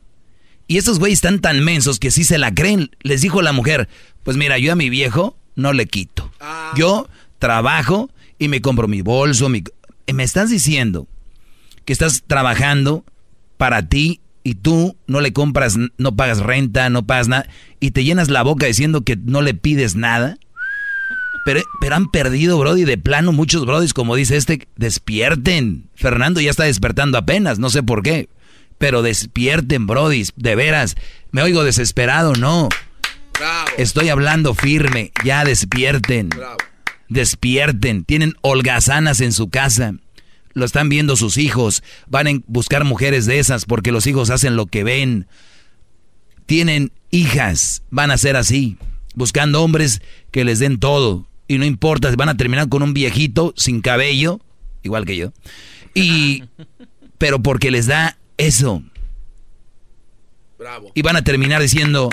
Y estos güeyes están tan mensos que si se la creen. Les dijo la mujer, pues mira, yo a mi viejo no le quito. Yo trabajo y me compro mi bolso. Mi... Me estás diciendo que estás trabajando para ti y tú no le compras, no pagas renta, no pagas nada y te llenas la boca diciendo que no le pides nada. Pero, pero han perdido, Brody, de plano muchos Brodis, como dice este, despierten. Fernando ya está despertando apenas, no sé por qué. Pero despierten, Brodis, de veras. Me oigo desesperado, no. Estoy hablando firme, ya despierten. Despierten, tienen holgazanas en su casa. Lo están viendo sus hijos. Van a buscar mujeres de esas porque los hijos hacen lo que ven. Tienen hijas, van a ser así. Buscando hombres que les den todo. Y no importa, van a terminar con un viejito sin cabello, igual que yo. Y, pero porque les da eso. Bravo. Y van a terminar diciendo,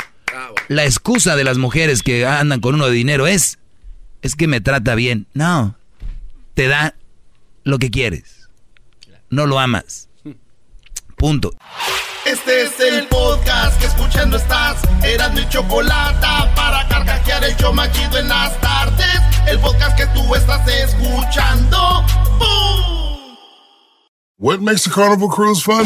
la excusa de las mujeres que andan con uno de dinero es, es que me trata bien. No, te da lo que quieres. No lo amas. Punto. Este es el podcast que escuchando estás. Eran mi chocolate para carcajear el yo machido en las tardes. El podcast que tú estás escuchando. ¡Bum! What makes a carnival cruise fun?